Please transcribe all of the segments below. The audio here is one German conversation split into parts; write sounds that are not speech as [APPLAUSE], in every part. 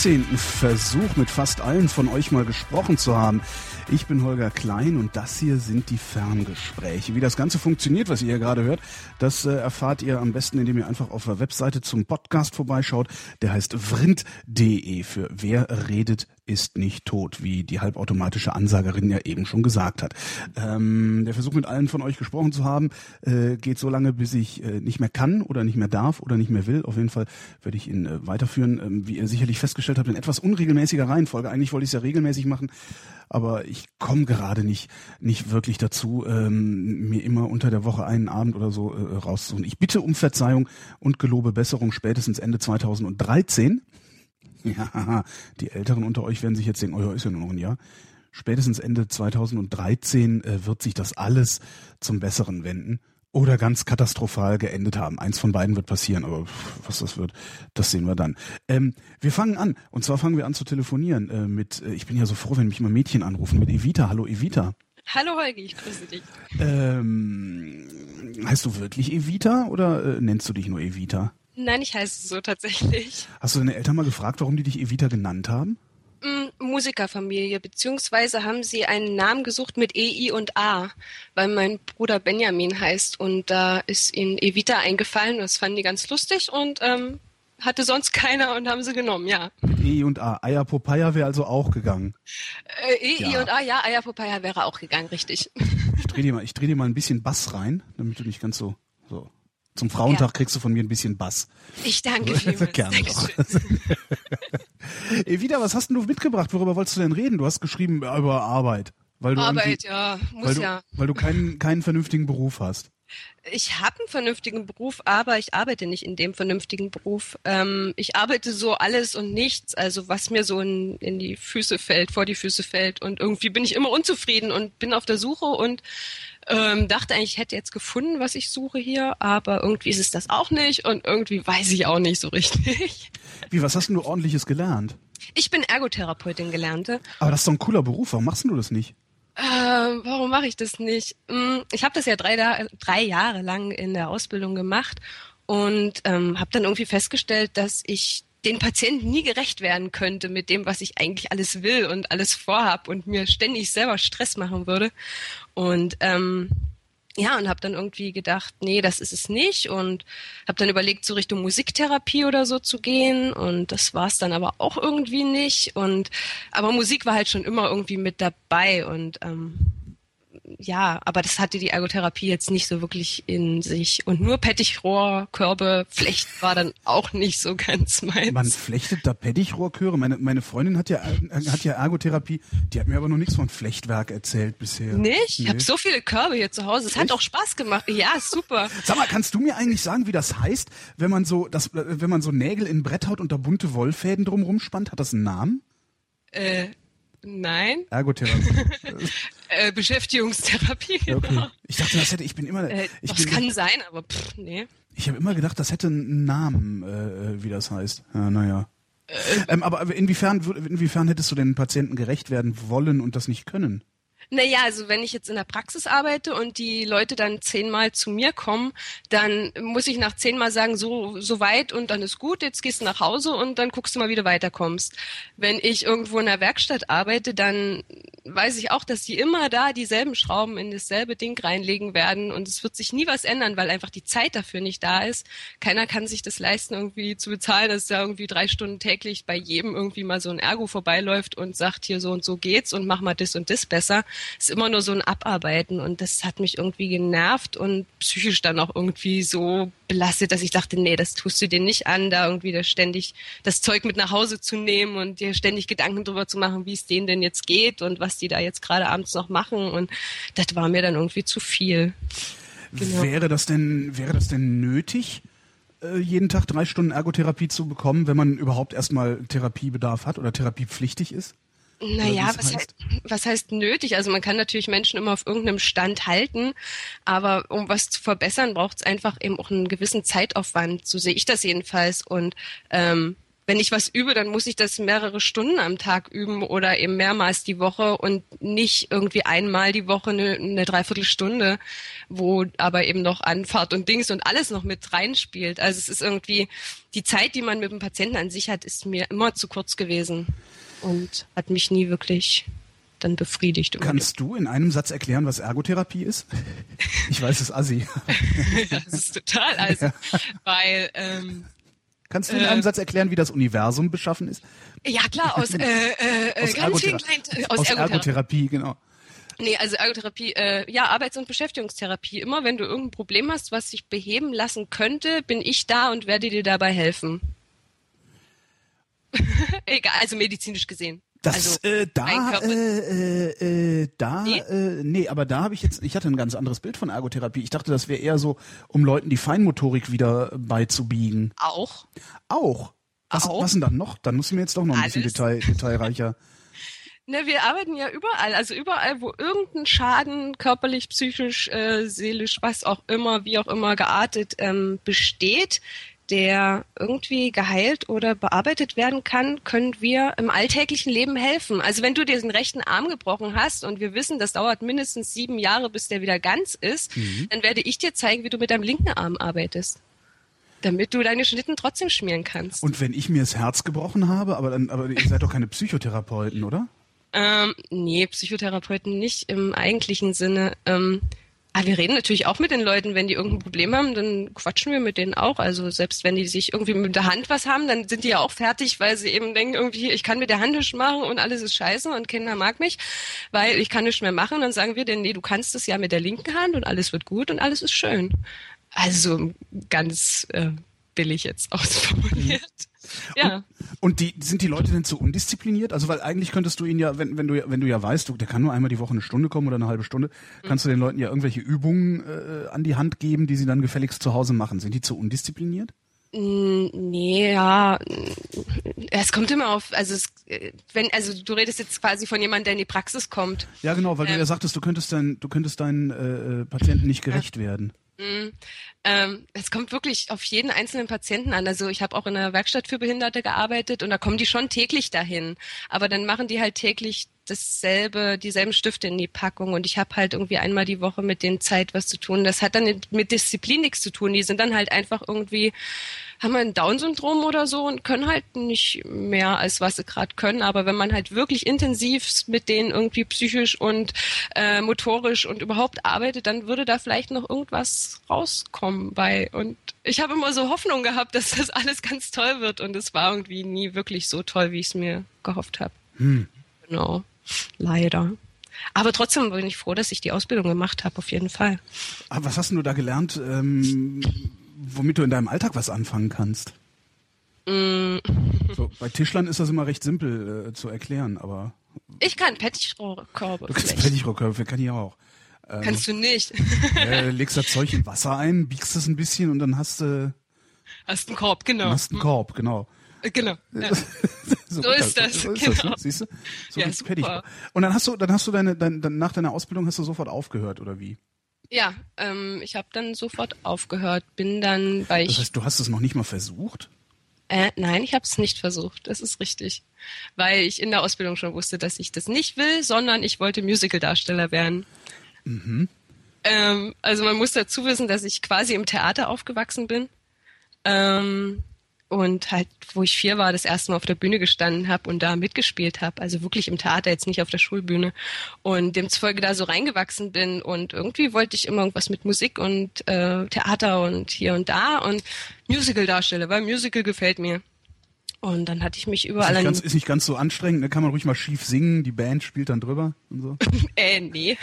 17. Versuch, mit fast allen von euch mal gesprochen zu haben. Ich bin Holger Klein und das hier sind die Ferngespräche. Wie das Ganze funktioniert, was ihr hier gerade hört, das äh, erfahrt ihr am besten, indem ihr einfach auf der Webseite zum Podcast vorbeischaut. Der heißt vrind.de für Wer redet ist nicht tot, wie die halbautomatische Ansagerin ja eben schon gesagt hat. Ähm, der Versuch mit allen von euch gesprochen zu haben, äh, geht so lange, bis ich äh, nicht mehr kann oder nicht mehr darf oder nicht mehr will. Auf jeden Fall werde ich ihn äh, weiterführen, ähm, wie ihr sicherlich festgestellt habt, in etwas unregelmäßiger Reihenfolge. Eigentlich wollte ich es ja regelmäßig machen, aber ich komme gerade nicht nicht wirklich dazu, ähm, mir immer unter der Woche einen Abend oder so äh, rauszusuchen. Ich bitte um Verzeihung und gelobe Besserung spätestens Ende 2013. [LAUGHS] Ja, die Älteren unter euch werden sich jetzt denken, oh ja, ist ja nur noch ein Jahr. Spätestens Ende 2013 äh, wird sich das alles zum Besseren wenden oder ganz katastrophal geendet haben. Eins von beiden wird passieren, aber was das wird, das sehen wir dann. Ähm, wir fangen an. Und zwar fangen wir an zu telefonieren äh, mit, äh, ich bin ja so froh, wenn mich mal Mädchen anrufen, mit Evita. Hallo Evita. Hallo Holgi, ich grüße dich. Ähm, heißt du wirklich Evita oder äh, nennst du dich nur Evita? Nein, ich heiße so tatsächlich. Hast du deine Eltern mal gefragt, warum die dich Evita genannt haben? Mm, Musikerfamilie, beziehungsweise haben sie einen Namen gesucht mit E, I und A, weil mein Bruder Benjamin heißt und da ist ihnen Evita eingefallen das fanden die ganz lustig und ähm, hatte sonst keiner und haben sie genommen, ja. Mit E und A. Eier Popeye wäre also auch gegangen. Äh, e, ja. I und A, ja, Eier Popeye wäre auch gegangen, richtig. Ich drehe dir, mal, ich dreh dir mal ein bisschen Bass rein, damit du nicht ganz so, so zum Frauentag ja. kriegst du von mir ein bisschen Bass. Ich danke vielmals. [LAUGHS] Gerne. Evita, was hast denn du mitgebracht? Worüber wolltest du denn reden? Du hast geschrieben über Arbeit. Weil du Arbeit, ja, muss weil du, ja. Weil du keinen, keinen vernünftigen Beruf hast. Ich habe einen vernünftigen Beruf, aber ich arbeite nicht in dem vernünftigen Beruf. Ähm, ich arbeite so alles und nichts, also was mir so in, in die Füße fällt, vor die Füße fällt. Und irgendwie bin ich immer unzufrieden und bin auf der Suche und ähm, dachte eigentlich, ich hätte jetzt gefunden, was ich suche hier, aber irgendwie ist es das auch nicht und irgendwie weiß ich auch nicht so richtig. Wie, was hast denn du ordentliches gelernt? Ich bin Ergotherapeutin gelernte. Aber das ist doch ein cooler Beruf, warum machst du das nicht? Äh, warum mache ich das nicht? Hm, ich habe das ja drei, drei Jahre lang in der Ausbildung gemacht und ähm, habe dann irgendwie festgestellt, dass ich den Patienten nie gerecht werden könnte mit dem, was ich eigentlich alles will und alles vorhab und mir ständig selber Stress machen würde. Und ähm, ja, und habe dann irgendwie gedacht, nee, das ist es nicht. Und habe dann überlegt, so Richtung Musiktherapie oder so zu gehen. Und das war es dann aber auch irgendwie nicht. Und aber Musik war halt schon immer irgendwie mit dabei. Und ähm, ja, aber das hatte die Ergotherapie jetzt nicht so wirklich in sich. Und nur Pettichrohrkörbe flechten war dann auch nicht so ganz meins. Man flechtet da Pettichrohrkörbe? Meine, meine Freundin hat ja, hat ja Ergotherapie, die hat mir aber noch nichts von Flechtwerk erzählt bisher. Nicht? Nee. Ich habe so viele Körbe hier zu Hause. Es hat auch Spaß gemacht. Ja, super. Sag mal, kannst du mir eigentlich sagen, wie das heißt, wenn man so, das, wenn man so Nägel in Brett haut und da bunte Wollfäden drumrum spannt? Hat das einen Namen? Äh, Nein. Ergotherapie. [LAUGHS] äh, Beschäftigungstherapie, genau. Okay. Ich dachte, das hätte, ich bin immer. Äh, ich das bin, kann sein, aber pff, nee. Ich habe immer gedacht, das hätte einen Namen, äh, wie das heißt. Ja, naja. Äh, ähm, aber inwiefern, inwiefern hättest du den Patienten gerecht werden wollen und das nicht können? Naja, also wenn ich jetzt in der Praxis arbeite und die Leute dann zehnmal zu mir kommen, dann muss ich nach zehnmal sagen, so, so weit und dann ist gut, jetzt gehst du nach Hause und dann guckst du mal, wie du weiterkommst. Wenn ich irgendwo in der Werkstatt arbeite, dann weiß ich auch, dass die immer da dieselben Schrauben in dasselbe Ding reinlegen werden und es wird sich nie was ändern, weil einfach die Zeit dafür nicht da ist. Keiner kann sich das leisten, irgendwie zu bezahlen, dass da irgendwie drei Stunden täglich bei jedem irgendwie mal so ein Ergo vorbeiläuft und sagt, hier so und so geht's und mach mal das und das besser ist immer nur so ein Abarbeiten und das hat mich irgendwie genervt und psychisch dann auch irgendwie so belastet, dass ich dachte, nee, das tust du dir nicht an, da irgendwie da ständig das Zeug mit nach Hause zu nehmen und dir ständig Gedanken drüber zu machen, wie es denen denn jetzt geht und was die da jetzt gerade abends noch machen und das war mir dann irgendwie zu viel. Genau. Wäre das denn, wäre das denn nötig? Äh, jeden Tag drei Stunden Ergotherapie zu bekommen, wenn man überhaupt erstmal Therapiebedarf hat oder therapiepflichtig ist? Naja, was heißt, was heißt nötig? Also man kann natürlich Menschen immer auf irgendeinem Stand halten, aber um was zu verbessern, braucht es einfach eben auch einen gewissen Zeitaufwand. So sehe ich das jedenfalls. Und ähm, wenn ich was übe, dann muss ich das mehrere Stunden am Tag üben oder eben mehrmals die Woche und nicht irgendwie einmal die Woche eine, eine Dreiviertelstunde, wo aber eben noch Anfahrt und Dings und alles noch mit reinspielt. Also es ist irgendwie, die Zeit, die man mit dem Patienten an sich hat, ist mir immer zu kurz gewesen und hat mich nie wirklich dann befriedigt. Kannst du in einem Satz erklären, was Ergotherapie ist? [LAUGHS] Ich weiß es assi. [LAUGHS] das ist total assi, ja. weil ähm, Kannst du in einem äh, Satz erklären, wie das Universum beschaffen ist? Ja, klar, aus, äh, äh, aus, Ergothera kleinen, äh, aus, aus Ergotherapie. Ergotherapie, genau. Nee, also Ergotherapie, äh, ja, Arbeits- und Beschäftigungstherapie. Immer wenn du irgendein Problem hast, was sich beheben lassen könnte, bin ich da und werde dir dabei helfen. [LAUGHS] Egal, also medizinisch gesehen. Das also äh, da äh, äh, da nee? Äh, nee, aber da habe ich jetzt ich hatte ein ganz anderes Bild von Ergotherapie. Ich dachte, das wäre eher so, um Leuten die Feinmotorik wieder beizubiegen. Auch. Auch. Was, Auch. was denn dann noch? Dann muss ich mir jetzt doch noch ein Alles. bisschen Detail, detailreicher. Ne, wir arbeiten ja überall, also überall, wo irgendein Schaden körperlich, psychisch, äh, seelisch, was auch immer, wie auch immer geartet ähm, besteht, der irgendwie geheilt oder bearbeitet werden kann, können wir im alltäglichen Leben helfen. Also wenn du dir den rechten Arm gebrochen hast und wir wissen, das dauert mindestens sieben Jahre, bis der wieder ganz ist, mhm. dann werde ich dir zeigen, wie du mit deinem linken Arm arbeitest. Damit du deine Schnitten trotzdem schmieren kannst. Und wenn ich mir das Herz gebrochen habe, aber dann, aber ihr seid doch keine Psychotherapeuten, oder? Ähm, nee, Psychotherapeuten nicht im eigentlichen Sinne. Ähm, aber ah, wir reden natürlich auch mit den Leuten, wenn die irgendein Problem haben, dann quatschen wir mit denen auch. Also selbst wenn die sich irgendwie mit der Hand was haben, dann sind die ja auch fertig, weil sie eben denken, irgendwie, ich kann mit der Hand nichts machen und alles ist scheiße und keiner mag mich, weil ich kann nichts mehr machen. Und dann sagen wir denen, nee, du kannst es ja mit der linken Hand und alles wird gut und alles ist schön. Also ganz äh, billig jetzt ausformuliert. Ja. Und, und, die sind die Leute denn zu undiszipliniert? Also weil eigentlich könntest du ihn ja, wenn, wenn du wenn du ja weißt, du, der kann nur einmal die Woche eine Stunde kommen oder eine halbe Stunde, kannst mhm. du den Leuten ja irgendwelche Übungen äh, an die Hand geben, die sie dann gefälligst zu Hause machen. Sind die zu undiszipliniert? Mm, nee, ja, es kommt immer auf, also es, wenn, also du redest jetzt quasi von jemandem, der in die Praxis kommt. Ja, genau, weil ähm, du ja sagtest, du könntest dein, du könntest deinen äh, äh Patienten nicht gerecht ja. werden. Mhm. Ähm, es kommt wirklich auf jeden einzelnen Patienten an. Also ich habe auch in einer Werkstatt für Behinderte gearbeitet und da kommen die schon täglich dahin. Aber dann machen die halt täglich dasselbe, dieselben Stifte in die Packung und ich habe halt irgendwie einmal die Woche mit denen Zeit was zu tun. Das hat dann mit Disziplin nichts zu tun. Die sind dann halt einfach irgendwie haben ein Down-Syndrom oder so und können halt nicht mehr, als was sie gerade können. Aber wenn man halt wirklich intensiv mit denen irgendwie psychisch und äh, motorisch und überhaupt arbeitet, dann würde da vielleicht noch irgendwas rauskommen bei. Und ich habe immer so Hoffnung gehabt, [LAUGHS] dass das alles ganz toll wird und es war irgendwie nie wirklich so toll, wie ich es mir gehofft habe. Hm. Genau. Leider. Aber trotzdem bin ich froh, dass ich die Ausbildung gemacht habe, auf jeden Fall. Aber was hast du da gelernt? Ähm, womit du in deinem Alltag was anfangen kannst. Mm. So, bei Tischlern ist das immer recht simpel äh, zu erklären, aber. Ich kann Pettichrohrkörbe. Du kannst Pettichrohrkörbe, kann ich auch. Ähm, Kannst du nicht. äh, legst das Zeug in Wasser ein, biegst es ein bisschen und dann hast du. Hast einen Korb, genau. Hast einen Korb, genau. Äh, genau. Ja. [LAUGHS] so, so, ist das. So ist genau. das ne? Siehst du? So ja, super. Und dann hast du, dann hast du deine, dein, dann nach deiner Ausbildung hast du sofort aufgehört oder wie? Ja, ähm, ich habe dann sofort aufgehört, bin dann, weil ich. Das heißt, du hast es noch nicht mal versucht? Äh, nein, ich habe es nicht versucht. Das ist richtig, weil ich in der Ausbildung schon wusste, dass ich das nicht will, sondern ich wollte Musical-Darsteller werden. Mhm. Ähm, also man muss dazu wissen, dass ich quasi im Theater aufgewachsen bin. Ähm, und halt, wo ich vier war, das erste Mal auf der Bühne gestanden habe und da mitgespielt habe, also wirklich im Theater, jetzt nicht auf der Schulbühne und demzufolge da so reingewachsen bin und irgendwie wollte ich immer irgendwas mit Musik und äh, Theater und hier und da und Musical darstelle, weil Musical gefällt mir. Und dann hatte ich mich überall... Ist nicht, ganz, ist nicht ganz so anstrengend, da ne? kann man ruhig mal schief singen, die Band spielt dann drüber und so. [LAUGHS] äh, nee.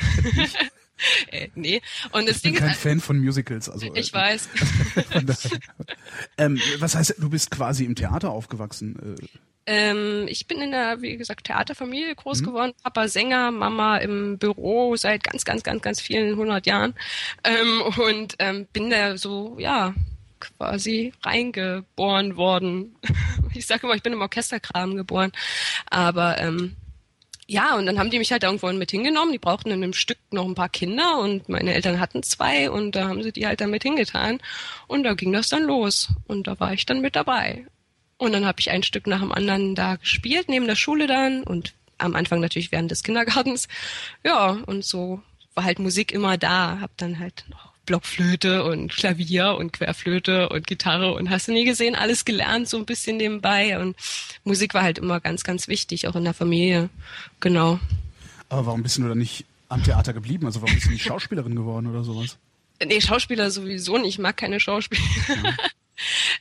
[LAUGHS] äh, nee. Und das ich bin Ding kein ist, Fan von Musicals. Also, ich äh, weiß. [LAUGHS] ähm, was heißt, du bist quasi im Theater aufgewachsen? Äh, ähm, ich bin in der, wie gesagt, Theaterfamilie groß mhm. geworden. Papa Sänger, Mama im Büro seit ganz, ganz, ganz, ganz vielen hundert Jahren. Ähm, und ähm, bin da so, ja, quasi reingeboren worden. [LAUGHS] Ich sage immer, ich bin im Orchesterkram geboren. Aber ähm, ja, und dann haben die mich halt irgendwo mit hingenommen. Die brauchten in einem Stück noch ein paar Kinder und meine Eltern hatten zwei und da haben sie die halt dann mit hingetan. Und da ging das dann los. Und da war ich dann mit dabei. Und dann habe ich ein Stück nach dem anderen da gespielt, neben der Schule dann und am Anfang natürlich während des Kindergartens. Ja, und so war halt Musik immer da. Hab dann halt noch Blockflöte und Klavier und Querflöte und Gitarre und hast du nie gesehen, alles gelernt, so ein bisschen nebenbei. Und Musik war halt immer ganz, ganz wichtig, auch in der Familie. Genau. Aber warum bist du dann nicht am Theater geblieben? Also warum bist du nicht Schauspielerin geworden oder sowas? Nee, Schauspieler sowieso nicht. Ich mag keine Schauspieler. Ja.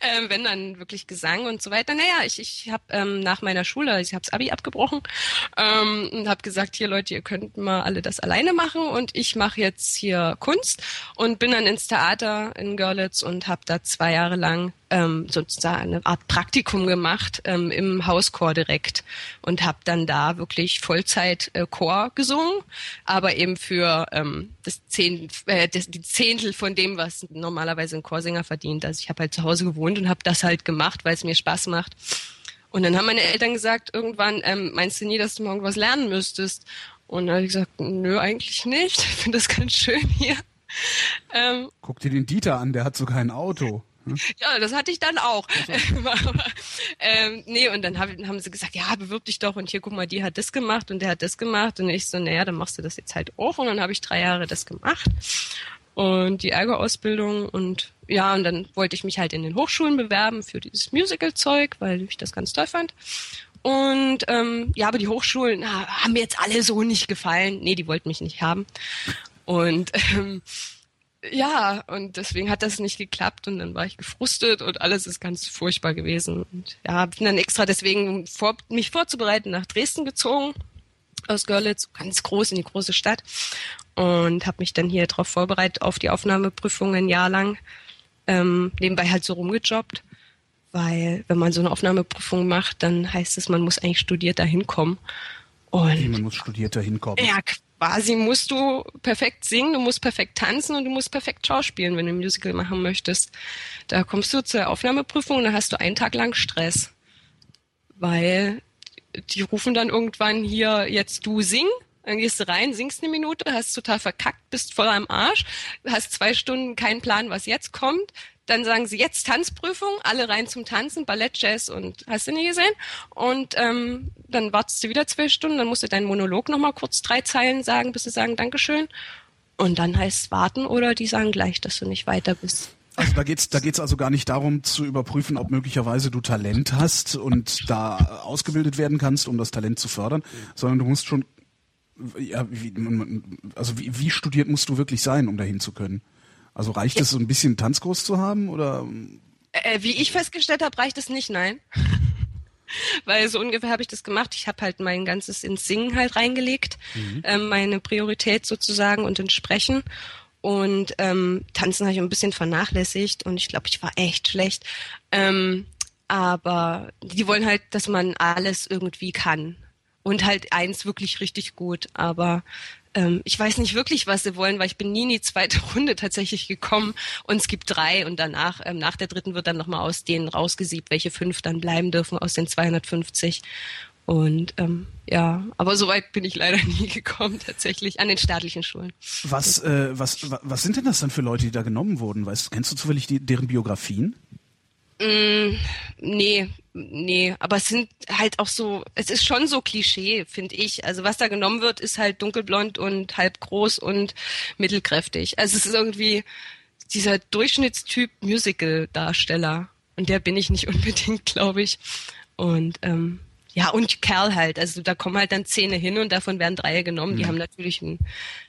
Ähm, wenn dann wirklich Gesang und so weiter. Naja, ich, ich habe ähm, nach meiner Schule, ich habe das Abi abgebrochen ähm, und habe gesagt, hier Leute, ihr könnt mal alle das alleine machen und ich mache jetzt hier Kunst und bin dann ins Theater in Görlitz und habe da zwei Jahre lang ähm, sozusagen eine Art Praktikum gemacht ähm, im Hauschor direkt und habe dann da wirklich Vollzeit äh, Chor gesungen, aber eben für ähm, das Zehntel, äh, das, die Zehntel von dem, was normalerweise ein Chorsänger verdient. Also ich habe halt zu Hause gewohnt und habe das halt gemacht, weil es mir Spaß macht. Und dann haben meine Eltern gesagt, irgendwann, ähm, meinst du nie, dass du morgen was lernen müsstest? Und dann habe ich gesagt, nö, eigentlich nicht. [LAUGHS] Ich finde das ganz schön hier. Ähm, Guck dir den Dieter an, der hat sogar ein Auto. Hm? Ja, das hatte ich dann auch. [LAUGHS] ähm, nee, und dann hab, haben sie gesagt, ja, bewirb dich doch und hier, guck mal, die hat das gemacht und der hat das gemacht und ich so, naja, dann machst du das jetzt halt auch und dann habe ich drei Jahre das gemacht und die Ärgerausbildung und ja, und dann wollte ich mich halt in den Hochschulen bewerben für dieses Musical-Zeug, weil ich das ganz toll fand. Und ähm, ja, aber die Hochschulen na, haben mir jetzt alle so nicht gefallen. Nee, die wollten mich nicht haben. Und ähm, ja, und deswegen hat das nicht geklappt und dann war ich gefrustet und alles ist ganz furchtbar gewesen. Und ja, bin dann extra deswegen, vor, mich vorzubereiten, nach Dresden gezogen aus Görlitz, ganz groß in die große Stadt und habe mich dann hier darauf vorbereitet auf die Aufnahmeprüfung ein Jahr lang. Ähm, nebenbei halt so rumgejobbt, weil wenn man so eine Aufnahmeprüfung macht, dann heißt es, man muss eigentlich studiert dahin kommen. Und man muss studiert dahin kommen. Ja, quasi musst du perfekt singen, du musst perfekt tanzen und du musst perfekt schauspielen, wenn du ein Musical machen möchtest. Da kommst du zur Aufnahmeprüfung und dann hast du einen Tag lang Stress. Weil die rufen dann irgendwann hier, jetzt du sing, dann gehst du rein, singst eine Minute, hast total verkackt, bist voll am Arsch, hast zwei Stunden keinen Plan, was jetzt kommt, dann sagen sie jetzt Tanzprüfung, alle rein zum Tanzen, Ballett, Jazz und hast du nie gesehen. Und ähm, dann wartest du wieder zwei Stunden, dann musst du deinen Monolog nochmal kurz drei Zeilen sagen, bis sie sagen Dankeschön. Und dann heißt es warten oder die sagen gleich, dass du nicht weiter bist. Also da geht's, da geht's also gar nicht darum zu überprüfen, ob möglicherweise du Talent hast und da ausgebildet werden kannst, um das Talent zu fördern, sondern du musst schon, ja, wie, also wie, wie studiert musst du wirklich sein, um dahin zu können? Also reicht es, so ein bisschen Tanzkurs zu haben oder? Äh, wie ich festgestellt habe, reicht es nicht, nein. [LAUGHS] Weil so ungefähr habe ich das gemacht. Ich habe halt mein ganzes ins Singen halt reingelegt, mhm. ähm, meine Priorität sozusagen und ins Sprechen. Und ähm, Tanzen habe ich ein bisschen vernachlässigt und ich glaube, ich war echt schlecht. Ähm, aber die wollen halt, dass man alles irgendwie kann. Und halt eins wirklich richtig gut. Aber ähm, ich weiß nicht wirklich, was sie wollen, weil ich bin nie in die zweite [LAUGHS] Runde tatsächlich gekommen und es gibt drei und danach, ähm, nach der dritten wird dann nochmal aus denen rausgesiebt, welche fünf dann bleiben dürfen aus den 250. Und ähm, ja, aber so weit bin ich leider [LAUGHS] nie gekommen, tatsächlich, an den staatlichen Schulen. Was, äh, was, was sind denn das dann für Leute, die da genommen wurden? Weißt, kennst du zufällig die, deren Biografien? Mm, nee, nee, aber es sind halt auch so, es ist schon so Klischee, finde ich. Also was da genommen wird, ist halt dunkelblond und halb groß und mittelkräftig. Also es ist irgendwie dieser Durchschnittstyp Musical-Darsteller. Und der bin ich nicht [LAUGHS] unbedingt, glaube ich. Und ähm, ja, und Kerl halt. Also da kommen halt dann Zähne hin und davon werden drei genommen. Mhm. Die haben natürlich einen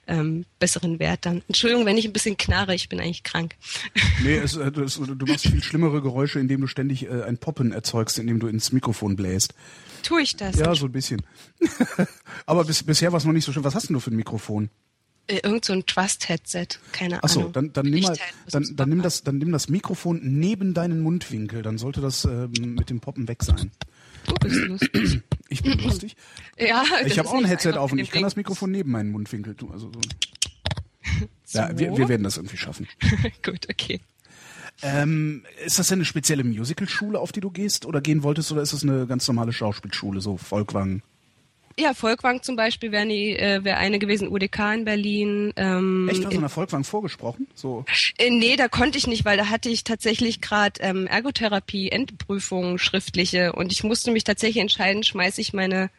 ähm, besseren Wert dann. Entschuldigung, wenn ich ein bisschen knarre, ich bin eigentlich krank. [LAUGHS] Nee, es, äh, es, du machst viel schlimmere Geräusche, indem du ständig äh, ein Poppen erzeugst, indem du ins Mikrofon bläst. Tue ich das? Ja, so ein bisschen. [LAUGHS] Aber bis, bisher war es noch nicht so schön. Was hast denn du für ein Mikrofon? Äh, irgend so ein Trust-Headset, keine Ach so, Ahnung. dann, dann, nimm mal, dann, dann, nimm das, dann nimm das Mikrofon neben deinen Mundwinkel, dann sollte das ähm, mit dem Poppen weg sein. Du [CLEARS THROAT] bist lustig. Ich bin [CLEARS THROAT] lustig? Ja, Ich habe auch ein Headset auf und ich kann das Mikrofon neben meinen Mundwinkel tun. Also so. so. [LAUGHS] Ja, wir, wir werden das irgendwie schaffen. [LAUGHS] Gut, okay. Ähm, ist das denn eine spezielle Musicalschule, auf die du gehst oder gehen wolltest, oder ist das eine ganz normale Schauspielschule, so Volkwang? Ja, Volkwang zum Beispiel wäre äh, wär eine gewesen, UDK in Berlin. Ähm, Echt, hast du in Volkwang vorgesprochen? So? Äh, nee, da konnte ich nicht, weil da hatte ich tatsächlich gerade ähm, Ergotherapie-Endprüfung schriftliche und ich musste mich tatsächlich entscheiden, schmeiße ich meine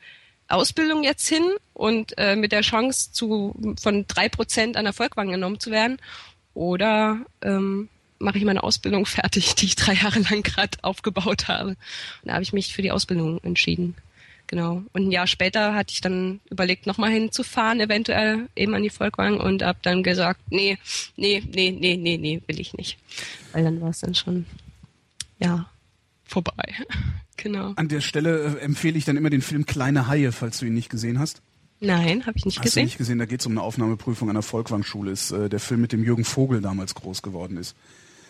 Ausbildung jetzt hin und äh, mit der Chance zu von drei Prozent an der Volkwang genommen zu werden oder ähm, mache ich meine Ausbildung [LAUGHS] fertig, die ich drei Jahre lang gerade aufgebaut habe. Und da habe ich mich für die Ausbildung entschieden. Genau. Und ein Jahr später hatte ich dann überlegt, nochmal hinzufahren, eventuell eben an die Volkwang und habe dann gesagt, nee, nee, nee, nee, nee, nee, will ich nicht. Weil dann war es dann schon, ja, vorbei. [LAUGHS] genau. An der Stelle äh, empfehle ich dann immer den Film Kleine Haie, falls du ihn nicht gesehen hast. Nein, habe ich nicht hast gesehen. Hast du nicht gesehen? Da geht es um eine Aufnahmeprüfung an der Volkwang-Schule. Ist äh, der Film mit dem Jürgen Vogel damals groß geworden ist.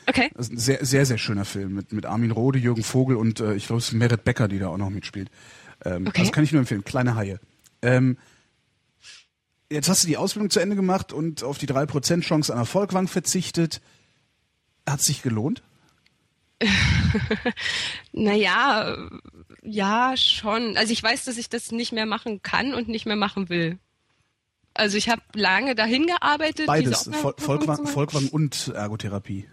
Okay. Das ist ein sehr, sehr, sehr schöner Film mit, mit Armin Rohde, Jürgen Vogel und äh, ich glaube, es ist Merit Becker, die da auch noch mitspielt. Ähm, okay. Das kann ich nur empfehlen. Kleine Haie. Ähm, jetzt hast du die Ausbildung zu Ende gemacht und auf die 3% Chance an Erfolgwang verzichtet. Hat sich gelohnt? [LAUGHS] naja, ja, schon. Also ich weiß, dass ich das nicht mehr machen kann und nicht mehr machen will. Also ich habe lange dahin gearbeitet. Beides, Volkwang, Volkwang und Ergotherapie.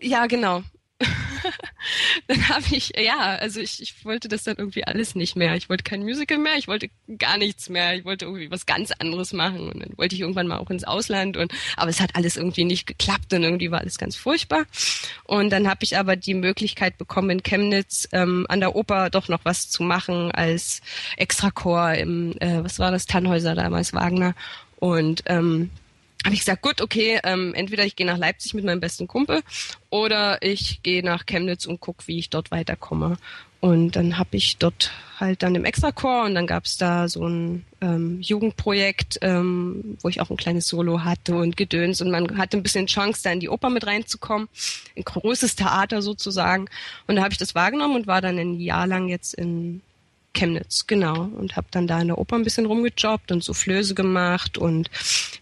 Ja, genau. [LAUGHS] [LAUGHS] dann habe ich, ja, also ich, ich wollte das dann irgendwie alles nicht mehr. Ich wollte kein Musical mehr, ich wollte gar nichts mehr. Ich wollte irgendwie was ganz anderes machen. Und dann wollte ich irgendwann mal auch ins Ausland. Und aber es hat alles irgendwie nicht geklappt und irgendwie war alles ganz furchtbar. Und dann habe ich aber die Möglichkeit bekommen, in Chemnitz ähm, an der Oper doch noch was zu machen als Extrachor im, äh, was war das, Tannhäuser damals, Wagner. Und ähm, habe ich gesagt, gut, okay, ähm, entweder ich gehe nach Leipzig mit meinem besten Kumpel oder ich gehe nach Chemnitz und guck, wie ich dort weiterkomme. Und dann habe ich dort halt dann im Extrachor und dann gab's da so ein ähm, Jugendprojekt, ähm, wo ich auch ein kleines Solo hatte und Gedöns und man hatte ein bisschen Chance, da in die Oper mit reinzukommen, ein großes Theater sozusagen. Und da habe ich das wahrgenommen und war dann ein Jahr lang jetzt in Chemnitz, genau. Und habe dann da in der Oper ein bisschen rumgejobbt und Soufflöse gemacht und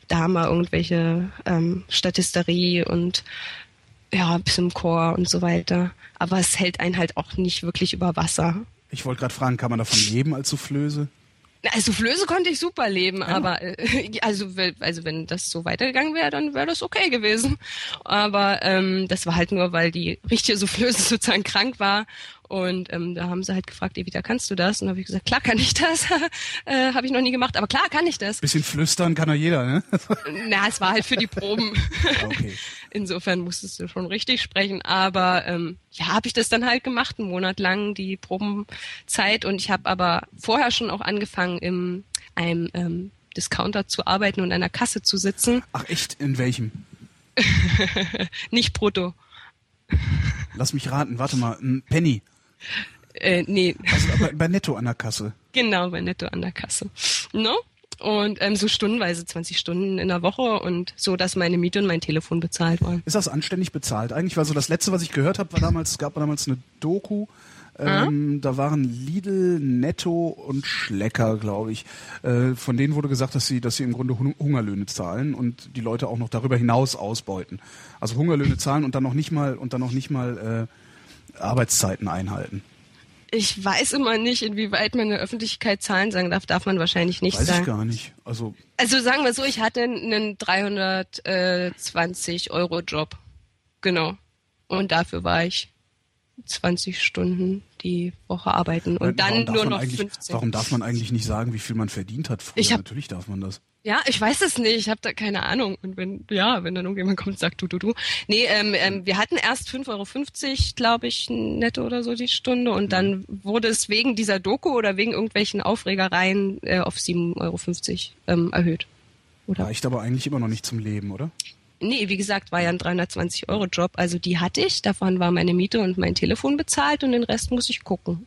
da mal irgendwelche ähm, Statisterie und ja, ein bisschen im Chor und so weiter. Aber es hält einen halt auch nicht wirklich über Wasser. Ich wollte gerade fragen, kann man davon leben als Soufflöse? Also Flöße konnte ich super leben, ja. aber äh, [LAUGHS] also also wenn das so weitergegangen wäre, dann wäre das okay gewesen. Aber ähm, das war halt nur, weil die richtige Soufflöse [LAUGHS] sozusagen krank war und ähm, da haben sie halt gefragt, Evita, kannst du das? Und da habe ich gesagt, klar kann ich das. [LAUGHS] äh, habe ich noch nie gemacht, aber klar kann ich das. Bisschen flüstern kann doch jeder, ne? [LAUGHS] Na, es war halt für die Proben. [LAUGHS] okay. Insofern musstest du schon richtig sprechen. Aber ähm, ja, habe ich das dann halt gemacht, einen Monat lang die Probenzeit. Und ich habe aber vorher schon auch angefangen, im einem ähm, Discounter zu arbeiten und an der Kasse zu sitzen. Ach echt? In welchem? Nicht brutto. Lass mich raten, warte mal, ein Penny. Äh, nee. Also bei, bei Netto an der Kasse. Genau, bei Netto an der Kasse. No? Und ähm, so stundenweise, 20 Stunden in der Woche und so, dass meine Miete und mein Telefon bezahlt waren. Ist das anständig bezahlt? Eigentlich war so das letzte, was ich gehört habe, war damals, es gab damals eine Doku, ähm, mhm. Da waren Lidl, Netto und Schlecker, glaube ich. Äh, von denen wurde gesagt, dass sie, dass sie im Grunde Hungerlöhne zahlen und die Leute auch noch darüber hinaus ausbeuten. Also Hungerlöhne zahlen und dann noch nicht mal und dann noch nicht mal äh, Arbeitszeiten einhalten. Ich weiß immer nicht, inwieweit man in der Öffentlichkeit Zahlen sagen darf. Darf man wahrscheinlich nicht weiß sagen. Weiß ich gar nicht. Also, also sagen wir so, ich hatte einen 320 Euro Job. Genau. Und dafür war ich 20 Stunden die Woche arbeiten und warum dann nur noch 15. Warum darf man eigentlich nicht sagen, wie viel man verdient hat früher? Hab, Natürlich darf man das. Ja, ich weiß es nicht. Ich habe da keine Ahnung. Und wenn, ja, wenn dann irgendjemand kommt und sagt, du, du, du. Nee, ähm, ähm, wir hatten erst 5,50 Euro, glaube ich, netto oder so die Stunde. Und dann wurde es wegen dieser Doku oder wegen irgendwelchen Aufregereien äh, auf 7,50 Euro ähm, erhöht. Oder? Reicht aber eigentlich immer noch nicht zum Leben, oder? Nee, wie gesagt, war ja ein 320-Euro-Job. Also die hatte ich. Davon war meine Miete und mein Telefon bezahlt und den Rest muss ich gucken,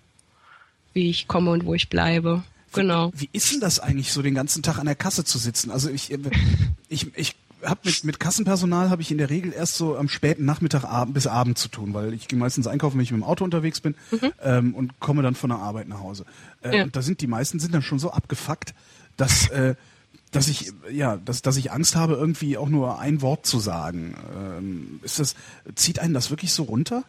wie ich komme und wo ich bleibe. Genau. Wie, ist denn das eigentlich, so den ganzen Tag an der Kasse zu sitzen? Also ich, ich, ich habe mit, mit Kassenpersonal habe ich in der Regel erst so am späten Nachmittag Abend, bis Abend zu tun, weil ich gehe meistens einkaufen, wenn ich mit dem Auto unterwegs bin mhm. ähm, und komme dann von der Arbeit nach Hause. Äh, ja. Und da sind die meisten sind dann schon so abgefuckt, dass äh, dass ich ja, dass, dass ich Angst habe, irgendwie auch nur ein Wort zu sagen. Ähm, ist das zieht einen das wirklich so runter?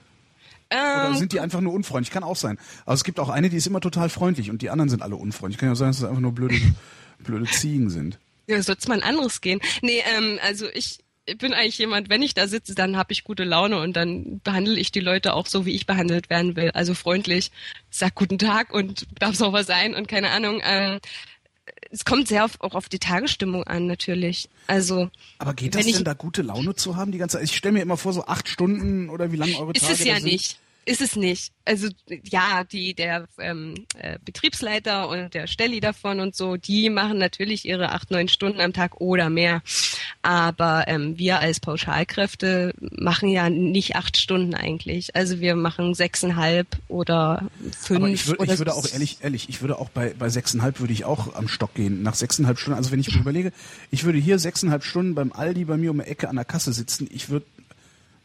Oder Ähm, sind die einfach nur unfreundlich? Kann auch sein. Aber es gibt auch eine, die ist immer total freundlich und die anderen sind alle unfreundlich. Kann ja sein, dass es einfach nur blöde, [LAUGHS] blöde Ziegen sind. Ja, soll's mal ein anderes gehen. Nee, ähm, also ich bin eigentlich jemand, wenn ich da sitze, dann habe ich gute Laune und dann behandle ich die Leute auch so, wie ich behandelt werden will. Also freundlich, sag guten Tag und darf auch was sein und keine Ahnung. Ähm, es kommt sehr auf, auch auf die Tagesstimmung an, natürlich. Also Aber geht das ich- denn da gute Laune zu haben die ganze Zeit? Ich stelle mir immer vor, so acht Stunden oder wie lange eure ist Tage es ja sind. nicht. Ist es nicht. Also ja, die der ähm, äh, Betriebsleiter und der Stelli davon und so, die machen natürlich ihre acht, neun Stunden am Tag oder mehr. Aber ähm, wir als Pauschalkräfte machen ja nicht acht Stunden eigentlich. Also wir machen sechseinhalb oder fünf. Aber ich, würd, oder ich würde auch ehrlich, ehrlich, ich würde auch bei, bei sechseinhalb würde ich auch am Stock gehen. Nach sechseinhalb Stunden, also wenn ich mir überlege, ich würde hier sechseinhalb Stunden beim Aldi bei mir um die Ecke an der Kasse sitzen, ich würde,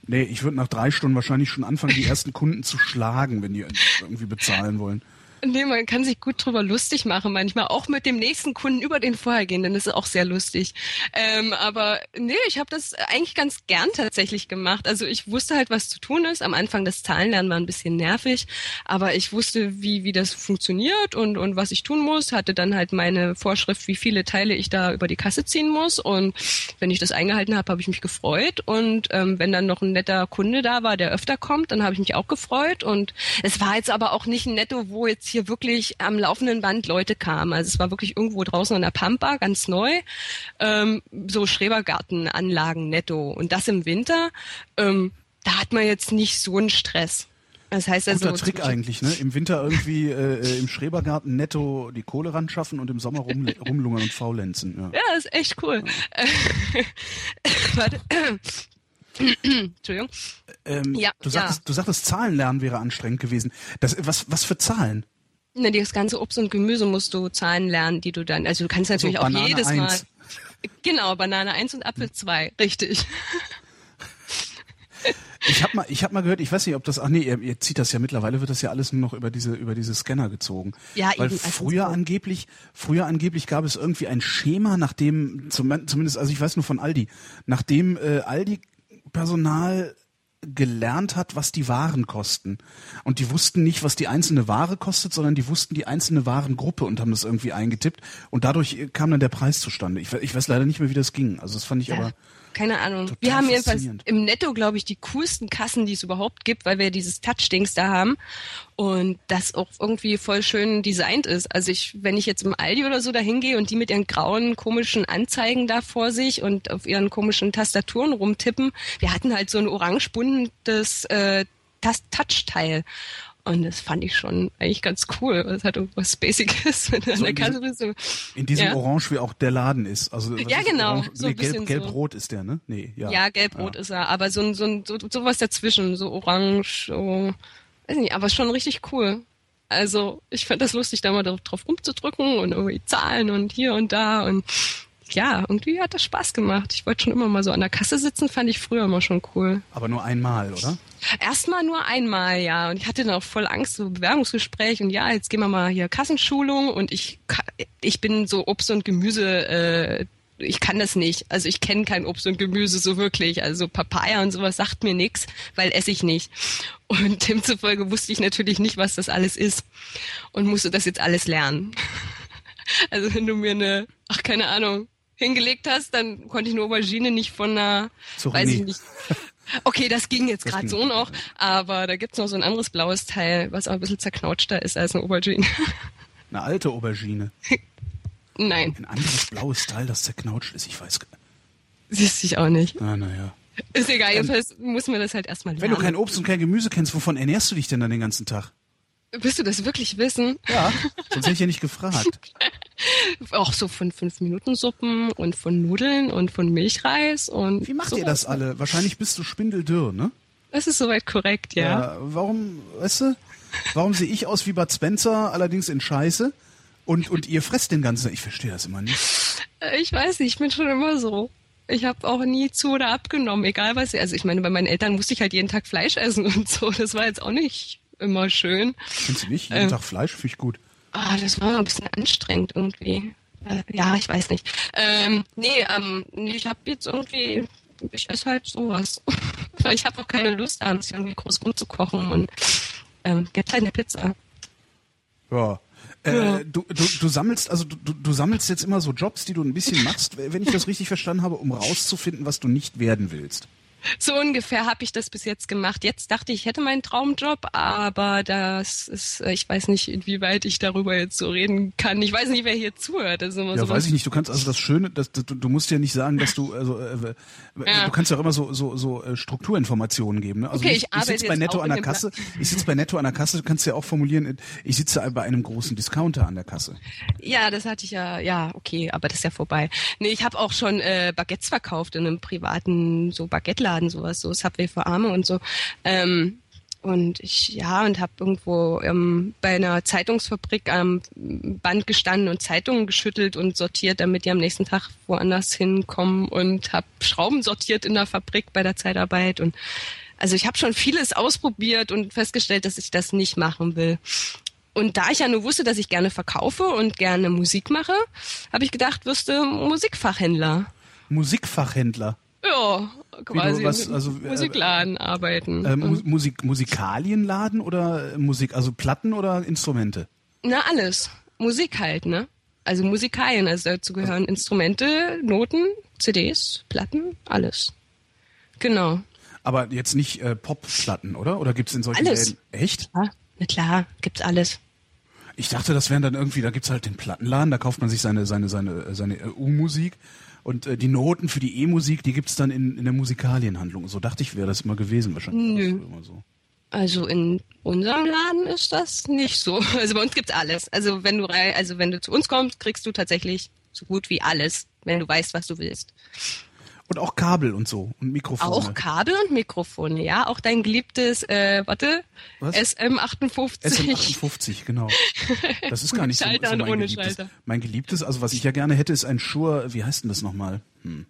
nee, ich würde nach drei Stunden wahrscheinlich schon anfangen, die ersten Kunden zu schlagen, wenn die irgendwie bezahlen wollen. Nee, man kann sich gut drüber lustig machen manchmal, auch mit dem nächsten Kunden über den vorhergehenden, das ist auch sehr lustig. Ähm, aber nee, ich habe das eigentlich ganz gern tatsächlich gemacht. Also ich wusste halt, was zu tun ist. Am Anfang das Zahlenlernen war ein bisschen nervig, aber ich wusste, wie, wie das funktioniert und, und was ich tun muss, hatte dann halt meine Vorschrift, wie viele Teile ich da über die Kasse ziehen muss. Und wenn ich das eingehalten habe, habe ich mich gefreut. Und ähm, wenn dann noch ein netter Kunde da war, der öfter kommt, dann habe ich mich auch gefreut. Und es war jetzt aber auch nicht ein Netto, wo jetzt hier wirklich am laufenden Band Leute kamen. Also es war wirklich irgendwo draußen an der Pampa, ganz neu, ähm, so Schrebergartenanlagen netto. Und das im Winter, ähm, da hat man jetzt nicht so einen Stress. Das heißt also, Guter Trick eigentlich, ne? Im Winter irgendwie äh, äh, im Schrebergarten netto die Kohle ran schaffen und im Sommer rum, rumlungern und faulenzen. Ja. Ja, das ist echt cool. [LAUGHS] Warte. Entschuldigung. Ähm, Ja, du, ja. sagtest, du sagtest, Zahlenlernen wäre anstrengend gewesen. Das, was, was für Zahlen? Ne, das ganze Obst und Gemüse musst du Zahlen lernen, die du dann, also du kannst natürlich So, auch jedes eins. Mal. Genau, Banane 1 und Apfel 2, richtig. Ich habe mal, ich habe mal gehört, ich weiß nicht, ob das, ach nee, ihr, ihr zieht das ja mittlerweile, wird das ja alles nur noch über diese, über diese Scanner gezogen. Ja, Weil eben, also früher so. angeblich, früher angeblich gab es irgendwie ein Schema, nach dem, zum- zumindest, also ich weiß nur von Aldi, nachdem äh, Aldi Personal gelernt hat, was die Waren kosten. Und die wussten nicht, was die einzelne Ware kostet, sondern die wussten die einzelne Warengruppe und haben das irgendwie eingetippt. Und dadurch äh, kam dann der Preis zustande. Ich, ich weiß leider nicht mehr, wie das ging. Also das fand ich aber. Keine Ahnung. Total wir haben jedenfalls im Netto, glaube ich, die coolsten Kassen, die es überhaupt gibt, weil wir dieses Touch-Dings da haben und das auch irgendwie voll schön designt ist. Also ich, wenn ich jetzt im Aldi oder so da hingehe und die mit ihren grauen, komischen Anzeigen da vor sich und auf ihren komischen Tastaturen rumtippen, wir hatten halt so ein orange buntes äh, Touch-Teil. Und das fand ich schon eigentlich ganz cool. Es hat irgendwas Spaciges, wenn du an So der in Kasse bist. so- In diesem Ja. Orange, wie auch der Laden ist. Also, Ja, ist genau, Orange? so nee, gelb, so. gelb-rot ist der, ne? Nee, ja. Ja, gelb-rot Ja. ist er, aber so ein, so so, sowas dazwischen, so orange, so, weiß nicht, aber schon richtig cool. Also, ich fand das lustig, da mal drauf, drauf rumzudrücken und irgendwie Zahlen und hier und da und ja, irgendwie hat das Spaß gemacht. Ich wollte schon immer mal so an der Kasse sitzen, fand ich früher immer schon cool. Aber nur einmal, oder? Erstmal nur einmal, ja. Und ich hatte dann auch voll Angst, so Bewerbungsgespräch und ja, jetzt gehen wir mal hier Kassenschulung und ich, ich bin so Obst und Gemüse, äh, ich kann das nicht. Also ich kenne kein Obst und Gemüse so wirklich. Also Papaya und sowas sagt mir nix, weil esse ich nicht. Und [LAUGHS] demzufolge wusste ich natürlich nicht, was das alles ist und musste das jetzt alles lernen. [LAUGHS] Also wenn du mir eine, ach keine Ahnung, hingelegt hast, dann konnte ich eine Aubergine nicht von einer, Zu weiß ich nicht. Okay, das ging jetzt gerade so noch, aber da gibt's noch so ein anderes blaues Teil, was auch ein bisschen zerknautschter ist als eine Aubergine. [LAUGHS] Eine alte Aubergine. Nein, Ein anderes blaues Teil, das zerknautscht ist. Ich weiß. gar- siehst ich auch nicht. Ah, naja. Ist egal, jedenfalls muss man das halt erstmal lernen. Wenn du kein Obst und kein Gemüse kennst, wovon ernährst du dich denn dann den ganzen Tag? Willst du das wirklich wissen? Ja. Sonst hätte ich ja nicht gefragt. [LAUGHS] Auch so von fünf Minuten Suppen und von Nudeln und von Milchreis und Wie macht sowas. ihr das alle? Wahrscheinlich bist du spindeldürr, ne? Das ist soweit korrekt, ja. Äh, warum, weißt du, warum sehe ich aus wie Bud Spencer, allerdings in Scheiße? Und, und ihr fresst den ganzen Ich verstehe das immer nicht. Ich weiß nicht, ich bin schon immer so. Ich habe auch nie zu oder abgenommen, egal was. Also ich meine, bei meinen Eltern musste ich halt jeden Tag Fleisch essen und so. Das war jetzt auch nicht immer schön. Findest du nicht? Jeden Ähm. Tag Fleisch finde ich gut. Ah, das war ein bisschen anstrengend irgendwie. Äh, ja, ich weiß nicht. Ähm, nee, ähm, ich habe jetzt irgendwie, ich esse halt sowas. [LAUGHS] ich habe auch keine Lust, abends irgendwie groß rumzukochen und ähm, gibt halt eine Pizza. Ja. Äh, Ja. du, du, du sammelst, also du, du sammelst jetzt immer so Jobs, die du ein bisschen machst, wenn ich das richtig verstanden habe, um rauszufinden, was du nicht werden willst. [LAUGHS] So ungefähr habe ich das bis jetzt gemacht. Jetzt dachte ich, ich hätte meinen Traumjob, aber das ist, äh, ich weiß nicht, inwieweit ich darüber jetzt so reden kann. Ich weiß nicht, wer hier zuhört. Das ist immer Ja, weiß ich nicht. Du kannst also das Schöne, das, du, du musst ja nicht sagen, dass du also äh, Ja. du kannst ja auch immer so so so äh, Strukturinformationen geben. Ne? Also Okay, ich, ich ich sitze bei Netto an der Kasse. Ich sitze bei Netto an der Kasse. Du kannst ja auch formulieren. Ich sitze bei einem großen Discounter an der Kasse. Ja, das hatte ich ja, ja, okay, aber das ist ja vorbei. Nee, ich habe auch schon äh, Baguettes verkauft in einem privaten so Baguetteladen, sowas, so Subway für Arme und so. Ähm, und ich, ja, und habe irgendwo ähm, bei einer Zeitungsfabrik am Band gestanden und Zeitungen geschüttelt und sortiert, damit die am nächsten Tag woanders hinkommen und habe Schrauben sortiert in der Fabrik bei der Zeitarbeit und also ich habe schon vieles ausprobiert und festgestellt, dass ich das nicht machen will. Und da ich ja nur wusste, dass ich gerne verkaufe und gerne Musik mache, habe ich gedacht, wirst du Musikfachhändler. Musikfachhändler. Ja, quasi was, also, äh, Musikladen arbeiten. Äh, Und- Musik Musikalienladen oder äh, Musik, also Platten oder Instrumente? Na, alles. Musik halt, ne? Also Musikalien, also dazu gehören Instrumente, Noten, CDs, Platten, alles. Genau. Aber jetzt nicht äh, Popplatten, oder? Oder gibt's in solchen Alles. Läden? Echt? Ja, na klar, gibt's alles. Ich dachte, das wären dann irgendwie, da gibt's halt den Plattenladen, da kauft man sich seine seine seine äh, seine U-Musik und äh, die Noten für die E-Musik, die gibt's dann in, in der Musikalienhandlung. So dachte ich, wäre das immer gewesen wahrscheinlich. Nö. Immer so. Also in unserem Laden ist das nicht so. [LAUGHS] Also bei uns gibt's alles. Also wenn du rei also wenn du zu uns kommst, kriegst du tatsächlich so gut wie alles, wenn du weißt, was du willst. Und auch Kabel und so und Mikrofone. Auch Kabel und Mikrofone, ja. Auch dein geliebtes, äh, warte, Was? SM58. SM58, genau. Das ist [LAUGHS] gar nicht so, so Schalter und mein ohne geliebtes. Schalter. Mein geliebtes, also was ich ja gerne hätte, ist ein Shure, wie heißt denn das nochmal? Hm.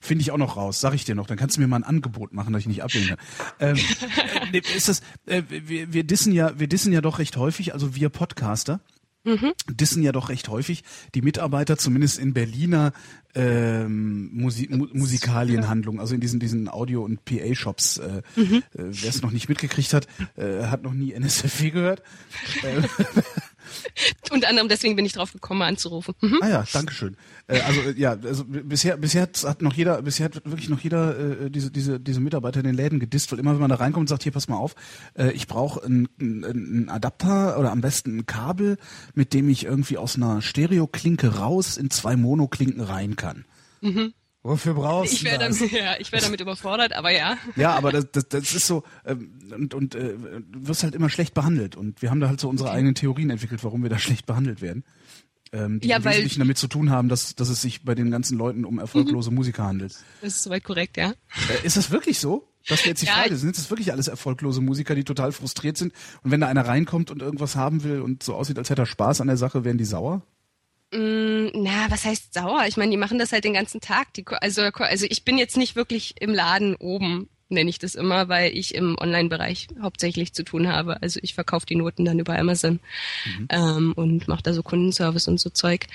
Finde ich auch noch raus, sag ich dir noch. Dann kannst du mir mal ein Angebot machen, das ich nicht ablehnen kann. Ähm, [LAUGHS] äh, ist das, äh, wir, wir dissen ja, wir dissen ja doch recht häufig, also wir Podcaster, dissen ja doch recht häufig die Mitarbeiter, zumindest in Berliner ähm, Musi Mu Musikalienhandlungen, also in diesen diesen Audio- und PA-Shops. Äh, äh, Wer es noch nicht mitgekriegt hat, äh, hat noch nie NSFW gehört. [LAUGHS] Unter anderem deswegen bin ich drauf gekommen, mal anzurufen. Mhm. Ah ja, Dankeschön. Äh, also äh, ja, also bisher bisher hat, noch jeder, bisher hat wirklich noch jeder äh, diese diese diese Mitarbeiter in den Läden gedisst, weil immer wenn man da reinkommt und sagt, hier pass mal auf, äh, ich brauche einen Adapter oder am besten ein Kabel, mit dem ich irgendwie aus einer Stereoklinke raus in zwei Monoklinken rein kann. Wofür brauchst Ich du das? damit, [LAUGHS] ja, ich wäre damit überfordert, aber ja. Ja, aber das, das, das ist so ähm, und und äh, du wirst halt immer schlecht behandelt und wir haben da halt so unsere eigenen Theorien entwickelt, warum wir da schlecht behandelt werden. Ähm, die Ja, im Wesentlichen damit zu tun haben, dass, dass es sich bei den ganzen Leuten um erfolglose Mhm. Musiker handelt. Das ist soweit korrekt, ja. Äh, ist das wirklich so? Das wäre jetzt die Ja, Frage. Sind das wirklich alles erfolglose Musiker, die total frustriert sind? Und wenn da einer reinkommt und irgendwas haben will und so aussieht, als hätte er Spaß an der Sache, werden die sauer? Mm, Na, was heißt sauer? Ich meine, die machen das halt den ganzen Tag. Die, also, also ich bin jetzt nicht wirklich im Laden oben, nenne ich das immer, weil ich im Online-Bereich hauptsächlich zu tun habe. Also ich verkaufe die Noten dann über Amazon ähm, und mache da so Kundenservice und so Zeug.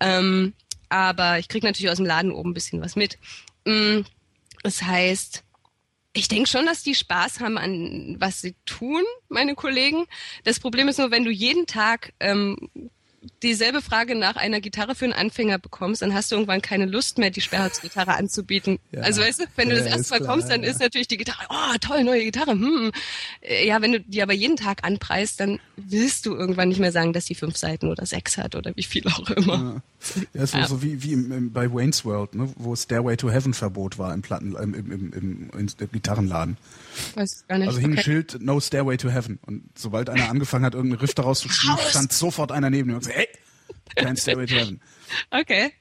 Ähm, aber ich kriege natürlich aus dem Laden oben ein bisschen was mit. Mm, Das heißt, ich denke schon, dass die Spaß haben an was sie tun, meine Kollegen. Das Problem ist nur, wenn du jeden Tag ähm, dieselbe Frage nach einer Gitarre für einen Anfänger bekommst, dann hast du irgendwann keine Lust mehr, die Sperrholzgitarre anzubieten. Ja. Also weißt du, wenn du das erste Mal klar, kommst, dann ja. ist natürlich die Gitarre, oh toll, neue Gitarre. Hm. Äh, Ja, wenn du die aber jeden Tag anpreist, dann willst du irgendwann nicht mehr sagen, dass die fünf Seiten oder sechs hat oder wie viel auch immer. Ja, ist so, so wie, wie im, im, bei Wayne's World, ne, wo Stairway to Heaven Verbot war im Platten, im, im, im Gitarrenladen. Weiß gar nicht. Also hing ein okay. Schild No Stairway to Heaven. Und sobald einer angefangen hat, irgendeinen Riff daraus zu spielen, stand sofort einer neben ihm und gesagt, hey, kein Stairway to Heaven. [LAUGHS] okay.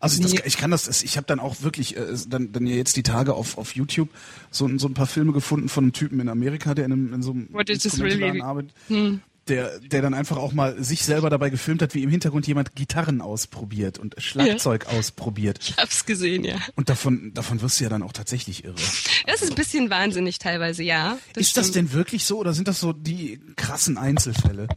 Also ich, das, ich kann das, ich habe dann auch wirklich äh, dann, dann ja jetzt die Tage auf, auf YouTube so, so ein paar Filme gefunden von einem Typen in Amerika, der in, einem, in so einem What is this really- arbeitet, Hm. Der, der dann einfach auch mal sich selber dabei gefilmt hat, wie im Hintergrund jemand Gitarren ausprobiert und Schlagzeug ausprobiert. Ich hab's gesehen, ja. Und davon, davon wirst du ja dann auch tatsächlich irre. Das ist ein bisschen wahnsinnig teilweise, ja. ist das denn wirklich so oder sind das so die krassen Einzelfälle?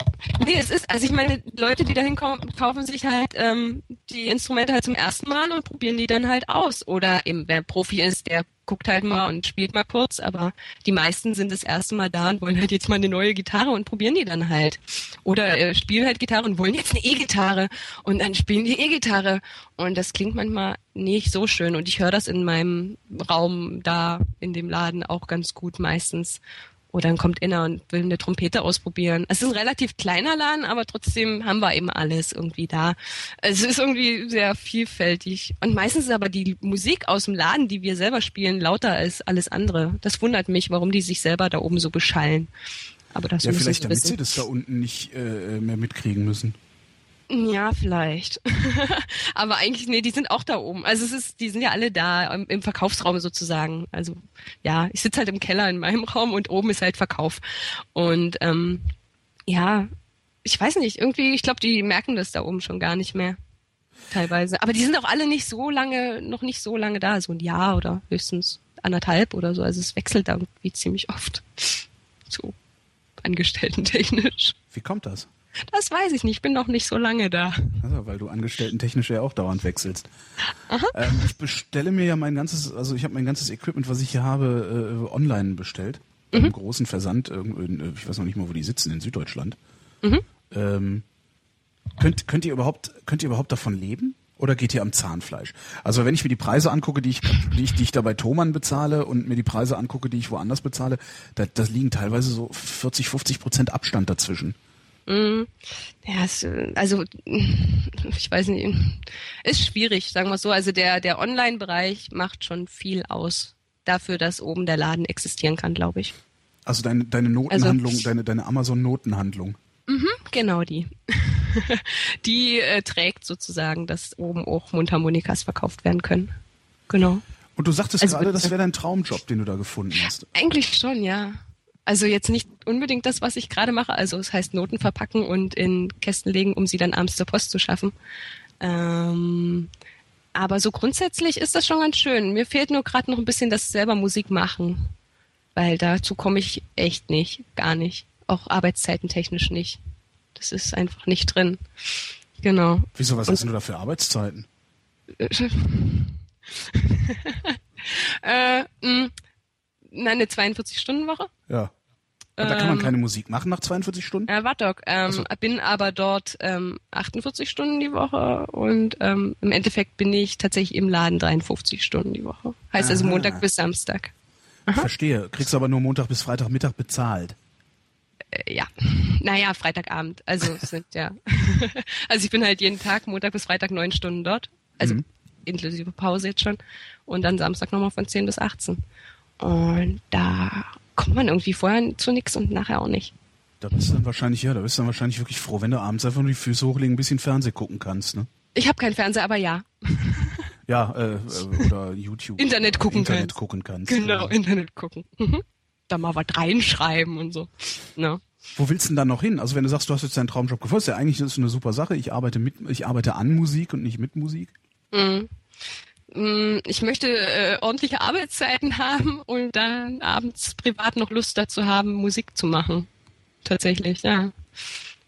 Nee, es ist, also ich meine, Leute, die da hinkommen, kaufen sich halt ähm, die Instrumente halt zum ersten Mal und probieren die dann halt aus. Oder eben, wer Profi ist, der guckt halt mal und spielt mal kurz, aber die meisten sind das erste Mal da und wollen halt jetzt mal eine neue Gitarre und probieren die dann halt. Oder äh, spielen halt Gitarre und wollen jetzt eine E-Gitarre und dann spielen die E-Gitarre. Und das klingt manchmal nicht so schön. Und ich höre das in meinem Raum da in dem Laden auch ganz gut meistens. Oder dann kommt Inna und will eine Trompete ausprobieren. Es ist ein relativ kleiner Laden, aber trotzdem haben wir eben alles irgendwie da. Es ist irgendwie sehr vielfältig. Und meistens ist aber die Musik aus dem Laden, die wir selber spielen, lauter als alles andere. Das wundert mich, warum die sich selber da oben so beschallen. Aber das ja, vielleicht damit sie das da unten nicht äh, mehr mitkriegen müssen. Ja, vielleicht. [LAUGHS] Aber eigentlich, nee, die sind auch da oben. Also es ist, die sind ja alle da im, im Verkaufsraum sozusagen. Also ja, ich sitze halt im Keller in meinem Raum und oben ist halt Verkauf. Und ähm, ja, ich weiß nicht, irgendwie, ich glaube, die merken das da oben schon gar nicht mehr. Teilweise. Aber die sind auch alle nicht so lange, noch nicht so lange da, so ein Jahr oder höchstens anderthalb oder so. Also es wechselt da irgendwie ziemlich oft. [LAUGHS] So angestellten-technisch. Wie kommt das? Das weiß ich nicht, ich bin noch nicht so lange da. Also, weil du angestellten-technisch ja auch dauernd wechselst. Ähm, ich bestelle mir ja mein ganzes, also ich habe mein ganzes Equipment, was ich hier habe, äh, online bestellt. Mhm. Einem großen Versand, in, ich weiß noch nicht mal, wo die sitzen, in Süddeutschland. Mhm. Ähm, könnt, könnt ihr überhaupt, könnt ihr überhaupt davon leben? Oder geht ihr am Zahnfleisch? Also wenn ich mir die Preise angucke, die ich, die ich, die ich da bei Thomann bezahle und mir die Preise angucke, die ich woanders bezahle, da, da liegen teilweise so 40, 50 Prozent Abstand dazwischen. Mm, ja, es, also [LAUGHS] ich weiß nicht, ist schwierig, sagen wir so. Also der der Online-Bereich macht schon viel aus dafür, dass oben der Laden existieren kann, glaube ich. Also deine deine Notenhandlung, also, deine deine Amazon-Notenhandlung. Mhm, genau die. [LAUGHS] die äh, trägt sozusagen, dass oben auch Mundharmonikas verkauft werden können. Genau. Und du sagtest also, gerade, das wäre dein Traumjob, den du da gefunden hast. Eigentlich schon, ja. Also jetzt nicht unbedingt das, was ich gerade mache. Also es heißt Noten verpacken und in Kästen legen, um sie dann abends zur Post zu schaffen. Ähm, aber so grundsätzlich ist das schon ganz schön. Mir fehlt nur gerade noch ein bisschen das selber Musik machen. Weil dazu komme ich echt nicht, gar nicht. Auch arbeitszeitentechnisch nicht. Das ist einfach nicht drin. Genau. Wieso, was und, hast du da für Arbeitszeiten? [LAUGHS] äh, mh, Nein, eine 42-Stunden-Woche. Ja. Und da kann man ähm, keine Musik machen nach 42 Stunden? Ja, warte doch. Ähm, so. Bin aber dort ähm, 48 Stunden die Woche und ähm, im Endeffekt bin ich tatsächlich im Laden 53 Stunden die Woche. Heißt also Aha. also Montag bis Samstag. Aha. Verstehe. Kriegst du aber nur Montag bis Freitagmittag bezahlt. Äh, ja. Naja, Freitagabend. Also sind ja. [LAUGHS] also ich bin halt jeden Tag Montag bis Freitag neun Stunden dort. Also mhm. inklusive Pause jetzt schon. Und dann Samstag nochmal von 10 bis 18. Und da kommt man irgendwie vorher zu nichts und nachher auch nicht. Da bist du dann wahrscheinlich, ja, da bist du dann wahrscheinlich wirklich froh, wenn du abends einfach nur die Füße hochlegen, ein bisschen Fernsehen gucken kannst, ne? Ich habe keinen Fernseher, aber ja. [LAUGHS] ja, äh, äh, oder YouTube. Internet gucken Internet kannst. gucken kannst. Genau, ja. Internet gucken. Mhm. Da mal was reinschreiben und so. Ne? Wo willst du denn dann noch hin? Also wenn du sagst, du hast jetzt deinen Traumjob gefunden, ist ja eigentlich ist eine super Sache. Ich arbeite mit, ich arbeite an Musik und nicht mit Musik. Mhm. Mm, ich möchte äh, ordentliche Arbeitszeiten haben und dann abends privat noch Lust dazu haben, Musik zu machen. Tatsächlich, ja.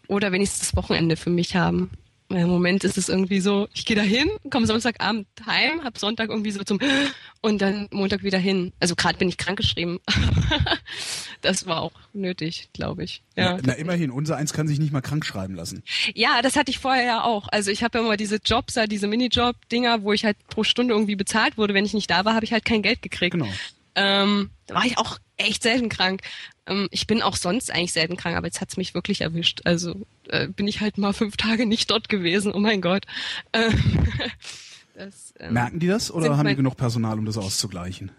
Oder wenigstens das Wochenende für mich haben. Im Moment ist es irgendwie so, ich gehe da hin, komme Samstagabend heim, hab Sonntag irgendwie so zum und dann Montag wieder hin. Also gerade bin ich krankgeschrieben. [LAUGHS] das war auch nötig, glaube ich. Ja, na, na, immerhin, unser eins kann sich nicht mal krank schreiben lassen. Ja, das hatte ich vorher ja auch. Also ich habe ja immer diese Jobs, diese Minijob-Dinger, wo ich halt pro Stunde irgendwie bezahlt wurde. Wenn ich nicht da war, habe ich halt kein Geld gekriegt. Genau. Ähm, da war ich auch echt selten krank. Ähm, ich bin auch sonst eigentlich selten krank, aber jetzt hat's mich wirklich erwischt. Also äh, bin ich halt mal fünf Tage nicht dort gewesen. Oh mein Gott. Äh, [LAUGHS] das, ähm, merken die das oder haben die genug Personal, um das auszugleichen?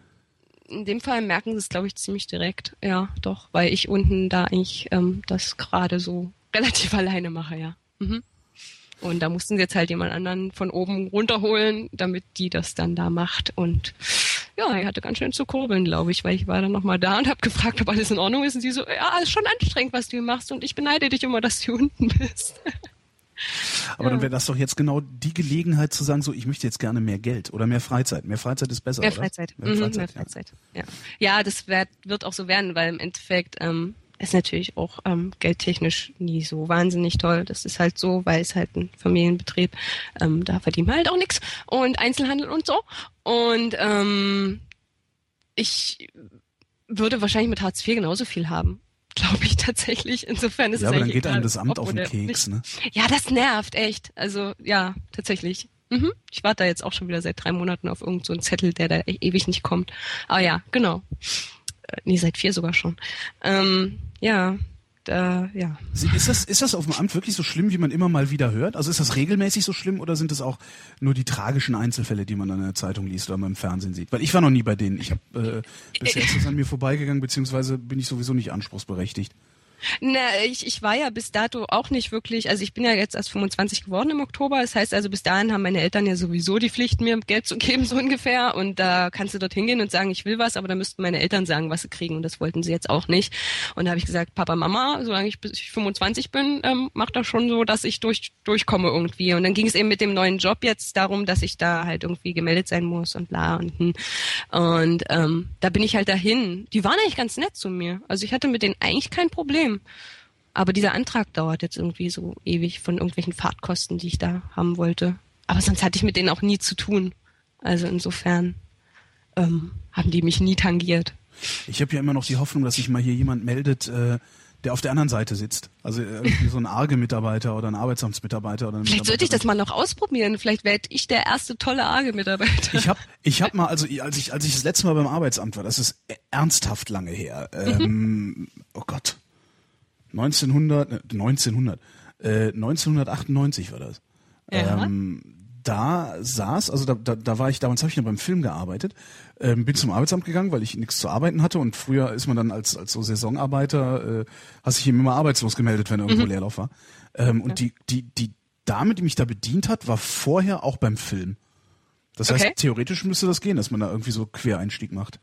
In dem Fall merken sie es, glaube ich, ziemlich direkt. Ja, doch, weil ich unten da eigentlich ähm, das gerade so [LAUGHS] relativ alleine mache, ja. Mhm. Und da mussten sie jetzt halt jemand anderen von oben runterholen, damit die das dann da macht. Und ja, er hatte ganz schön zu kurbeln, glaube ich, weil ich war dann nochmal da und habe gefragt, ob alles in Ordnung ist. Und sie so, ja, ist schon anstrengend, was du hier machst und ich beneide dich immer, dass du [LAUGHS] unten bist. Aber ja. dann wäre das doch jetzt genau die Gelegenheit zu sagen, so, ich möchte jetzt gerne mehr Geld oder mehr Freizeit. Mehr Freizeit ist besser, mehr oder? Freizeit. Mehr Freizeit. Mhm, mehr Freizeit. Ja. ja. ja, das wird, wird auch so werden, weil im Endeffekt ähm, ist natürlich auch ähm, geldtechnisch nie so wahnsinnig toll. Das ist halt so, weil es halt ein Familienbetrieb, ähm, da verdienen wir halt auch nichts und Einzelhandel und so. Und ähm, ich würde wahrscheinlich mit Hartz IV genauso viel haben. [LAUGHS] Glaube ich tatsächlich. Insofern ist ja, es aber dann geht einem egal, das Amt auf den Keks, ne? Ja, das nervt, echt. Also, ja, tatsächlich. Mhm. Ich warte da jetzt auch schon wieder seit drei Monaten auf irgendeinen so Zettel, der da e- ewig nicht kommt. Aber ja, genau. Nee, seit vier sogar schon. Ähm, ja, da, ja. Ist das, ist das auf dem Amt wirklich so schlimm, wie man immer mal wieder hört? Also ist das regelmäßig so schlimm oder sind es auch nur die tragischen Einzelfälle, die man in der Zeitung liest oder mal im Fernsehen sieht? Weil ich war noch nie bei denen. Ich habe äh, [LAUGHS] bisher ist das an mir vorbeigegangen, beziehungsweise bin ich sowieso nicht anspruchsberechtigt. Na, ich, ich war ja bis dato auch nicht wirklich, also ich bin ja jetzt erst 25 geworden im Oktober. Das heißt also, bis dahin haben meine Eltern ja sowieso die Pflicht, mir Geld zu [LAUGHS] geben, so ungefähr. Und da kannst du dort hingehen und sagen, ich will was, aber da müssten meine Eltern sagen, was sie kriegen. Und das wollten sie jetzt auch nicht. Und da habe ich gesagt, Papa, Mama, solange ich bis ich 25 bin, ähm, macht das schon so, dass ich durch, durchkomme irgendwie. Und dann ging es eben mit dem neuen Job jetzt darum, dass ich da halt irgendwie gemeldet sein muss und bla und hm. Und ähm, da bin ich halt dahin. Die waren eigentlich ganz nett zu mir. Also ich hatte mit denen eigentlich kein Problem. Aber dieser Antrag dauert jetzt irgendwie so ewig von irgendwelchen Fahrtkosten, die ich da haben wollte. Aber sonst hatte ich mit denen auch nie zu tun. Also insofern ähm, haben die mich nie tangiert. Ich habe ja immer noch die Hoffnung, dass sich mal hier jemand meldet, äh, der auf der anderen Seite sitzt. Also irgendwie so ein Arge-Mitarbeiter oder ein Arbeitsamtsmitarbeiter oder eine Vielleicht sollte ich das mal noch ausprobieren. Vielleicht werde ich der erste tolle ARGE-Mitarbeiter. Ich habe ich hab mal, also als ich, als ich das letzte Mal beim Arbeitsamt war, das ist ernsthaft lange her. [LAUGHS] Ähm, oh Gott. 1900, äh, 1900, äh, 1998 war das. Ja. Ähm, da saß, also da, da, da war ich, damals habe ich noch beim Film gearbeitet, ähm, bin zum Arbeitsamt gegangen, weil ich nichts zu arbeiten hatte und früher ist man dann als, als so Saisonarbeiter, äh, hast dich eben immer arbeitslos gemeldet, wenn irgendwo Leerlauf war. Ähm, und die, die, die Dame, die mich da bedient hat, war vorher auch beim Film. Das heißt, Okay. theoretisch müsste das gehen, dass man da irgendwie so Quereinstieg macht.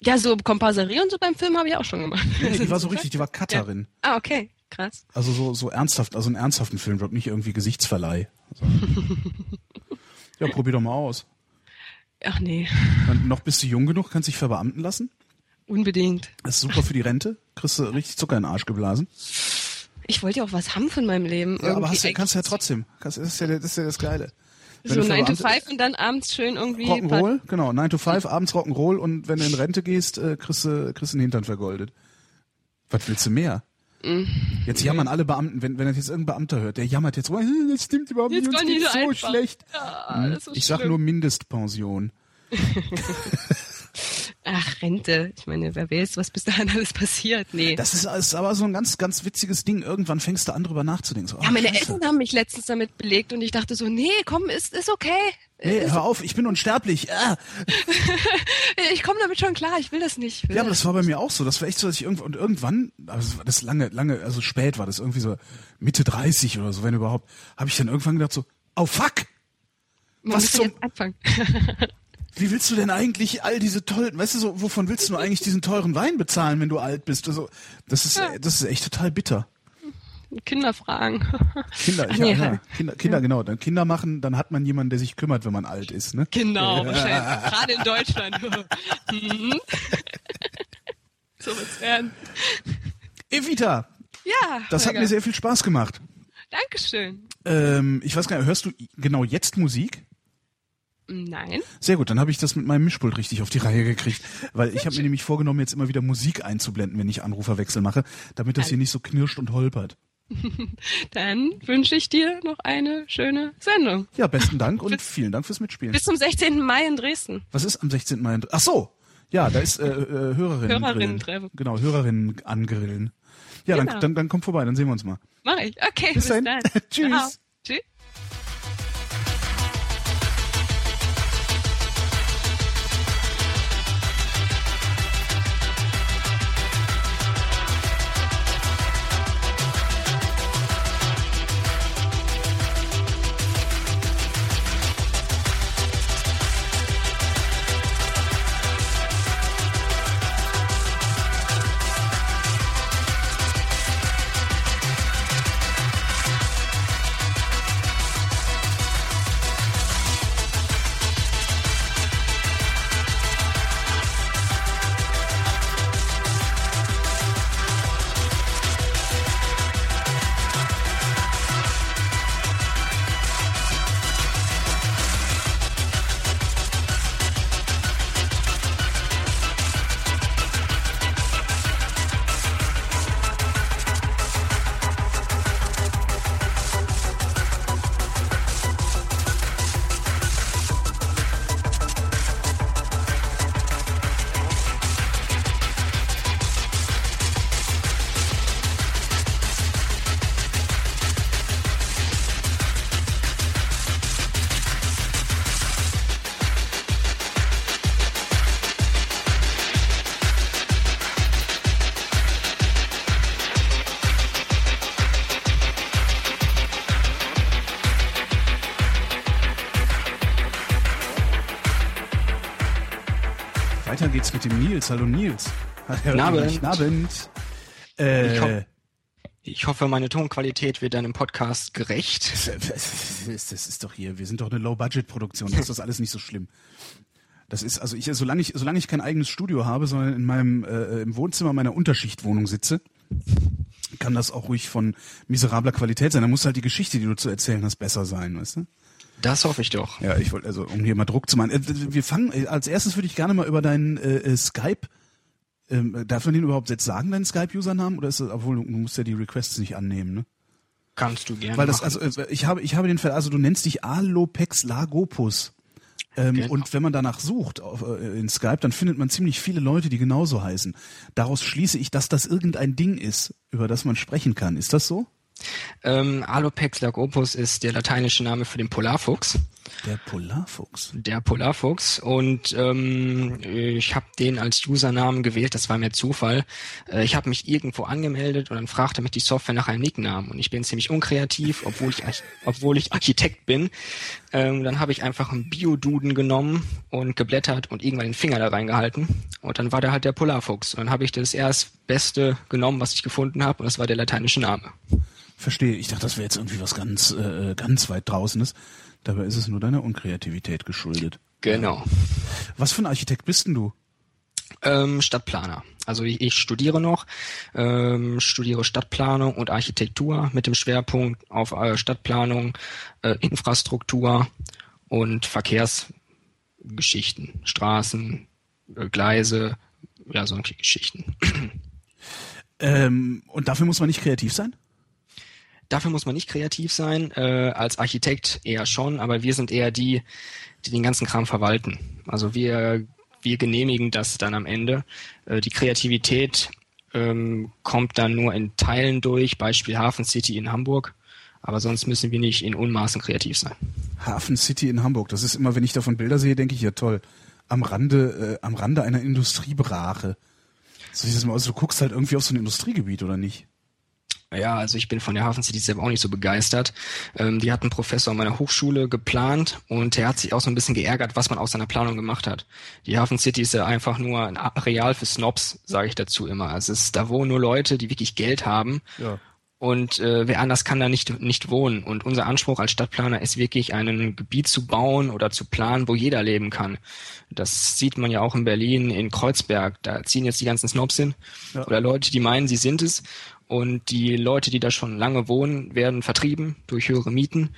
Ja, so Komparserie und so beim Film habe ich auch schon gemacht. Nee, die war so [LAUGHS] richtig, die war Cutterin. Ah, okay. Krass. Also so, so ernsthaft, also einen ernsthaften Filmjob, nicht irgendwie Gesichtsverleih. Also. [LAUGHS] ja, probier doch mal aus. Ach nee, Und noch bist du jung genug, kannst dich verbeamten lassen. unbedingt. Das ist super für die Rente. Kriegst du richtig Zucker in den Arsch geblasen. Ich wollte ja auch was haben von meinem Leben. Ja, aber hast du, kannst du ja trotzdem. Kannst, das, ist ja, das ist ja das Geile. So du 9 to verbeamtet- 5 und dann abends schön irgendwie. Rock'n'Roll, genau. 9 to 5, abends Rock'n'Roll und wenn du in Rente gehst, äh, kriegst du, kriegst du den Hintern vergoldet. Was willst du mehr? Mhm. Jetzt jammern alle Beamten, wenn, wenn das jetzt irgendein Beamter hört, der jammert jetzt, "Oh, das stimmt überhaupt nicht, uns geht's so so einfach." schlecht. Ja, ist ich sag schlimm. nur Mindestpension. [LAUGHS] Ach, Rente. Ich meine, wer weiß, was bis dahin alles passiert. Nee. Das ist, ist aber so ein ganz, ganz witziges Ding. Irgendwann fängst du an, drüber nachzudenken. So, ja, ach, meine Scheiße. Eltern haben mich letztens damit belegt und ich dachte so, nee, komm, ist, ist okay. Nee, hör auf, ich bin unsterblich. Ah. [LAUGHS] Ich komme damit schon klar, ich will das nicht. Ich will Ja, aber das war bei mir auch so. Das war echt so, dass ich irgendwann, und irgendwann, also das lange, lange, also spät war das irgendwie so Mitte 30 oder so, wenn überhaupt, habe ich dann irgendwann gedacht so, oh fuck, Man was ja zum- anfangen. [LAUGHS] wie willst du denn eigentlich all diese tollen, weißt du so, wovon willst du eigentlich diesen teuren Wein bezahlen, wenn du alt bist? Also, das ist, Ja. das ist echt total bitter. Kinder fragen. Kinder, Ach ja, nee, ja. Kinder, Kinder, genau. Dann Kinder machen, dann hat man jemanden, der sich kümmert, wenn man alt ist, ne? Genau, wahrscheinlich. Gerade in Deutschland. [LAUGHS] Mhm. so wird's werden. Evita, Ja. das hat mir sehr viel Spaß gemacht. Dankeschön. Ähm, ich weiß gar nicht, hörst du genau jetzt Musik? Nein. Sehr gut, dann habe ich das mit meinem Mischpult richtig auf die Reihe gekriegt, weil ich habe mir nämlich vorgenommen, jetzt immer wieder Musik einzublenden, wenn ich Anruferwechsel mache, damit das hier nicht so knirscht und holpert. [LAUGHS] Dann wünsche ich dir noch eine schöne Sendung. Ja, besten Dank und vielen Dank fürs Mitspielen. Bis zum 16. Mai in Dresden. Was ist am 16. Mai? in Dr- Ach so, ja, da ist äh, äh, Hörerinnen. Hörerinnen-Treffen. Genau, Hörerinnen angrillen. Ja, Genau. dann, dann, dann komm vorbei, dann sehen wir uns mal. Mach ich. Okay, Bis bis, dahin. dann. [LAUGHS] Tschüss. Ciao. Tschüss. Nils. Hallo Nils. Guten Abend. Äh, ich, ho ich, hoffe, meine Tonqualität wird deinem Podcast gerecht. [LAUGHS] Das ist doch hier, wir sind doch eine Low-Budget-Produktion, das ist das alles nicht so schlimm. Das ist, also ich, solange ich, solange ich kein eigenes Studio habe, sondern in meinem, äh, im Wohnzimmer meiner Unterschichtwohnung sitze, kann das auch ruhig von miserabler Qualität sein. Da muss halt die Geschichte, die du zu erzählen hast, besser sein, weißt du? Das hoffe ich doch. Ja, ich wollte, also um hier mal Druck zu machen. Äh, wir fangen, äh, als erstes würde ich gerne mal über deinen äh, äh, Skype, ähm, darf man den überhaupt jetzt sagen, deinen Skype-Usernamen? Oder ist das, obwohl du musst ja die Requests nicht annehmen, ne? Kannst du gerne. Weil das, machen. also ich habe, ich habe den Fall, also du nennst dich Alopex Lagopus. Ähm, genau. Und wenn man danach sucht auf, äh, in Skype, dann findet man ziemlich viele Leute, die genauso heißen. Daraus schließe ich, dass das irgendein Ding ist, über das man sprechen kann. Ist das so? Ähm, Alopex lagopus ist der lateinische Name für den Polarfuchs. Der Polarfuchs. Der Polarfuchs. Und ähm, ich habe den als Usernamen gewählt, das war mir Zufall. Äh, ich habe mich irgendwo angemeldet und dann fragte mich die Software nach einem Nicknamen. Und ich bin ziemlich unkreativ, obwohl ich, obwohl ich Architekt bin. Ähm, dann habe ich einfach einen Bioduden genommen und geblättert und irgendwann den Finger da reingehalten. Und dann war der halt der Polarfuchs. Und dann habe ich das erst Beste genommen, was ich gefunden habe, und das war der lateinische Name. Verstehe. Ich dachte, das wäre jetzt irgendwie was ganz, äh, ganz weit draußen ist. Dabei ist es nur deiner Unkreativität geschuldet. Genau. Was für ein Architekt bist denn du? Ähm, Stadtplaner. Also ich, ich studiere noch, ähm, studiere Stadtplanung und Architektur mit dem Schwerpunkt auf äh, Stadtplanung, äh, Infrastruktur und Verkehrsgeschichten, Straßen, äh, Gleise, ja, solche Geschichten. Ähm, und dafür muss man nicht kreativ sein? Dafür muss man nicht kreativ sein, äh, als Architekt eher schon, aber wir sind eher die, die den ganzen Kram verwalten. Also wir, wir genehmigen das dann am Ende. Äh, die Kreativität ähm, kommt dann nur in Teilen durch, Beispiel Hafen City in Hamburg. Aber sonst müssen wir nicht in Unmaßen kreativ sein. Hafen City in Hamburg, das ist immer, wenn ich davon Bilder sehe, denke ich ja toll. Am Rande, äh, am Rande einer Industriebrache. So sieht das mal aus, du guckst halt irgendwie auf so ein Industriegebiet, oder nicht? Ja, also ich bin von der Hafen City selber auch nicht so begeistert. Ähm, die hat einen Professor an meiner Hochschule geplant und der hat sich auch so ein bisschen geärgert, was man aus seiner Planung gemacht hat. Die Hafen City ist ja einfach nur ein Areal für Snobs, sage ich dazu immer. Also es ist, da wohnen nur Leute, die wirklich Geld haben. Ja. Und äh, wer anders kann da nicht, nicht wohnen. Und unser Anspruch als Stadtplaner ist wirklich, ein Gebiet zu bauen oder zu planen, wo jeder leben kann. Das sieht man ja auch in Berlin, in Kreuzberg. Da ziehen jetzt die ganzen Snobs hin. Ja. Oder Leute, die meinen, sie sind es. Und die Leute, die da schon lange wohnen, werden vertrieben durch höhere Mieten.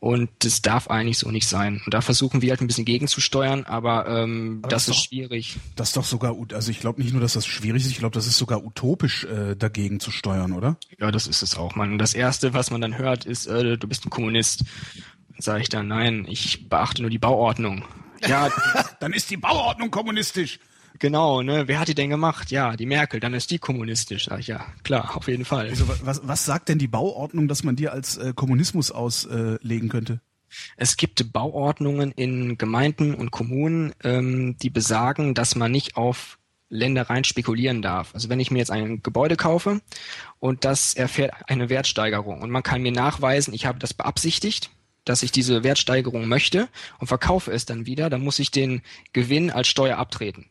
Und das darf eigentlich so nicht sein. Und da versuchen wir halt ein bisschen gegenzusteuern, aber, ähm, aber das, das ist, doch, schwierig. Das ist doch sogar, also ich glaube nicht nur, dass das schwierig ist, ich glaube, das ist sogar utopisch, äh, dagegen zu steuern, oder? Ja, das ist es auch, man. Das Erste, was man dann hört, ist, äh, du bist ein Kommunist. Sage ich dann, nein, ich beachte nur die Bauordnung. [LAUGHS] Ja, dann ist die Bauordnung kommunistisch. Genau, ne? Wer hat die denn gemacht? Ja, die Merkel, dann ist die kommunistisch. Sag ich, ja, klar, auf jeden Fall. Also, was, was sagt denn die Bauordnung, dass man dir als äh, Kommunismus auslegen äh, könnte? Es gibt Bauordnungen in Gemeinden und Kommunen, ähm, die besagen, dass man nicht auf Ländereien spekulieren darf. Also wenn ich mir jetzt ein Gebäude kaufe und das erfährt eine Wertsteigerung und man kann mir nachweisen, ich habe das beabsichtigt, dass ich diese Wertsteigerung möchte und verkaufe es dann wieder, dann muss ich den Gewinn als Steuer abtreten.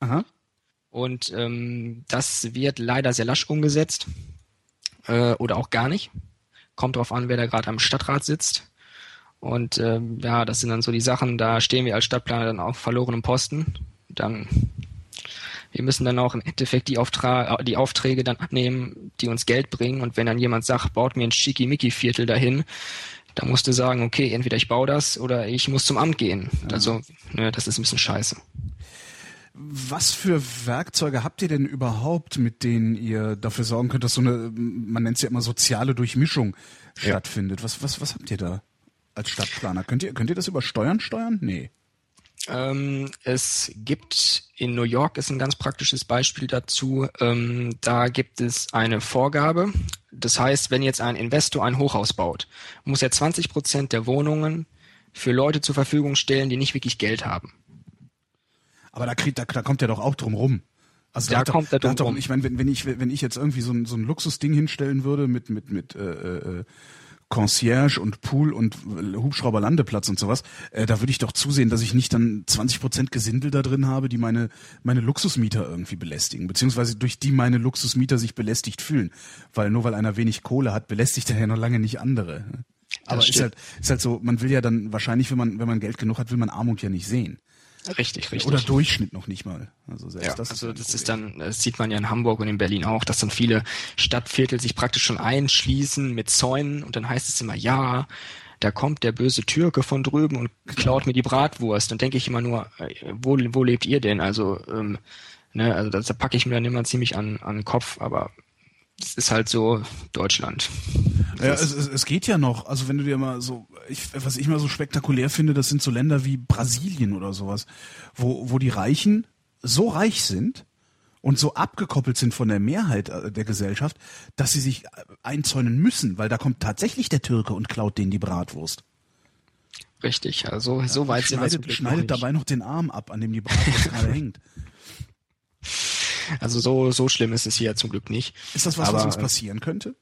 Aha. Und ähm, das wird leider sehr lasch umgesetzt äh, oder auch gar nicht. Kommt drauf an, wer da gerade am Stadtrat sitzt. Und ähm, ja, das sind dann so die Sachen, da stehen wir als Stadtplaner dann auf verlorenem Posten. Dann wir müssen dann auch im Endeffekt die, Auftra die Aufträge dann abnehmen, die uns Geld bringen. Und wenn dann jemand sagt, baut mir ein Schickimicki-Viertel dahin, dann musst du sagen, okay, entweder ich baue das oder ich muss zum Amt gehen. Ja. Also, ne, das ist ein bisschen scheiße. Was für Werkzeuge habt ihr denn überhaupt, mit denen ihr dafür sorgen könnt, dass so eine, man nennt es ja immer soziale Durchmischung ja. stattfindet? Was, was, was habt ihr da als Stadtplaner? Könnt ihr, könnt ihr das über Steuern steuern? Nee. Ähm, es gibt in New York ist ein ganz praktisches Beispiel dazu. Ähm, da gibt es eine Vorgabe. Das heißt, wenn jetzt ein Investor ein Hochhaus baut, muss er 20 Prozent der Wohnungen für Leute zur Verfügung stellen, die nicht wirklich Geld haben. Aber da, kriegt, da, da kommt er doch auch drum rum. Also da, da kommt er drum rum. Ich meine, wenn, wenn ich wenn ich jetzt irgendwie so ein, so ein Luxusding hinstellen würde mit mit mit äh, äh, Concierge und Pool und Hubschrauberlandeplatz und sowas, äh, da würde ich doch zusehen, dass ich nicht dann 20 Prozent Gesindel da drin habe, die meine, meine Luxusmieter irgendwie belästigen, beziehungsweise durch die meine Luxusmieter sich belästigt fühlen. Weil nur weil einer wenig Kohle hat, belästigt er ja noch lange nicht andere. Aber ist halt, ist halt so, man will ja dann wahrscheinlich, wenn man, wenn man Geld genug hat, will man Armut ja nicht sehen. Richtig, richtig. Oder Durchschnitt noch nicht mal. Also selbst ja, das also ist das ist dann, das sieht man ja in Hamburg und in Berlin auch, dass dann viele Stadtviertel sich praktisch schon einschließen mit Zäunen und dann heißt es immer, ja, da kommt der böse Türke von drüben und klaut mir die Bratwurst. Dann denke ich immer nur, äh, wo, wo lebt ihr denn? Also, ähm, ne, also das, da packe ich mir dann immer ziemlich an, an den Kopf, aber es ist halt so Deutschland. Ja, es, es, es geht ja noch. Also wenn du dir mal so, ich, was ich mal so spektakulär finde, das sind so Länder wie Brasilien oder sowas, wo, wo die Reichen so reich sind und so abgekoppelt sind von der Mehrheit äh, der Gesellschaft, dass sie sich äh, einzäunen müssen, weil da kommt tatsächlich der Türke und klaut denen die Bratwurst. Richtig, also so weit sind wir Schneidet, schneidet dabei noch den Arm ab, an dem die Bratwurst [LAUGHS] gerade hängt. Also so, so schlimm ist es hier zum Glück nicht. Ist das was, Aber, was uns passieren könnte?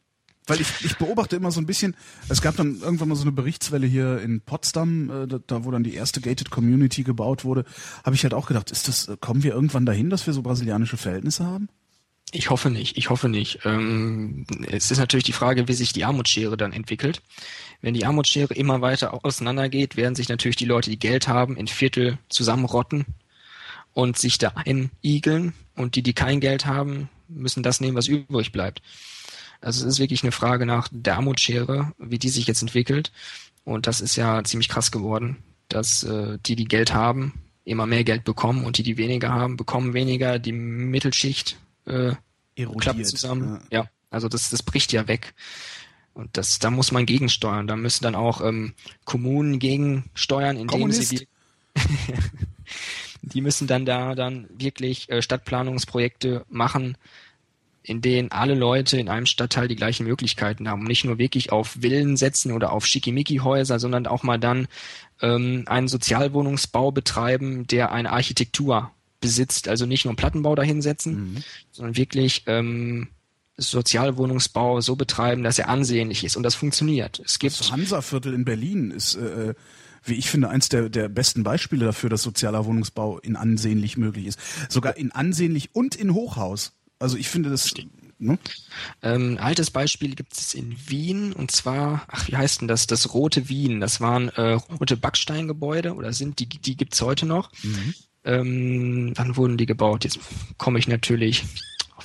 Weil ich, ich beobachte immer so ein bisschen, es gab dann irgendwann mal so eine Berichtswelle hier in Potsdam, äh, da, wo dann die erste Gated Community gebaut wurde, habe ich halt auch gedacht, ist das, kommen wir irgendwann dahin, dass wir so brasilianische Verhältnisse haben? Ich hoffe nicht, ich hoffe nicht. Ähm, es ist natürlich die Frage, wie sich die Armutsschere dann entwickelt. Wenn die Armutsschere immer weiter auseinandergeht, werden sich natürlich die Leute, die Geld haben, in Viertel zusammenrotten und sich da einigeln und die, die kein Geld haben, müssen das nehmen, was übrig bleibt. Also es ist wirklich eine Frage nach der Armutsschere, wie die sich jetzt entwickelt. Und das ist ja ziemlich krass geworden, dass äh, die, die Geld haben, immer mehr Geld bekommen und die, die weniger haben, bekommen weniger. Die Mittelschicht äh, klappt zusammen. Ja. ja, also das, das bricht ja weg. Und das, da muss man gegensteuern. Da müssen dann auch ähm, Kommunen gegensteuern, indem Kommunist. sie die, [LAUGHS] die müssen dann da dann wirklich äh, Stadtplanungsprojekte machen, in denen alle Leute in einem Stadtteil die gleichen Möglichkeiten haben. Nicht nur wirklich auf Villen setzen oder auf Schickimicki-Häuser, sondern auch mal dann ähm, einen Sozialwohnungsbau betreiben, der eine Architektur besitzt. Also nicht nur einen Plattenbau dahinsetzen, mhm. sondern wirklich ähm, Sozialwohnungsbau so betreiben, dass er ansehnlich ist. Und das funktioniert. Es gibt das Hansa-Viertel in Berlin ist äh, wie ich finde, eins der, der besten Beispiele dafür, dass sozialer Wohnungsbau in ansehnlich möglich ist. Sogar in ansehnlich und in Hochhaus. Also ich finde das. Ne? Ähm, ein altes Beispiel gibt es in Wien und zwar, ach wie heißt denn das? Das Rote Wien. Das waren äh, rote Backsteingebäude oder sind die, die gibt's heute noch. Mhm. Ähm, wann wurden die gebaut? Jetzt komme ich natürlich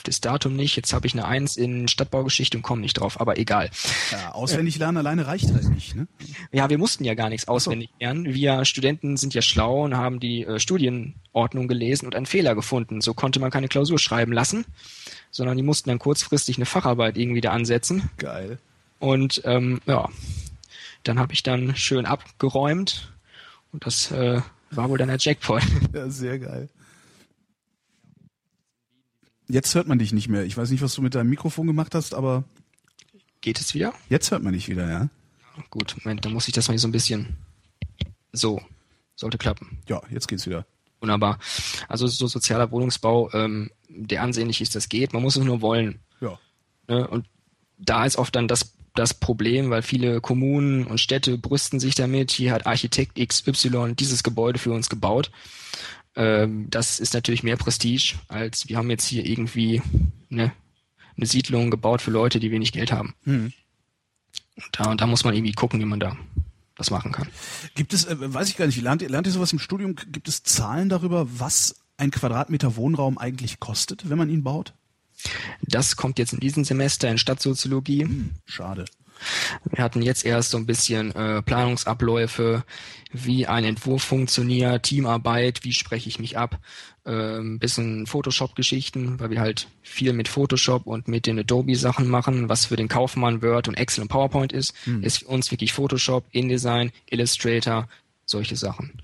das Datum nicht. Jetzt habe ich eine Eins in Stadtbaugeschichte und komme nicht drauf, aber egal. Ja, auswendig lernen alleine reicht halt nicht. Ne? Ja, wir mussten ja gar nichts auswendig lernen. Wir Studenten sind ja schlau und haben die äh, Studienordnung gelesen und einen Fehler gefunden. So konnte man keine Klausur schreiben lassen, sondern die mussten dann kurzfristig eine Facharbeit irgendwie da ansetzen. Geil. Und ähm, ja, dann habe ich dann schön abgeräumt und das äh, war wohl dann der Jackpot. Ja, sehr geil. Jetzt hört man dich nicht mehr. Ich weiß nicht, was du mit deinem Mikrofon gemacht hast, aber. Geht es wieder? Jetzt hört man dich wieder, ja. Gut, Moment, dann muss ich das mal so ein bisschen. So, sollte klappen. Ja, jetzt geht's wieder. Wunderbar. Also so sozialer Wohnungsbau, ähm, der ansehnlich ist, das geht. Man muss es nur wollen. Ja. Ne? Und da ist oft dann das, das Problem, weil viele Kommunen und Städte brüsten sich damit, hier hat Architekt XY dieses Gebäude für uns gebaut. Ähm, das ist natürlich mehr Prestige, als wir haben jetzt hier irgendwie eine, eine Siedlung gebaut für Leute, die wenig Geld haben. Mhm. Da, da muss man irgendwie gucken, wie man da was machen kann. Gibt es, äh, weiß ich gar nicht, lernt ihr, lernt ihr sowas im Studium? Gibt es Zahlen darüber, was ein Quadratmeter Wohnraum eigentlich kostet, wenn man ihn baut? Das kommt jetzt in diesem Semester in Stadtsoziologie. Hm, schade. Wir hatten jetzt erst so ein bisschen äh, Planungsabläufe, wie ein Entwurf funktioniert, Teamarbeit, wie spreche ich mich ab, äh, ein bisschen Photoshop-Geschichten, weil wir halt viel mit Photoshop und mit den Adobe-Sachen machen, was für den Kaufmann Word und Excel und PowerPoint ist, hm. ist für uns wirklich Photoshop, InDesign, Illustrator, solche Sachen.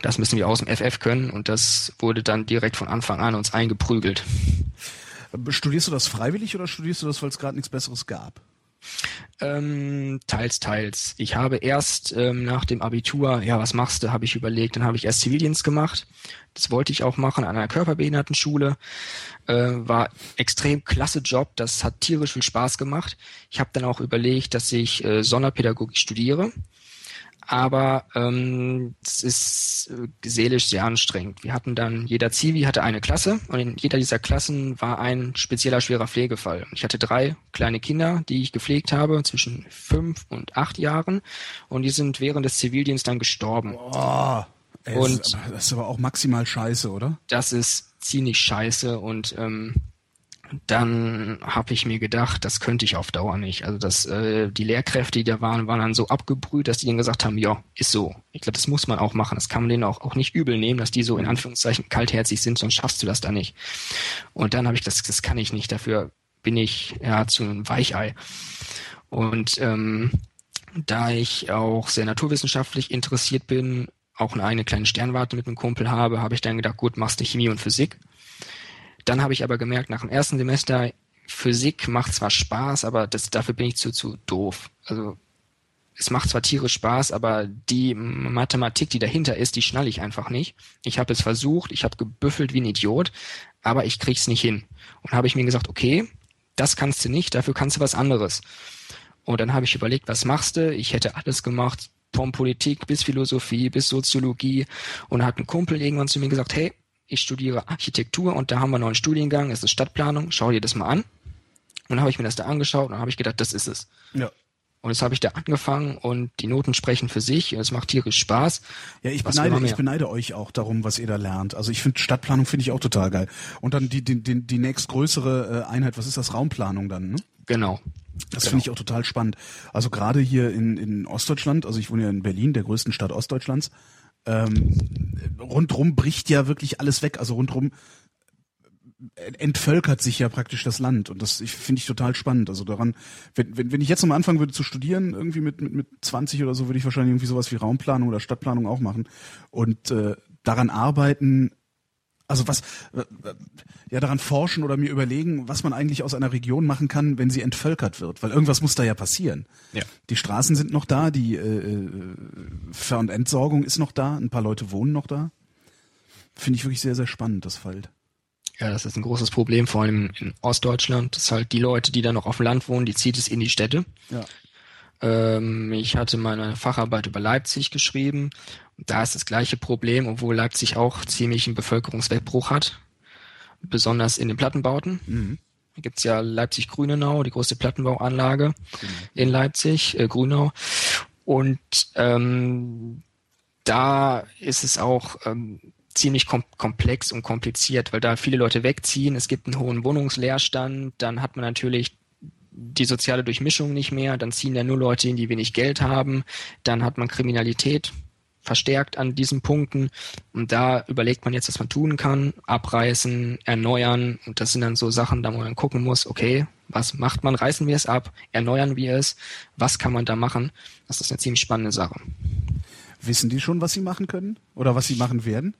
Das müssen wir aus dem FF können und das wurde dann direkt von Anfang an uns eingeprügelt. Studierst du das freiwillig oder studierst du das, weil es gerade nichts Besseres gab? Ähm, teils, teils. Ich habe erst ähm, nach dem Abitur, ja, was machst du, habe ich überlegt. Dann habe ich erst Zivildienst gemacht. Das wollte ich auch machen an einer Körperbehindertenschule. Äh, war extrem klasse Job. Das hat tierisch viel Spaß gemacht. Ich habe dann auch überlegt, dass ich äh, Sonderpädagogik studiere aber ähm, es ist äh, seelisch sehr anstrengend. Wir hatten dann, jeder Zivi hatte eine Klasse und in jeder dieser Klassen war ein spezieller schwerer Pflegefall. Ich hatte drei kleine Kinder, die ich gepflegt habe, zwischen fünf und acht Jahren und die sind während des Zivildienstes dann gestorben. Oh, ey, und das ist, aber, das ist aber auch maximal scheiße, oder? Das ist ziemlich scheiße und ähm, dann habe ich mir gedacht, das könnte ich auf Dauer nicht. Also dass äh, die Lehrkräfte, die da waren, waren dann so abgebrüht, dass die dann gesagt haben, ja, ist so. Ich glaube, das muss man auch machen. Das kann man denen auch, auch nicht übel nehmen, dass die so in Anführungszeichen kaltherzig sind, sonst schaffst du das da nicht. Und dann habe ich das, das kann ich nicht. Dafür bin ich ja zu einem Weichei. Und ähm, da ich auch sehr naturwissenschaftlich interessiert bin, auch eine kleine Sternwarte mit einem Kumpel habe, habe ich dann gedacht, gut, machst du Chemie und Physik. Dann habe ich aber gemerkt, nach dem ersten Semester, Physik macht zwar Spaß, aber das, dafür bin ich zu, zu doof. Also es macht zwar tierisch Spaß, aber die Mathematik, die dahinter ist, die schnalle ich einfach nicht. Ich habe es versucht, ich habe gebüffelt wie ein Idiot, aber ich krieg's nicht hin. Und habe ich mir gesagt, okay, das kannst du nicht, dafür kannst du was anderes. Und dann habe ich überlegt, was machst du? Ich hätte alles gemacht, von Politik bis Philosophie bis Soziologie. Und hat ein Kumpel irgendwann zu mir gesagt, hey, ich studiere Architektur und da haben wir noch einen Studiengang, es ist Stadtplanung, schau dir das mal an. Und dann habe ich mir das da angeschaut und habe ich gedacht, das ist es. Ja. Und jetzt habe ich da angefangen und die Noten sprechen für sich und es macht tierisch Spaß. Ja, ich beneide, ich beneide euch auch darum, was ihr da lernt. Also ich finde Stadtplanung finde ich auch total geil. Und dann die, die, die, die nächstgrößere äh, Einheit, was ist das? Raumplanung dann, ne? Genau. Das genau. finde ich auch total spannend. Also gerade hier in, in Ostdeutschland, also ich wohne ja in Berlin, der größten Stadt Ostdeutschlands, ähm, rundrum bricht ja wirklich alles weg. Also rundrum entvölkert sich ja praktisch das Land und das finde ich total spannend. Also daran, wenn, wenn, wenn ich jetzt nochmal anfangen würde zu studieren, irgendwie mit, mit, mit 20 oder so, würde ich wahrscheinlich irgendwie sowas wie Raumplanung oder Stadtplanung auch machen und äh, daran arbeiten, also was, ja, daran forschen oder mir überlegen, was man eigentlich aus einer Region machen kann, wenn sie entvölkert wird, weil irgendwas muss da ja passieren. Ja. Die Straßen sind noch da, die äh, äh Ver- und Entsorgung ist noch da, ein paar Leute wohnen noch da. Finde ich wirklich sehr, sehr spannend, das Feld. Ja, das ist ein großes Problem, vor allem in Ostdeutschland. Das ist halt die Leute, die da noch auf dem Land wohnen, die zieht es in die Städte. Ja. Ähm, ich hatte meine Facharbeit über Leipzig geschrieben. Da ist das gleiche Problem, obwohl Leipzig auch ziemlich einen Bevölkerungswegbruch hat. Besonders in den Plattenbauten. Mhm. Da gibt's ja Leipzig-Grünenau, die große Plattenbauanlage mhm. in Leipzig, äh, Grünau. Und ähm, da ist es auch ähm, ziemlich kom komplex und kompliziert, weil da viele Leute wegziehen. Es gibt einen hohen Wohnungsleerstand. Dann hat man natürlich die soziale Durchmischung nicht mehr, dann ziehen ja nur Leute hin, die wenig Geld haben, dann hat man Kriminalität verstärkt an diesen Punkten und da überlegt man jetzt, was man tun kann, abreißen, erneuern und das sind dann so Sachen, da man gucken muss, okay, was macht man, reißen wir es ab, erneuern wir es, was kann man da machen, das ist eine ziemlich spannende Sache. Wissen die schon, was sie machen können oder was sie machen werden?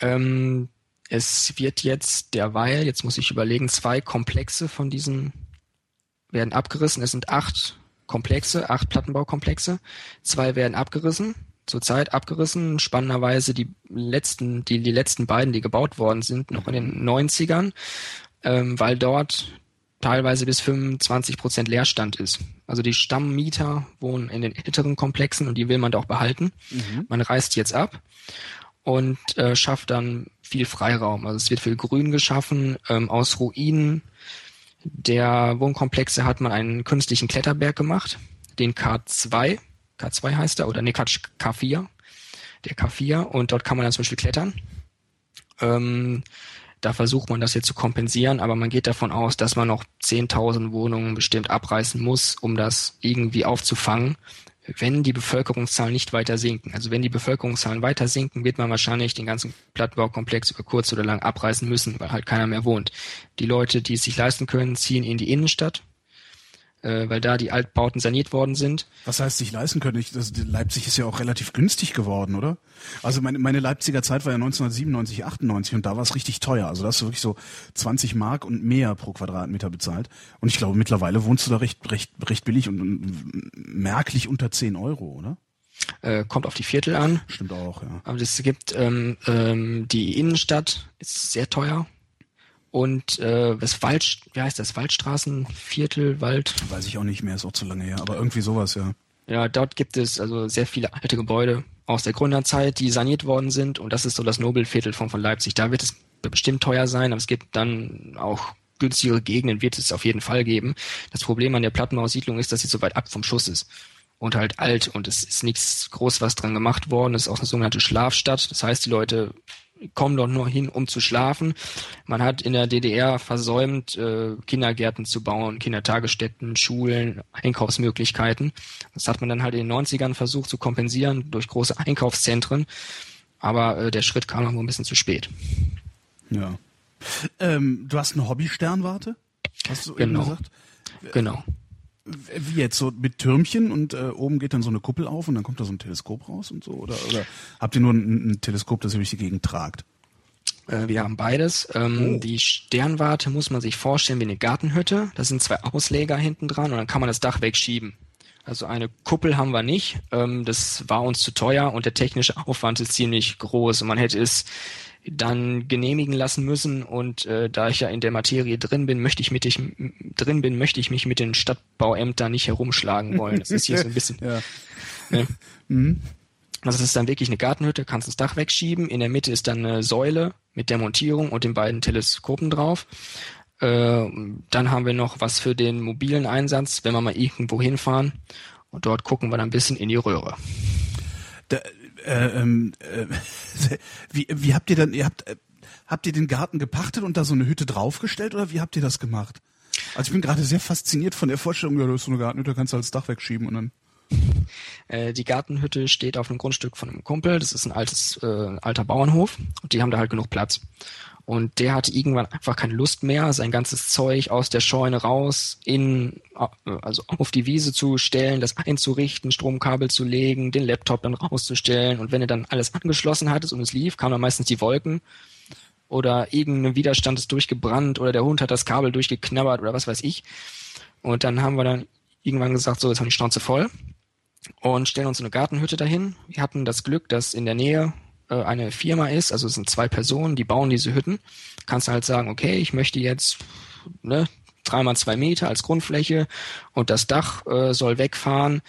Ähm, es wird jetzt derweil, jetzt muss ich überlegen, zwei Komplexe von diesen werden abgerissen. Es sind acht Komplexe, acht Plattenbaukomplexe. Zwei werden abgerissen, zurzeit abgerissen. Spannenderweise die letzten, die, die letzten beiden, die gebaut worden sind, noch in den 90ern, ähm, weil dort teilweise bis 25 Prozent Leerstand ist. Also die Stammmieter wohnen in den älteren Komplexen und die will man da auch behalten. Mhm. Man reißt jetzt ab und äh, schafft dann viel Freiraum. Also es wird viel Grün geschaffen. Ähm, aus Ruinen der Wohnkomplexe hat man einen künstlichen Kletterberg gemacht, den K2, K2 heißt er, oder nee, K4, der K4, und dort kann man dann zum Beispiel klettern. Ähm, da versucht man das jetzt zu kompensieren, aber man geht davon aus, dass man noch 10.000 Wohnungen bestimmt abreißen muss, um das irgendwie aufzufangen wenn die Bevölkerungszahlen nicht weiter sinken. Also wenn die Bevölkerungszahlen weiter sinken, wird man wahrscheinlich den ganzen Plattenbaukomplex über kurz oder lang abreißen müssen, weil halt keiner mehr wohnt. Die Leute, die es sich leisten können, ziehen in die Innenstadt. Äh, weil da die Altbauten saniert worden sind. Was heißt sich leisten können? Ich, das, Leipzig ist ja auch relativ günstig geworden, oder? Also meine, meine Leipziger Zeit war ja 1997, 98 und da war es richtig teuer. Also da hast du wirklich so 20 Mark und mehr pro Quadratmeter bezahlt. Und ich glaube, mittlerweile wohnst du da recht, recht, recht billig und, und merklich unter 10 Euro, oder? Äh, kommt auf die Viertel an. Stimmt auch, ja. Aber es gibt ähm, ähm, die Innenstadt ist sehr teuer und äh, das Wald, wie heißt das, Waldstraßenviertel, Wald. Weiß ich auch nicht mehr, ist auch zu lange her, aber irgendwie sowas, ja. Ja, dort gibt es also sehr viele alte Gebäude aus der Gründerzeit, die saniert worden sind und das ist so das Nobelviertel von, von Leipzig. Da wird es bestimmt teuer sein, aber es gibt dann auch günstigere Gegenden, wird es auf jeden Fall geben. Das Problem an der Plattenbausiedlung ist, dass sie so weit ab vom Schuss ist und halt alt und es ist nichts groß was dran gemacht worden. Es ist auch eine sogenannte Schlafstadt. Das heißt, die Leute kommen dort nur hin, um zu schlafen. Man hat in der DDR versäumt, äh, Kindergärten zu bauen, Kindertagesstätten, Schulen, Einkaufsmöglichkeiten. Das hat man dann halt in den 90ern versucht zu kompensieren durch große Einkaufszentren. Aber äh, der Schritt kam noch ein bisschen zu spät. Ja. Ähm, du hast eine Hobby-Sternwarte? Hast du genau. eben gesagt? Genau. Wie jetzt so mit Türmchen und äh, oben geht dann so eine Kuppel auf und dann kommt da so ein Teleskop raus und so oder oder habt ihr nur ein, ein Teleskop, das ihr durch die Gegend tragt? Äh, wir haben beides. Ähm, Oh. Die Sternwarte muss man sich vorstellen wie eine Gartenhütte. Da sind zwei Ausleger hinten dran und dann kann man das Dach wegschieben. Also eine Kuppel haben wir nicht. Ähm, das war uns zu teuer und der technische Aufwand ist ziemlich groß und man hätte es dann genehmigen lassen müssen und äh, da ich ja in der Materie drin bin, möchte ich mit ich drin bin, möchte ich mich mit den Stadtbauämtern nicht herumschlagen wollen. Das ist hier so ein bisschen [LAUGHS] Ja. ne? Mhm. Also es ist dann wirklich eine Gartenhütte, kannst das Dach wegschieben. In der Mitte ist dann eine Säule mit der Montierung und den beiden Teleskopen drauf. Äh, dann haben wir noch was für den mobilen Einsatz, wenn wir mal irgendwo hinfahren. Und dort gucken wir dann ein bisschen in die Röhre. Da, äh, ähm, äh, [LAUGHS] wie, wie habt ihr dann, ihr habt, äh, habt ihr den Garten gepachtet und da so eine Hütte draufgestellt oder wie habt ihr das gemacht? Also ich bin gerade sehr fasziniert von der Vorstellung, ja, du hast so eine Gartenhütte, kannst du halt das Dach wegschieben und dann. [LAUGHS] Äh, die Gartenhütte steht auf einem Grundstück von einem Kumpel. Das ist ein altes, äh, alter Bauernhof. Und die haben da halt genug Platz. Und der hatte irgendwann einfach keine Lust mehr, sein ganzes Zeug aus der Scheune raus in, also auf die Wiese zu stellen, das einzurichten, Stromkabel zu legen, den Laptop dann rauszustellen. Und wenn er dann alles angeschlossen hattest und es lief, kamen dann meistens die Wolken oder irgendein Widerstand ist durchgebrannt oder der Hund hat das Kabel durchgeknabbert oder was weiß ich. Und dann haben wir dann irgendwann gesagt, so, jetzt haben wir die Schnauze voll und stellen uns eine Gartenhütte dahin. Wir hatten das Glück, dass in der Nähe äh, eine Firma ist, also es sind zwei Personen, die bauen diese Hütten. Kannst du halt sagen, okay, ich möchte jetzt ne, dreimal zwei Meter als Grundfläche und das Dach äh, soll wegfahren.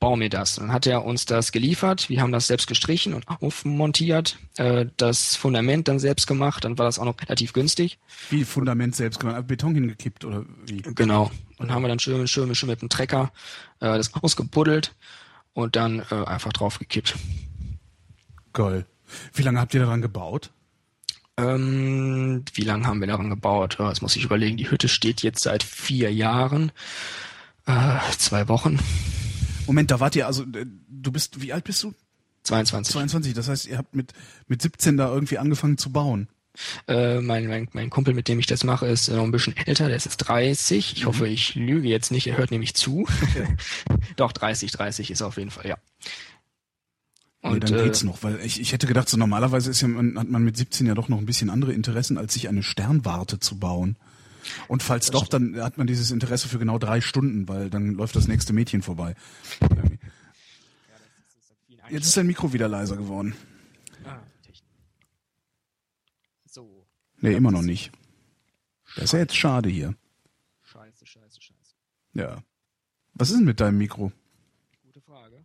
Bau mir das. Dann hat er uns das geliefert. Wir haben das selbst gestrichen und aufmontiert. Äh, das Fundament dann selbst gemacht. Dann war das auch noch relativ günstig. Wie Fundament selbst gemacht, Beton hingekippt oder wie? Genau. Und haben wir dann schön, schön, schön mit dem Trecker äh, das ausgebuddelt und dann äh, einfach draufgekippt. Geil. Wie lange habt ihr daran gebaut? Ähm, wie lange haben wir daran gebaut? Ja, das muss ich überlegen. Die Hütte steht jetzt seit vier Jahren. Äh, zwei Wochen. Moment, da wart ihr also, äh, du bist, wie alt bist du? 22. 22. Das heißt, ihr habt mit, mit 17 da irgendwie angefangen zu bauen. Äh, mein, mein, mein Kumpel, mit dem ich das mache, ist noch ein bisschen älter, der ist jetzt 30. Ich hoffe, ich lüge jetzt nicht, er hört nämlich zu. [LAUGHS] Doch, 30, 30 ist auf jeden Fall, ja. Nee, Und dann äh, geht's noch, weil ich, ich hätte gedacht, so normalerweise ist ja, man, hat man mit 17 ja doch noch ein bisschen andere Interessen, als sich eine Sternwarte zu bauen. Und falls doch, dann hat man dieses Interesse für genau drei Stunden, weil dann läuft das nächste Mädchen vorbei. Jetzt ist dein Mikro wieder leiser geworden. ah. So, Nee, immer noch nicht. Das ist ja jetzt schade hier. scheiße, scheiße, scheiße. Ja. Was ist denn mit deinem Mikro? Gute Frage.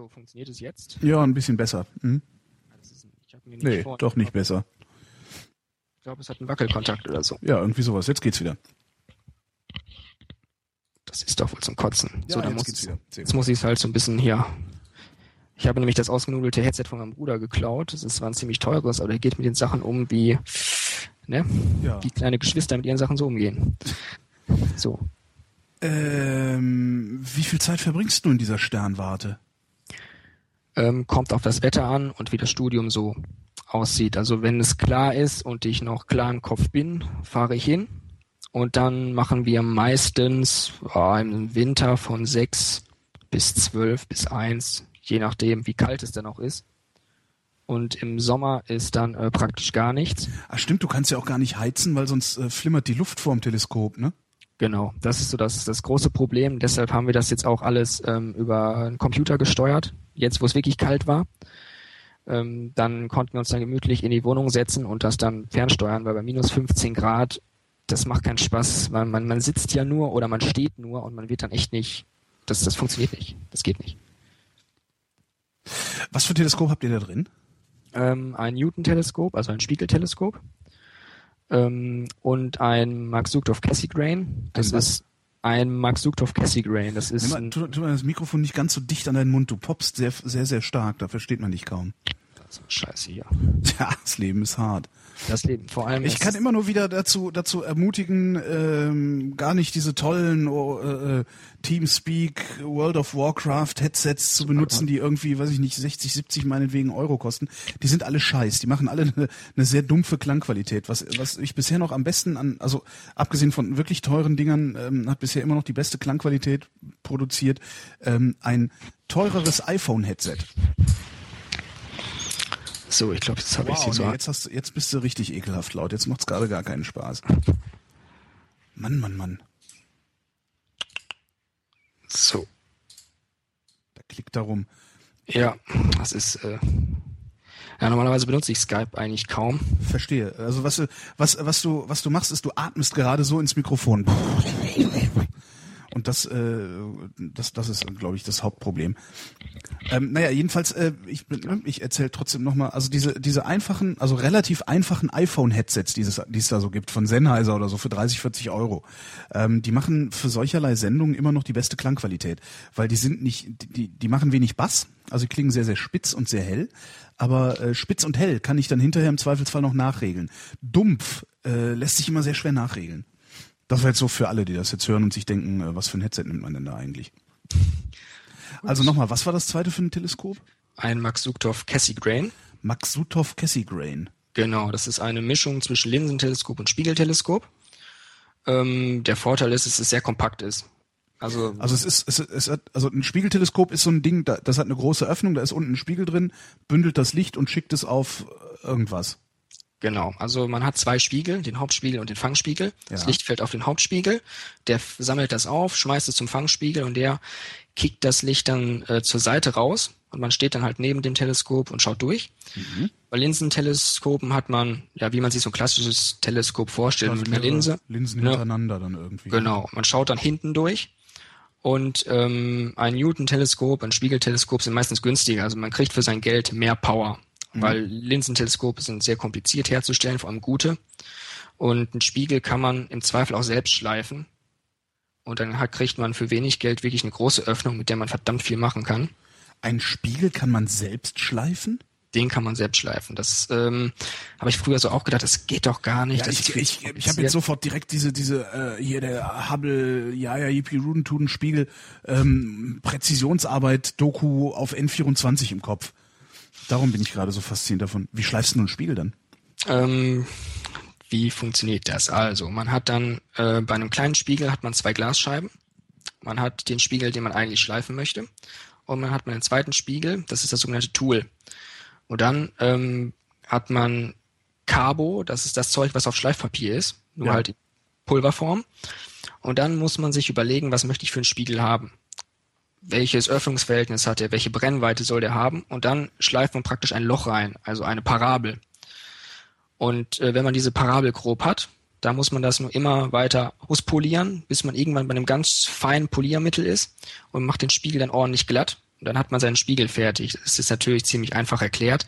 So, funktioniert es jetzt? Ja, ein bisschen besser. Hm? Mir nicht Nee, vor- doch nicht besser. Ich glaube, es hat einen Wackelkontakt oder so. Ja, irgendwie sowas. Jetzt geht's wieder. Das ist doch wohl zum Kotzen. so, dann jetzt muss geht's es- wieder. Jetzt muss ich es halt so ein bisschen hier. Ich habe nämlich das ausgenudelte Headset von meinem Bruder geklaut. Das ist zwar ein ziemlich teures, aber der geht mit den Sachen um wie, ne, Ja. wie kleine Geschwister mit ihren Sachen so umgehen. So. Ähm, wie viel Zeit verbringst du in dieser Sternwarte? Ähm, kommt auf das Wetter an und wie das Studium so aussieht. Also wenn es klar ist und ich noch klar im Kopf bin, fahre ich hin Und dann machen wir meistens oh, im Winter von sechs bis zwölf bis eins, je nachdem, wie kalt es dann auch ist. Und im Sommer ist dann äh, praktisch gar nichts. Ach stimmt, du kannst ja auch gar nicht heizen, weil sonst äh, flimmert die Luft vorm Teleskop, ne? Genau, das ist so das, das große Problem. Deshalb haben wir das jetzt auch alles ähm, über einen Computer gesteuert, jetzt wo es wirklich kalt war. Ähm, dann konnten wir uns dann gemütlich in die Wohnung setzen und das dann fernsteuern, weil bei minus 15 Grad, das macht keinen Spaß. Man, man, man sitzt ja nur oder man steht nur und man wird dann echt nicht, das, das funktioniert nicht. Das geht nicht. Was für ein Teleskop habt ihr da drin? Ähm, ein Newton-Teleskop, also ein Spiegelteleskop ähm, und ein Max Sugdorf Cassegrain. Das ist ein Max Sugdorf Cassegrain. Das ist mal, tu, tu mal das Mikrofon nicht ganz so dicht an deinen Mund. Du poppst sehr, sehr, sehr stark. Da versteht man dich kaum. Scheiße hier. Tja, [LAUGHS] das Leben ist hart. Das Leben. Vor allem. Ich kann immer nur wieder dazu, dazu ermutigen, ähm, gar nicht diese tollen oh, äh, Teamspeak, World of Warcraft Headsets zu benutzen, die irgendwie, weiß ich nicht, 60, 70 meinetwegen Euro kosten. Die sind alle scheiß. Die machen alle [LAUGHS] eine, eine sehr dumpfe Klangqualität. Was, was ich bisher noch am besten an, also abgesehen von wirklich teuren Dingern, ähm, hat bisher immer noch die beste Klangqualität produziert, ähm, ein teureres iPhone-Headset. So, ich glaube, jetzt habe ich sie Wow, so. nee, jetzt, hast, jetzt bist du richtig ekelhaft laut. Jetzt macht's gerade gar keinen Spaß. Mann, Mann, Mann. So. Da klickt da rum. Ja, das ist. Äh, ja, normalerweise benutze ich Skype eigentlich kaum. Verstehe. Also was, was, was du, was du machst, ist, du atmest gerade so ins Mikrofon. Und das, äh, das, das ist, glaube ich, das Hauptproblem. Ähm, naja, jedenfalls, äh, ich, bin- ich erzähle trotzdem nochmal, also diese, diese einfachen, also relativ einfachen iPhone-Headsets, die es, die es da so gibt, von Sennheiser oder so für 30, 40 Euro, ähm, die machen für solcherlei Sendungen immer noch die beste Klangqualität, weil die sind nicht, die, die machen wenig Bass, also die klingen sehr, sehr spitz und sehr hell, aber äh, spitz und hell kann ich dann hinterher im Zweifelsfall noch nachregeln. Dumpf äh, lässt sich immer sehr schwer nachregeln. Das war jetzt so für alle, die das jetzt hören und sich denken, äh, was für ein Headset nimmt man denn da eigentlich? Also nochmal, was war das zweite für ein Teleskop? Ein Max Sugdorf Cassegrain. Max Suthoff Cassegrain. Genau, das ist eine Mischung zwischen Linsenteleskop und Spiegelteleskop. Ähm, der Vorteil ist, dass es sehr kompakt ist. Also, Also es ist, es, es hat, also ein Spiegelteleskop ist so ein Ding, da, das hat eine große Öffnung, da ist unten ein Spiegel drin, bündelt das Licht und schickt es auf äh, irgendwas. Genau, also man hat zwei Spiegel, den Hauptspiegel und den Fangspiegel. Das Ja. Licht fällt auf den Hauptspiegel, der sammelt das auf, schmeißt es zum Fangspiegel und der kickt das Licht dann äh, zur Seite raus und man steht dann halt neben dem Teleskop und schaut durch. Mhm. Bei Linsenteleskopen hat man, ja, wie man sich so ein klassisches Teleskop vorstellt, mit einer Linse. Linsen Ne? hintereinander dann irgendwie. Genau, man schaut dann hinten durch und ähm, ein Newton-Teleskop, ein Spiegelteleskop sind meistens günstiger. Also man kriegt für sein Geld mehr Power, weil Linsenteleskope sind sehr kompliziert herzustellen, vor allem gute. Und einen Spiegel kann man im Zweifel auch selbst schleifen. Und dann hat, kriegt man für wenig Geld wirklich eine große Öffnung, mit der man verdammt viel machen kann. Ein Spiegel kann man selbst schleifen? Den kann man selbst schleifen. Das ähm, habe ich früher so auch gedacht, das geht doch gar nicht. Ja, ich, ich, zu ich habe jetzt sofort direkt diese, diese, äh, hier der Hubble, ja, ja, Yippie Rudentuden Spiegel, ähm, Präzisionsarbeit, Doku auf N24 im Kopf. Darum bin ich gerade so fasziniert davon. Wie schleifst du einen Spiegel dann? Ähm, wie funktioniert das? Also, man hat dann äh, bei einem kleinen Spiegel hat man zwei Glasscheiben. Man hat den Spiegel, den man eigentlich schleifen möchte. Und man hat einen zweiten Spiegel, das ist das sogenannte Tool. Und dann ähm, hat man Carbo, das ist das Zeug, was auf Schleifpapier ist, nur Ja. halt in Pulverform. Und dann muss man sich überlegen, was möchte ich für einen Spiegel haben? Welches Öffnungsverhältnis hat er? Welche Brennweite soll der haben? Und dann schleift man praktisch ein Loch rein, also eine Parabel. Und äh, wenn man diese Parabel grob hat, da muss man das nur immer weiter auspolieren, bis man irgendwann bei einem ganz feinen Poliermittel ist und macht den Spiegel dann ordentlich glatt. Und dann hat man seinen Spiegel fertig. Das ist natürlich ziemlich einfach erklärt.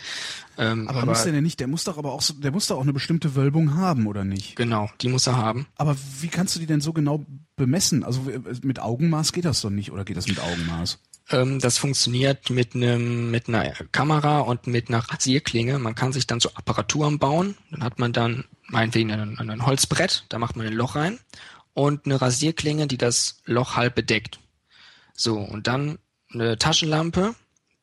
Ähm, Aber, aber muss der denn nicht, der muss doch aber auch so, der muss doch auch eine bestimmte Wölbung haben, oder nicht? genau, die muss er haben. Aber wie kannst du die denn so genau bemessen? Also mit Augenmaß geht das doch nicht, oder geht das mit Augenmaß? Ähm, das funktioniert mit einem mit einer Kamera und mit einer Rasierklinge. Man kann sich dann so Apparaturen bauen. Dann hat man dann meinetwegen ein, ein Holzbrett, da macht man ein Loch rein und eine Rasierklinge, die das Loch halb bedeckt. So und dann eine Taschenlampe,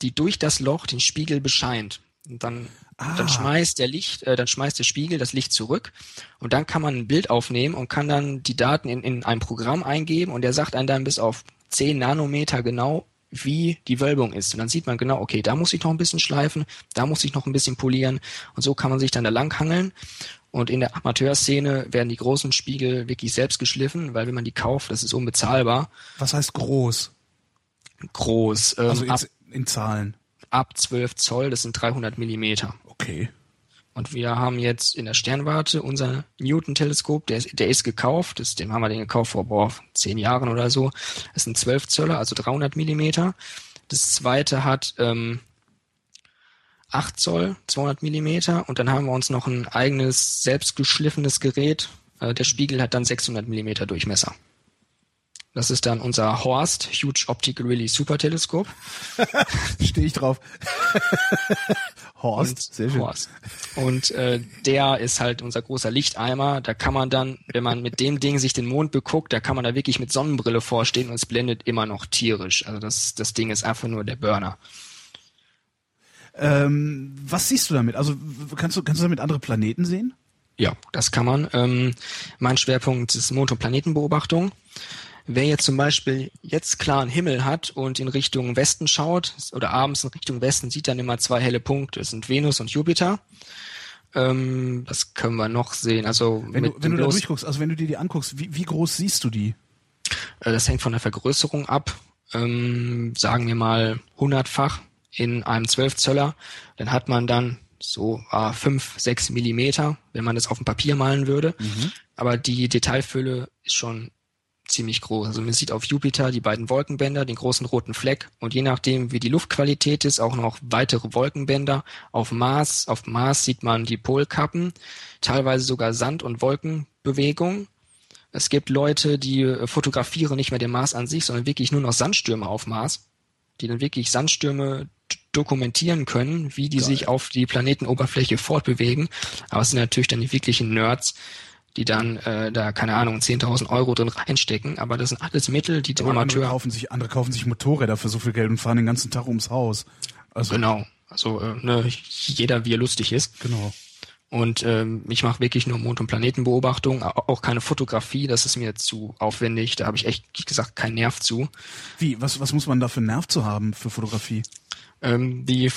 die durch das Loch den Spiegel bescheint. Und dann Ah. Dann schmeißt der Licht, äh, dann schmeißt der Spiegel das Licht zurück und dann kann man ein Bild aufnehmen und kann dann die Daten in, in ein Programm eingeben und der sagt einem dann bis auf 10 Nanometer genau, wie die Wölbung ist. Und dann sieht man genau, okay, da muss ich noch ein bisschen schleifen, da muss ich noch ein bisschen polieren und so kann man sich dann da langhangeln. Und in der Amateurszene werden die großen Spiegel wirklich selbst geschliffen, weil wenn man die kauft, das ist unbezahlbar. Was heißt groß? Groß. Ähm, also in, ab, in Zahlen. Ab 12 Zoll, das sind 300 Millimeter. Okay. Und wir haben jetzt in der Sternwarte unser Newton-Teleskop, der ist, der ist gekauft, das, dem haben wir den gekauft vor boah, zehn Jahren oder so. Das sind 12 Zöller, also 300 Millimeter. Das zweite hat ähm, 8 Zoll, 200 Millimeter und dann haben wir uns noch ein eigenes selbstgeschliffenes Gerät. Äh, der Spiegel hat dann 600 Millimeter Durchmesser. Das ist dann unser Horst Huge Optical Relay Super Teleskop. [LAUGHS] Stehe ich drauf. [LAUGHS] Horst, und, sehr schön. Horst. Und äh, der ist halt unser großer Lichteimer. Da kann man dann, wenn man mit dem Ding sich den Mond beguckt, da kann man da wirklich mit Sonnenbrille vorstehen und es blendet immer noch tierisch. Also das, das Ding ist einfach nur der Burner. Ähm, was siehst du damit? Also kannst du, kannst du damit andere Planeten sehen? Ja, das kann man. Ähm, mein Schwerpunkt ist Mond- und Planetenbeobachtung. Wer jetzt zum Beispiel jetzt klaren Himmel hat und in Richtung Westen schaut oder abends in Richtung Westen, sieht dann immer zwei helle Punkte. Das sind Venus und Jupiter. Ähm, was können wir noch sehen? Also wenn du, wenn du da durchguckst, also wenn du dir die anguckst, wie, wie groß siehst du die? Äh, das hängt von der Vergrößerung ab. Ähm, sagen wir mal hundertfach in einem 12 Zöller, dann hat man dann so äh, 5, 6 Millimeter, wenn man das auf dem Papier malen würde. Mhm. Aber die Detailfülle ist schon ziemlich groß. Also man sieht auf Jupiter die beiden Wolkenbänder, den großen roten Fleck und je nachdem, wie die Luftqualität ist, auch noch weitere Wolkenbänder. Auf Mars, auf Mars sieht man die Polkappen, teilweise sogar Sand- und Wolkenbewegung. Es gibt Leute, die äh, fotografieren nicht mehr den Mars an sich, sondern wirklich nur noch Sandstürme auf Mars, die dann wirklich Sandstürme dokumentieren können, wie die Geil. sich auf die Planetenoberfläche fortbewegen. Aber es sind natürlich dann die wirklichen Nerds, die dann äh, da, keine Ahnung, 10.000 Euro drin reinstecken. Aber das sind alles Mittel, die dem Amateur... Andere kaufen, sich, andere kaufen sich Motorräder für so viel Geld und fahren den ganzen Tag ums Haus. Also, genau. Also äh, ne, jeder, wie er lustig ist. Genau. Und ähm, ich mache wirklich nur Mond- und Planetenbeobachtung, auch keine Fotografie, das ist mir zu aufwendig, da habe ich echt wie gesagt keinen Nerv zu. Wie, was, was muss man da für einen Nerv zu haben für Fotografie? Ähm, die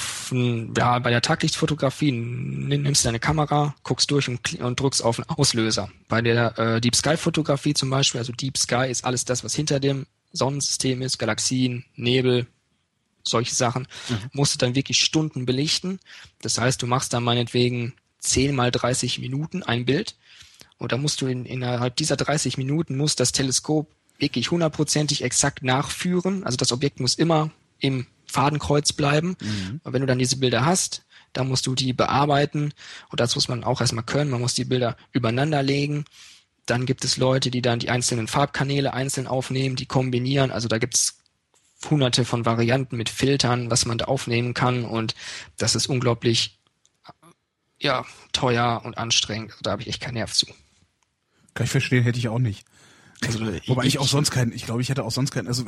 ja, bei der Taglichtfotografie nimmst du deine Kamera, guckst durch und, und drückst auf den Auslöser. Bei der äh, Deep Sky Fotografie zum Beispiel, also Deep Sky ist alles das, was hinter dem Sonnensystem ist, Galaxien, Nebel, solche Sachen, mhm. musst du dann wirklich Stunden belichten. Das heißt, du machst dann meinetwegen 10 mal 30 Minuten ein Bild und da musst du in, innerhalb dieser 30 Minuten muss das Teleskop wirklich hundertprozentig exakt nachführen. Also das Objekt muss immer im Fadenkreuz bleiben. Mhm. Und wenn du dann diese Bilder hast, dann musst du die bearbeiten und das muss man auch erstmal können. Man muss die Bilder übereinander legen. Dann gibt es Leute, die dann die einzelnen Farbkanäle einzeln aufnehmen, die kombinieren. Also da gibt es hunderte von Varianten mit Filtern, was man da aufnehmen kann und das ist unglaublich ja, teuer und anstrengend. Also da habe ich echt keinen Nerv zu. Kann ich verstehen, hätte ich auch nicht. Also, Wobei ich, ich auch sonst keinen, ich glaube, ich hätte auch sonst keinen, also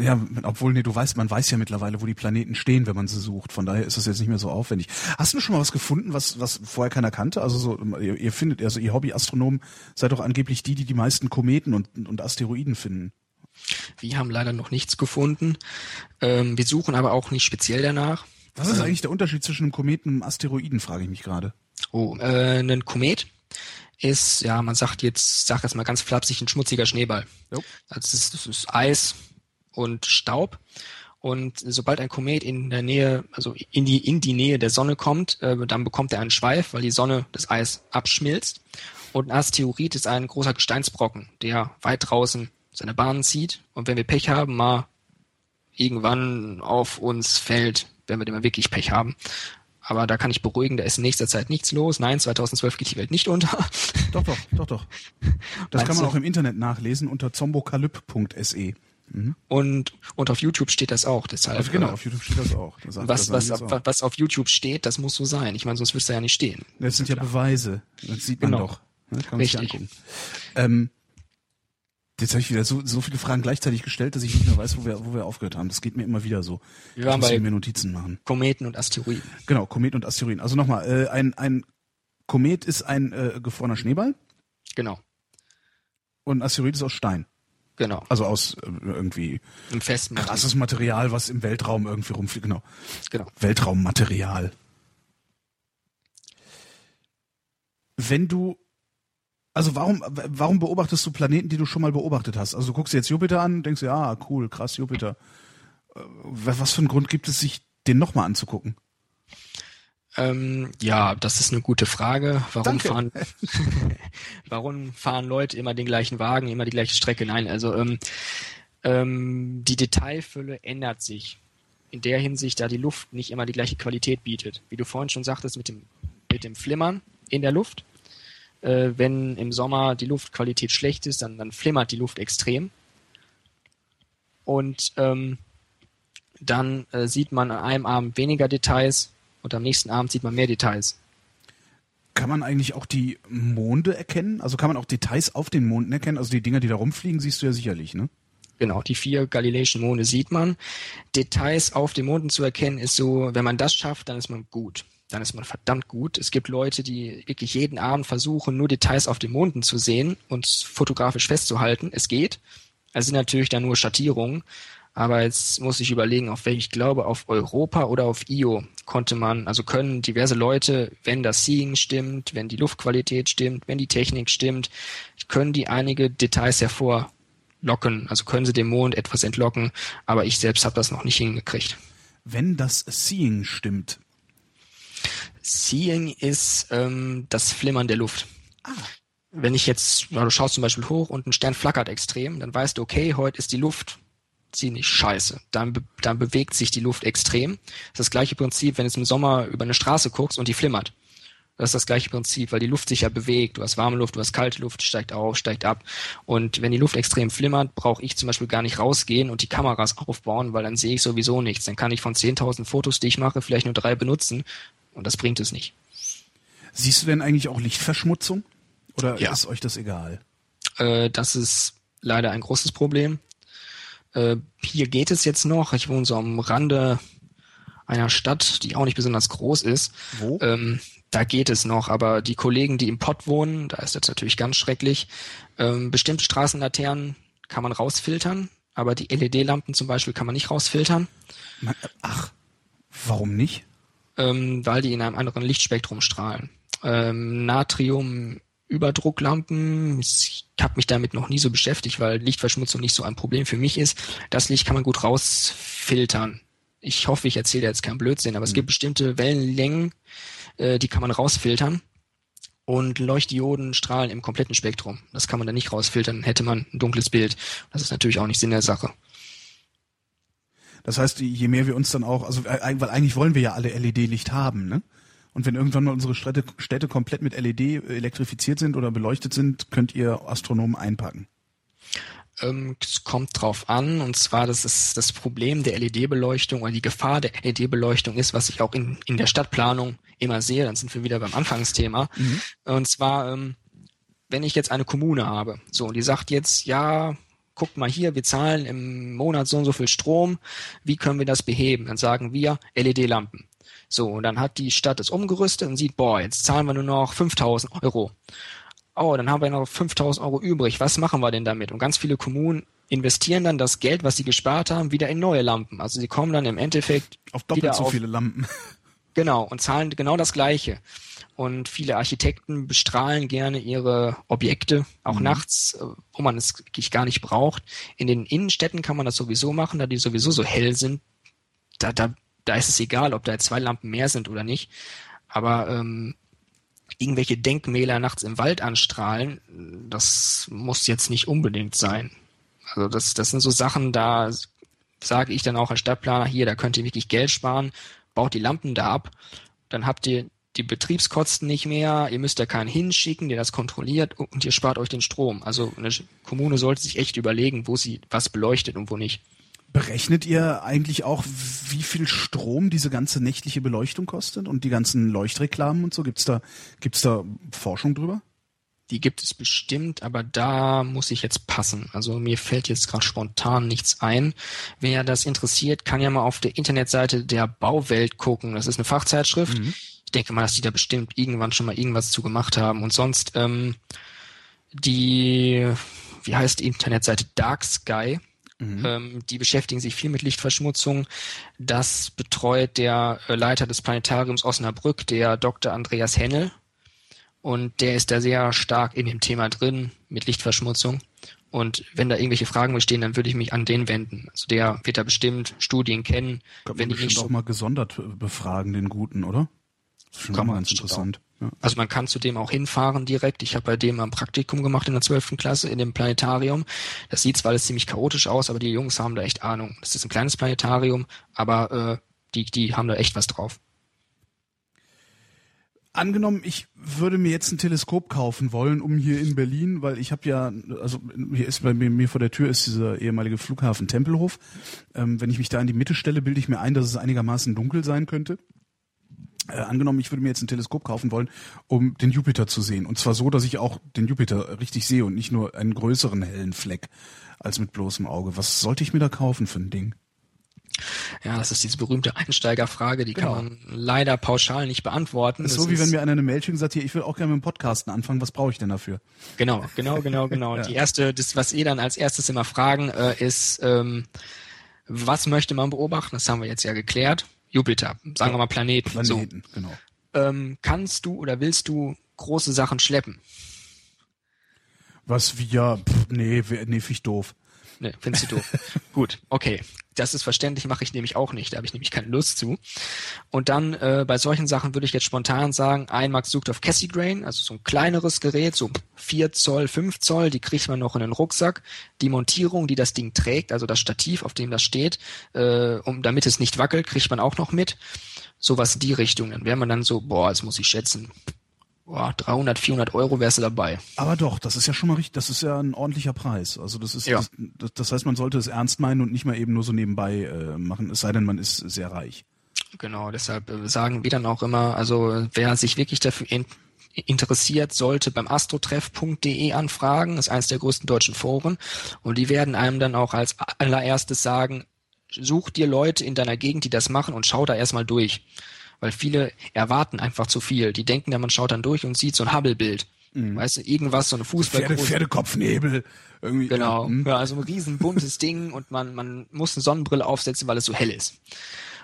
ja, obwohl, nee, du weißt, man weiß ja mittlerweile, wo die Planeten stehen, wenn man sie sucht. Von daher ist das jetzt nicht mehr so aufwendig. Hast du schon mal was gefunden, was, was vorher keiner kannte? Also so, ihr, ihr findet, also ihr Hobbyastronomen seid doch angeblich die, die die meisten Kometen und, und Asteroiden finden. Wir haben leider noch nichts gefunden. Ähm, wir suchen aber auch nicht speziell danach. Was ist ähm, eigentlich der Unterschied zwischen einem Kometen und einem Asteroiden, frage ich mich gerade. Oh, äh, ein Komet ist, ja, man sagt jetzt, sag jetzt mal ganz flapsig, ein schmutziger Schneeball. Jo. Also das ist, das ist Eis, und Staub. Und sobald ein Komet in der Nähe, also in die, in die Nähe der Sonne kommt, äh, dann bekommt er einen Schweif, weil die Sonne das Eis abschmilzt. Und ein Asteroid ist ein großer Gesteinsbrocken, der weit draußen seine Bahnen zieht. Und wenn wir Pech haben, mal irgendwann auf uns fällt, wenn wir mal wirklich Pech haben. Aber da kann ich beruhigen, da ist in nächster Zeit nichts los. Nein, 2012 geht die Welt nicht unter. Doch, doch, doch, doch. Das Meinst kann man du? auch im Internet nachlesen unter zombokalyp.se. Mhm. Und, und auf YouTube steht das auch. Deshalb, also genau, auf YouTube steht das auch. Das was, was, was, was auf YouTube steht, das muss so sein. Ich meine, sonst müsste er ja nicht stehen. Das sind ja Beweise. Das sieht man genau. doch. Ne? Kann man Richtig. Ähm, Jetzt habe ich wieder so, so viele Fragen gleichzeitig gestellt, dass ich nicht mehr weiß, wo wir, wo wir aufgehört haben. Das geht mir immer wieder so. Wir waren ich muss bei mir Notizen machen. Kometen und Asteroiden. Genau, Komet und Asteroiden. Also nochmal, äh, ein, ein Komet ist ein äh, gefrorener Schneeball Genau, und ein Asteroid ist aus Stein. Genau. Also aus äh, irgendwie Im festen krasses Material, was im Weltraum irgendwie rumfliegt. Genau. Genau. Weltraummaterial. Wenn du also warum warum beobachtest du Planeten, die du schon mal beobachtet hast? Also du guckst dir jetzt Jupiter an, denkst ja, ah, cool, krass Jupiter. Äh, Was für einen Grund gibt es, sich den nochmal anzugucken? Ähm, ja, das ist eine gute Frage. Warum Danke. fahren, [LAUGHS] [LAUGHS] warum fahren Leute immer den gleichen Wagen, immer die gleiche Strecke? Nein, also ähm, ähm, die Detailfülle ändert sich in der Hinsicht, da die Luft nicht immer die gleiche Qualität bietet. Wie du vorhin schon sagtest, mit dem, mit dem Flimmern in der Luft. Äh, wenn im Sommer die Luftqualität schlecht ist, dann, dann flimmert die Luft extrem. Und ähm, dann äh, sieht man an einem Abend weniger Details und am nächsten Abend sieht man mehr Details. Kann man eigentlich auch die Monde erkennen? Also kann man auch Details auf den Monden erkennen? Also die Dinger, die da rumfliegen, siehst du ja sicherlich, ne? Genau, die vier galileischen Monde sieht man. Details auf den Monden zu erkennen ist so, wenn man das schafft, dann ist man gut. Dann ist man verdammt gut. Es gibt Leute, die wirklich jeden Abend versuchen, nur Details auf den Monden zu sehen und fotografisch festzuhalten. Es geht. Es sind natürlich dann nur Schattierungen. Aber jetzt muss ich überlegen, auf welche, ich glaube, auf Europa oder auf IO konnte man, also können diverse Leute, wenn das Seeing stimmt, wenn die Luftqualität stimmt, wenn die Technik stimmt, können die einige Details hervorlocken. Also können sie dem Mond etwas entlocken. Aber ich selbst habe das noch nicht hingekriegt. Wenn das Seeing stimmt. Seeing ist ähm, das Flimmern der Luft. Wenn ich jetzt, du schaust zum Beispiel hoch und ein Stern flackert extrem, dann weißt du, okay, heute ist die Luft ziemlich scheiße. Dann, be dann bewegt sich die Luft extrem. Das ist das gleiche Prinzip, wenn du im Sommer über eine Straße guckst und die flimmert. Das ist das gleiche Prinzip, weil die Luft sich ja bewegt. Du hast warme Luft, du hast kalte Luft, steigt auf, steigt ab. Und wenn die Luft extrem flimmert, brauche ich zum Beispiel gar nicht rausgehen und die Kameras aufbauen, weil dann sehe ich sowieso nichts. Dann kann ich von 10.000 Fotos, die ich mache, vielleicht nur drei benutzen und das bringt es nicht. Siehst du denn eigentlich auch Lichtverschmutzung? Oder Ja. ist euch das egal? Äh, das ist leider ein großes Problem. Äh, hier geht es jetzt noch. Ich wohne so am Rande einer Stadt, die auch nicht besonders groß ist. Wo? Ähm, da geht es noch, aber die Kollegen, die im Pott wohnen, da ist das natürlich ganz schrecklich. Ähm, bestimmte Straßenlaternen kann man rausfiltern, aber die LED-Lampen zum Beispiel kann man nicht rausfiltern, Man, ach, warum nicht? ähm, weil die in einem anderen Lichtspektrum strahlen. Ähm, Natrium Überdrucklampen, ich habe mich damit noch nie so beschäftigt, weil Lichtverschmutzung nicht so ein Problem für mich ist. Das Licht kann man gut rausfiltern. Ich hoffe, ich erzähle jetzt keinen Blödsinn, aber es gibt bestimmte Wellenlängen, äh, die kann man rausfiltern. Und Leuchtdioden strahlen im kompletten Spektrum. Das kann man dann nicht rausfiltern, hätte man ein dunkles Bild. Das ist natürlich auch nicht Sinn der Sache. Das heißt, je mehr wir uns dann auch, also äh, weil eigentlich wollen wir ja alle LED-Licht haben, ne? Und wenn irgendwann mal unsere Städte, Städte komplett mit LED elektrifiziert sind oder beleuchtet sind, könnt ihr Astronomen einpacken. Ähm, es kommt drauf an, und zwar, das ist das Problem der LED-Beleuchtung oder die Gefahr der LED-Beleuchtung ist, was ich auch in, in der Stadtplanung immer sehe, dann sind wir wieder beim Anfangsthema. Und zwar, ähm, wenn ich jetzt eine Kommune habe, so, und die sagt jetzt, ja, guckt mal hier, wir zahlen im Monat so und so viel Strom, wie können wir das beheben? Dann sagen wir LED-Lampen. So, und dann hat die Stadt es umgerüstet und sieht, boah, jetzt zahlen wir nur noch 5000 Euro. Oh, dann haben wir noch 5000 Euro übrig. Was machen wir denn damit? Und ganz viele Kommunen investieren dann das Geld, was sie gespart haben, wieder in neue Lampen. Also sie kommen dann im Endeffekt Auf doppelt so auf, viele Lampen. [LAUGHS] Genau, und zahlen genau das Gleiche. Und viele Architekten bestrahlen gerne ihre Objekte, auch nachts, äh, wo man es wirklich gar nicht braucht. In den Innenstädten kann man das sowieso machen, da die sowieso so hell sind. Da, da, da ist es egal, ob da zwei Lampen mehr sind oder nicht. Aber ähm, irgendwelche Denkmäler nachts im Wald anstrahlen, das muss jetzt nicht unbedingt sein. Also das, das sind so Sachen, da sage ich dann auch als Stadtplaner, hier, da könnt ihr wirklich Geld sparen, baut die Lampen da ab, dann habt ihr die Betriebskosten nicht mehr, ihr müsst da keinen hinschicken, der das kontrolliert und ihr spart euch den Strom. Also eine Kommune sollte sich echt überlegen, wo sie was beleuchtet und wo nicht. Berechnet ihr eigentlich auch, wie viel Strom diese ganze nächtliche Beleuchtung kostet und die ganzen Leuchtreklamen und so? Gibt's da, gibt's da Forschung drüber? Die gibt es bestimmt, aber da muss ich jetzt passen. Also mir fällt jetzt gerade spontan nichts ein. Wer das interessiert, kann ja mal auf der Internetseite der Bauwelt gucken. Das ist eine Fachzeitschrift. Mhm. Ich denke mal, dass die da bestimmt irgendwann schon mal irgendwas zu gemacht haben. Und sonst ähm, die, wie heißt die Internetseite Dark Sky? Mhm. Ähm, die beschäftigen sich viel mit Lichtverschmutzung. Das betreut der äh, Leiter des Planetariums Osnabrück, der Dr. Andreas Hennel. Und der ist da sehr stark in dem Thema drin mit Lichtverschmutzung. Und wenn da irgendwelche Fragen bestehen, dann würde ich mich an den wenden. Also der wird da bestimmt Studien kennen. Kann wenn man die nicht auch mal gesondert befragen, den Guten, oder? Das ist schon kann man ganz interessant. Ja. Also man kann zu dem auch hinfahren direkt. Ich habe bei dem ein Praktikum gemacht in der 12. Klasse in dem Planetarium. Das sieht zwar alles ziemlich chaotisch aus, aber die Jungs haben da echt Ahnung. Das ist ein kleines Planetarium, aber äh, die, die haben da echt was drauf. Angenommen, ich würde mir jetzt ein Teleskop kaufen wollen, um hier in Berlin, weil ich habe ja, also hier ist bei mir, vor der Tür ist dieser ehemalige Flughafen Tempelhof. Ähm, wenn ich mich da in die Mitte stelle, bilde ich mir ein, dass es einigermaßen dunkel sein könnte. Äh, angenommen, ich würde mir jetzt ein Teleskop kaufen wollen, um den Jupiter zu sehen. Und zwar so, dass ich auch den Jupiter richtig sehe und nicht nur einen größeren hellen Fleck als mit bloßem Auge. Was sollte ich mir da kaufen für ein Ding? Ja, das ist diese berühmte Einsteigerfrage, die genau. kann man leider pauschal nicht beantworten. Das ist so, wie ist, wenn mir einer eine Mail schickt und sagt, hier, ich will auch gerne mit dem Podcasten anfangen, was brauche ich denn dafür? Genau, genau, genau, genau. [LAUGHS] ja. Die erste, das, was ihr dann als erstes immer fragen, äh, ist, ähm, was möchte man beobachten? Das haben wir jetzt ja geklärt. Jupiter, sagen wir mal Planeten. Planeten, so. genau. Ähm, kannst du oder willst du große Sachen schleppen? Was wie ja, pff, nee, nee, ich doof. Nee, findest du doof. [LAUGHS] Gut, okay das ist verständlich, mache ich nämlich auch nicht. Da habe ich nämlich keine Lust zu. Und dann äh, bei solchen Sachen würde ich jetzt spontan sagen, ein Max sucht auf Cassie Grain, also so ein kleineres Gerät, so 4 Zoll, 5 Zoll, die kriegt man noch in den Rucksack. Die Montierung, die das Ding trägt, also das Stativ, auf dem das steht, äh, um damit es nicht wackelt, kriegt man auch noch mit. Sowas in die Richtung. Dann wäre man dann so, boah, das muss ich schätzen, boah, 300, 400 Euro wärst du dabei. Aber doch, das ist ja schon mal richtig, das ist ja ein ordentlicher Preis. Also das ist, ja. das, das heißt, man sollte es ernst meinen und nicht mal eben nur so nebenbei äh, machen, es sei denn, man ist sehr reich. Genau, deshalb äh, sagen wir dann auch immer, also wer sich wirklich dafür in, interessiert, sollte beim astrotreff.de anfragen, ist eines der größten deutschen Foren und die werden einem dann auch als allererstes sagen, such dir Leute in deiner Gegend, die das machen und schau da erstmal durch weil viele erwarten einfach zu viel. Die denken ja, man schaut dann durch und sieht so ein Hubble-Bild. Mhm. Weißt du, irgendwas, so eine Fußball. Pferde, Pferdekopfnebel. Irgendwie. Genau. Ja, ja, also ein riesen buntes Ding und man, man muss eine Sonnenbrille aufsetzen, weil es so hell ist.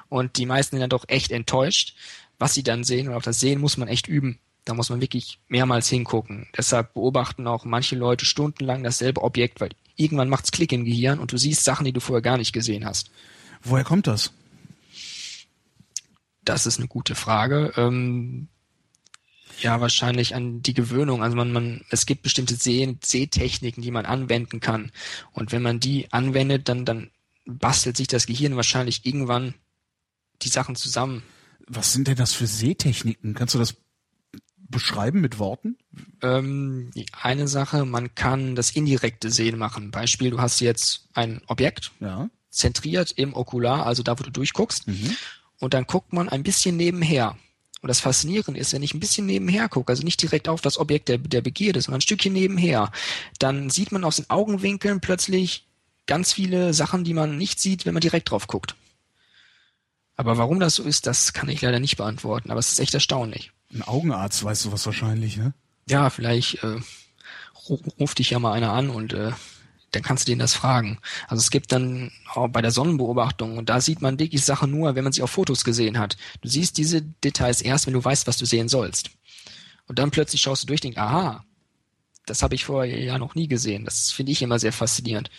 Und die meisten sind dann doch echt enttäuscht, was sie dann sehen. Und auch das Sehen muss man echt üben. Da muss man wirklich mehrmals hingucken. Deshalb beobachten auch manche Leute stundenlang dasselbe Objekt, weil irgendwann macht's Klick im Gehirn und du siehst Sachen, die du vorher gar nicht gesehen hast. Woher kommt das? Das ist eine gute Frage. Ähm, ja, wahrscheinlich an die Gewöhnung. Also man, man, es gibt bestimmte Seh Sehtechniken, die man anwenden kann. Und wenn man die anwendet, dann, dann bastelt sich das Gehirn wahrscheinlich irgendwann die Sachen zusammen. Was sind denn das für Sehtechniken? Kannst du das beschreiben mit Worten? Ähm, die eine Sache, man kann das indirekte Sehen machen. Beispiel, du hast jetzt ein Objekt ja. zentriert im Okular, also da, wo du durchguckst. Mhm und dann guckt man ein bisschen nebenher. Und das Faszinierende ist, wenn ich ein bisschen nebenher gucke, also nicht direkt auf das Objekt der, der Begierde, sondern ein Stückchen nebenher, dann sieht man aus den Augenwinkeln plötzlich ganz viele Sachen, die man nicht sieht, wenn man direkt drauf guckt. Aber warum das so ist, das kann ich leider nicht beantworten, aber es ist echt erstaunlich. Ein Augenarzt weißt du was wahrscheinlich, ne? Ja, vielleicht äh, ruft dich ja mal einer an und äh, dann kannst du denen das fragen. Also es gibt dann auch bei der Sonnenbeobachtung und da sieht man wirklich Sachen nur, wenn man sie auf Fotos gesehen hat. Du siehst diese Details erst, wenn du weißt, was du sehen sollst. Und dann plötzlich schaust du durch, denkst, aha, das habe ich vorher ja noch nie gesehen. Das finde ich immer sehr faszinierend.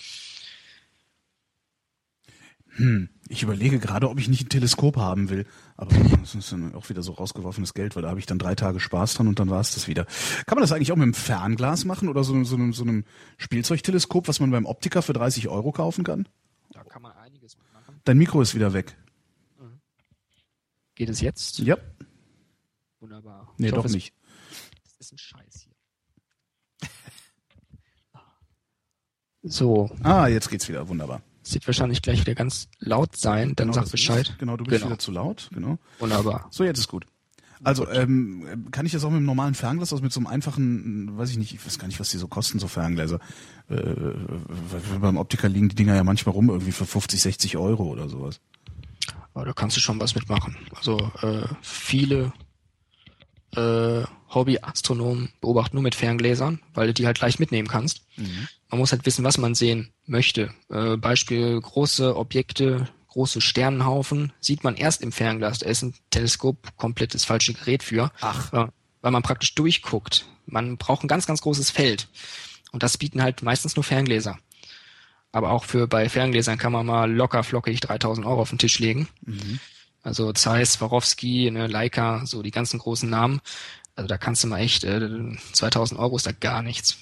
Hm, ich überlege gerade, ob ich nicht ein Teleskop haben will. Aber [LAUGHS] das ist dann auch wieder so rausgeworfenes Geld, weil da habe ich dann drei Tage Spaß dran und dann war es das wieder. Kann man das eigentlich auch mit einem Fernglas machen oder so, so, einem, so einem Spielzeugteleskop, was man beim Optiker für 30 Euro kaufen kann? Da kann man einiges mitmachen. Dein Mikro ist wieder weg. Mhm. Geht es jetzt? Ja. Wunderbar. Nee, ich doch hoffe, nicht. Das ist ein Scheiß hier. [LAUGHS] so. Ah, jetzt geht's wieder. Wunderbar. Es wird wahrscheinlich gleich wieder ganz laut sein, dann genau, sag Bescheid. Ist, genau, du bist genau. wieder zu laut, genau. Wunderbar. So, jetzt ist gut. Also ähm, kann ich das auch mit einem normalen Fernglas, also mit so einem einfachen, weiß ich nicht, ich weiß gar nicht, was die so kosten, so Ferngläser. Äh, beim Optiker liegen die Dinger ja manchmal rum, irgendwie für 50, 60 Euro oder sowas. Aber da kannst du schon was mitmachen. Also äh, viele äh, Hobbyastronomen beobachten nur mit Ferngläsern, weil du die halt leicht mitnehmen kannst. Mhm. Man muss halt wissen, was man sehen möchte. Äh, Beispiel große Objekte, große Sternenhaufen sieht man erst im Fernglas. Da ist ein Teleskop komplett das falsche Gerät für. Ach. Äh, weil man praktisch durchguckt. Man braucht ein ganz, ganz großes Feld. Und das bieten halt meistens nur Ferngläser. Aber auch für bei Ferngläsern kann man mal locker flockig 3000 Euro auf den Tisch legen. Mhm. Also Zeiss, Swarovski, ne, Leica, so die ganzen großen Namen. Also da kannst du mal echt, äh, 2000 Euro ist da gar nichts.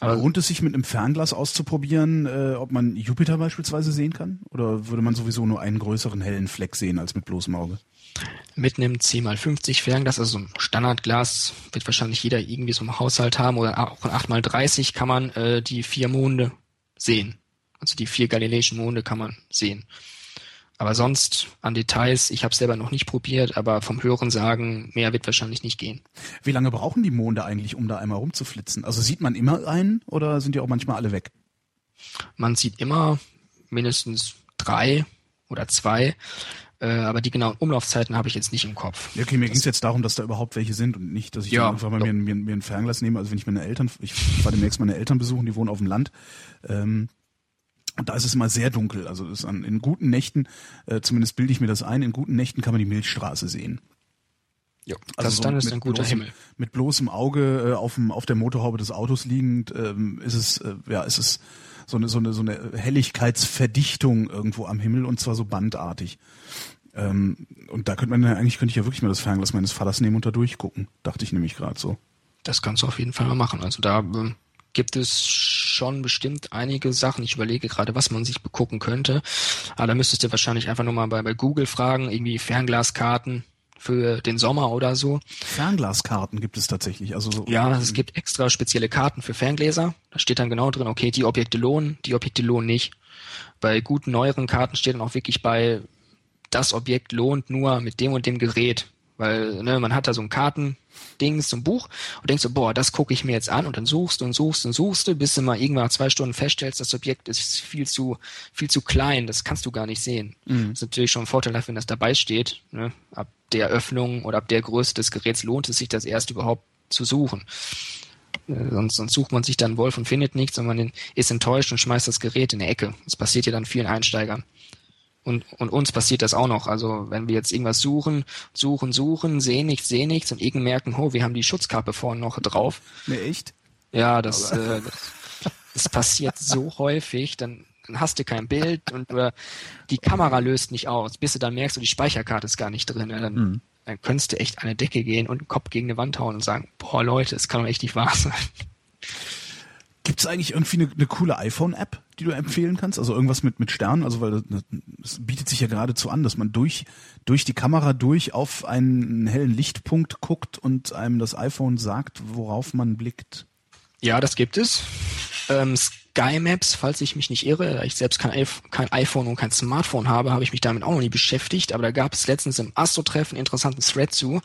Aber lohnt es sich mit einem Fernglas auszuprobieren, äh, ob man Jupiter beispielsweise sehen kann? Oder würde man sowieso nur einen größeren hellen Fleck sehen als mit bloßem Auge? Mit einem 10x50 Fernglas, also so ein Standardglas, wird wahrscheinlich jeder irgendwie so im Haushalt haben, oder auch ein 8x30 kann man äh, die vier Monde sehen. Also die vier galileischen Monde kann man sehen. Aber sonst an Details, ich habe selber noch nicht probiert, aber vom Hören sagen, mehr wird wahrscheinlich nicht gehen. Wie lange brauchen die Monde eigentlich, um da einmal rumzuflitzen? Also sieht man immer einen oder sind die auch manchmal alle weg? Man sieht immer mindestens drei oder zwei, äh, aber die genauen Umlaufzeiten habe ich jetzt nicht im Kopf. Ja, okay, mir ging es jetzt darum, dass da überhaupt welche sind und nicht, dass ich ja, einfach mal mir, mir, mir ein Fernglas nehme. Also wenn ich meine Eltern, ich fahre demnächst meine Eltern besuchen, die wohnen auf dem Land. Ähm, und da ist es immer sehr dunkel. Also ist an, in guten Nächten, äh, zumindest bilde ich mir das ein, in guten Nächten kann man die Milchstraße sehen. Ja, also das so dann ist ein guter bloßem, Himmel. Mit bloßem Auge äh, auf, dem, auf der Motorhaube des Autos liegend ähm, ist es, äh, ja, ist es so eine, so eine, so eine Helligkeitsverdichtung irgendwo am Himmel und zwar so bandartig. Ähm, und da könnte man ja, eigentlich könnte ich ja wirklich mal das Fernglas meines Vaters nehmen und da durchgucken. Dachte ich nämlich gerade so. Das kannst du auf jeden Fall mal machen. Also da ähm, gibt es schon bestimmt einige Sachen. Ich überlege gerade, was man sich begucken könnte. Aber da müsstest du wahrscheinlich einfach nur mal bei, bei Google fragen, irgendwie Fernglaskarten für den Sommer oder so. Fernglaskarten gibt es tatsächlich. Also so ja, es gibt extra spezielle Karten für Ferngläser. Da steht dann genau drin, okay, die Objekte lohnen, die Objekte lohnen nicht. Bei guten neueren Karten steht dann auch wirklich bei, das Objekt lohnt nur mit dem und dem Gerät. Weil ne, man hat da so ein Kartendings, so ein Buch und denkst so, boah, das gucke ich mir jetzt an und dann suchst du und suchst und suchst du, bis du mal irgendwann nach zwei Stunden feststellst, das Objekt ist viel zu, viel zu klein, das kannst du gar nicht sehen. Mhm. Das ist natürlich schon ein Vorteil, wenn das dabei steht. Ne? Ab der Öffnung oder ab der Größe des Geräts lohnt es sich, das erst überhaupt zu suchen. Äh, sonst, sonst sucht man sich dann Wolf und findet nichts und man ist enttäuscht und schmeißt das Gerät in die Ecke. Das passiert ja dann vielen Einsteigern. Und, und uns passiert das auch noch. Also wenn wir jetzt irgendwas suchen, suchen, suchen, sehen nichts, sehen nichts und irgend merken, oh, wir haben die Schutzkappe vorne noch drauf. Ne, echt? Ja, das, äh, das, das passiert so häufig, dann, dann hast du kein Bild und oder die Kamera löst nicht aus, bis du dann merkst, du, die Speicherkarte ist gar nicht drin. Dann, mhm. dann könntest du echt an eine Decke gehen und den Kopf gegen eine Wand hauen und sagen, boah Leute, das kann doch echt nicht wahr sein. Gibt es eigentlich irgendwie eine, eine coole iPhone-App, die du empfehlen kannst? Also irgendwas mit, mit Sternen? Also weil das, bietet sich ja geradezu an, dass man durch, durch die Kamera durch auf einen hellen Lichtpunkt guckt und einem das iPhone sagt, worauf man blickt. Ja, das gibt es. Ähm, Sky Maps, falls ich mich nicht irre, da ich selbst kein, kein iPhone und kein Smartphone habe, habe ich mich damit auch noch nie beschäftigt. Aber da gab es letztens im Astro-Treffen einen interessanten Thread zu.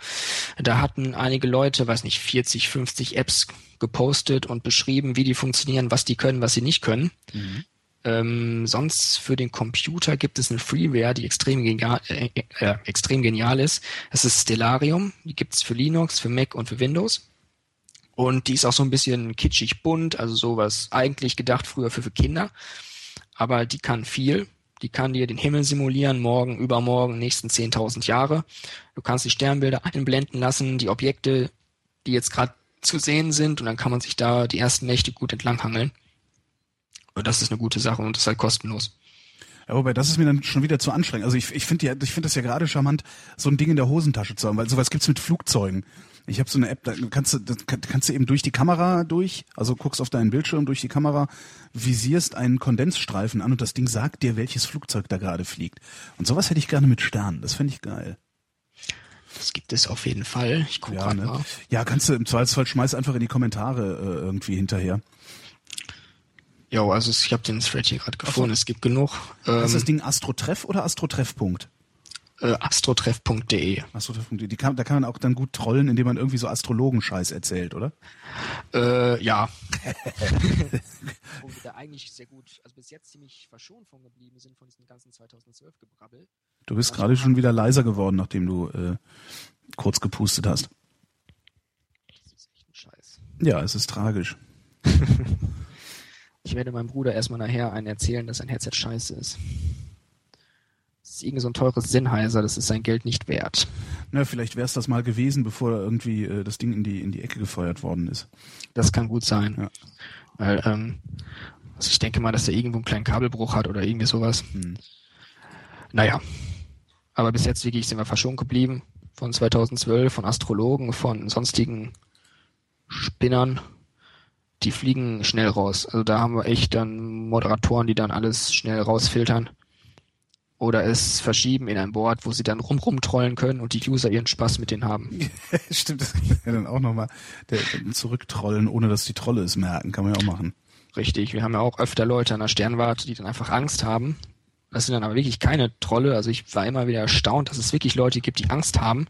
Da hatten einige Leute, weiß nicht, 40, 50 Apps gepostet und beschrieben, wie die funktionieren, was die können, was sie nicht können. Mhm. Ähm, sonst für den Computer gibt es eine Freeware, die extrem genial, äh, äh, extrem genial ist. Das ist Stellarium. Die gibt es für Linux, für Mac und für Windows. Und die ist auch so ein bisschen kitschig bunt, also sowas eigentlich gedacht früher für, für Kinder. Aber die kann viel. Die kann dir den Himmel simulieren, morgen, übermorgen, nächsten 10.000 Jahre. Du kannst die Sternbilder einblenden lassen, die Objekte, die jetzt gerade zu sehen sind und dann kann man sich da die ersten Nächte gut entlanghangeln. Und das ist eine gute Sache und das ist halt kostenlos. Ja, wobei das ist mir dann schon wieder zu anstrengend. Also ich, ich finde ja, ich finde das ja gerade charmant, so ein Ding in der Hosentasche zu haben, weil sowas gibt's mit Flugzeugen. Ich habe so eine App, da kannst du, da kannst du eben durch die Kamera durch, also guckst auf deinen Bildschirm durch die Kamera, visierst einen Kondensstreifen an und das Ding sagt dir, welches Flugzeug da gerade fliegt. Und sowas hätte ich gerne mit Sternen. Das fände ich geil. Das gibt es auf jeden Fall. Ich gucke ja, ne? mal. Ja, kannst du im Zweifelsfall schmeiß einfach in die Kommentare äh, irgendwie hinterher. Ja, also ich habe den Thread hier gerade gefunden. Es gibt genug. Ähm, ist das Ding Astrotreff oder Astrotreff-Punkt? Äh, astrotreff.de. Astrotreff.de. Die kann, da kann man auch dann gut trollen, indem man irgendwie so Astrologenscheiß erzählt, oder? Äh, ja. Wo wir da eigentlich sehr gut, also bis jetzt ziemlich verschont von geblieben sind von diesem ganzen 2012 Gebrabbel. Du bist gerade schon wieder leiser geworden, nachdem du äh, kurz gepustet hast. Das ist echt ein Scheiß. Ja, es ist tragisch. [LAUGHS] ich werde meinem Bruder erstmal nachher einen erzählen, dass sein Headset scheiße ist. Ist irgendwie so ein teures Sennheiser, das ist sein Geld nicht wert. Na, vielleicht wäre es das mal gewesen, bevor irgendwie äh, das Ding in die, in die Ecke gefeuert worden ist. Das kann gut sein. Ja. Weil, ähm, also ich denke mal, dass er irgendwo einen kleinen Kabelbruch hat oder irgendwie sowas. Hm. Naja. Aber bis jetzt wirklich sind wir verschont geblieben. Von 2012, von Astrologen, von sonstigen Spinnern. Die fliegen schnell raus. Also da haben wir echt dann Moderatoren, die dann alles schnell rausfiltern. Oder es verschieben in ein Board, wo sie dann rum rumtrollen können und die User ihren Spaß mit denen haben. [LAUGHS] Stimmt, das kann man ja dann auch nochmal zurücktrollen, ohne dass die Trolle es merken. Kann man ja auch machen. Richtig, wir haben ja auch öfter Leute an der Sternwarte, die dann einfach Angst haben. Das sind dann aber wirklich keine Trolle. Also ich war immer wieder erstaunt, dass es wirklich Leute gibt, die Angst haben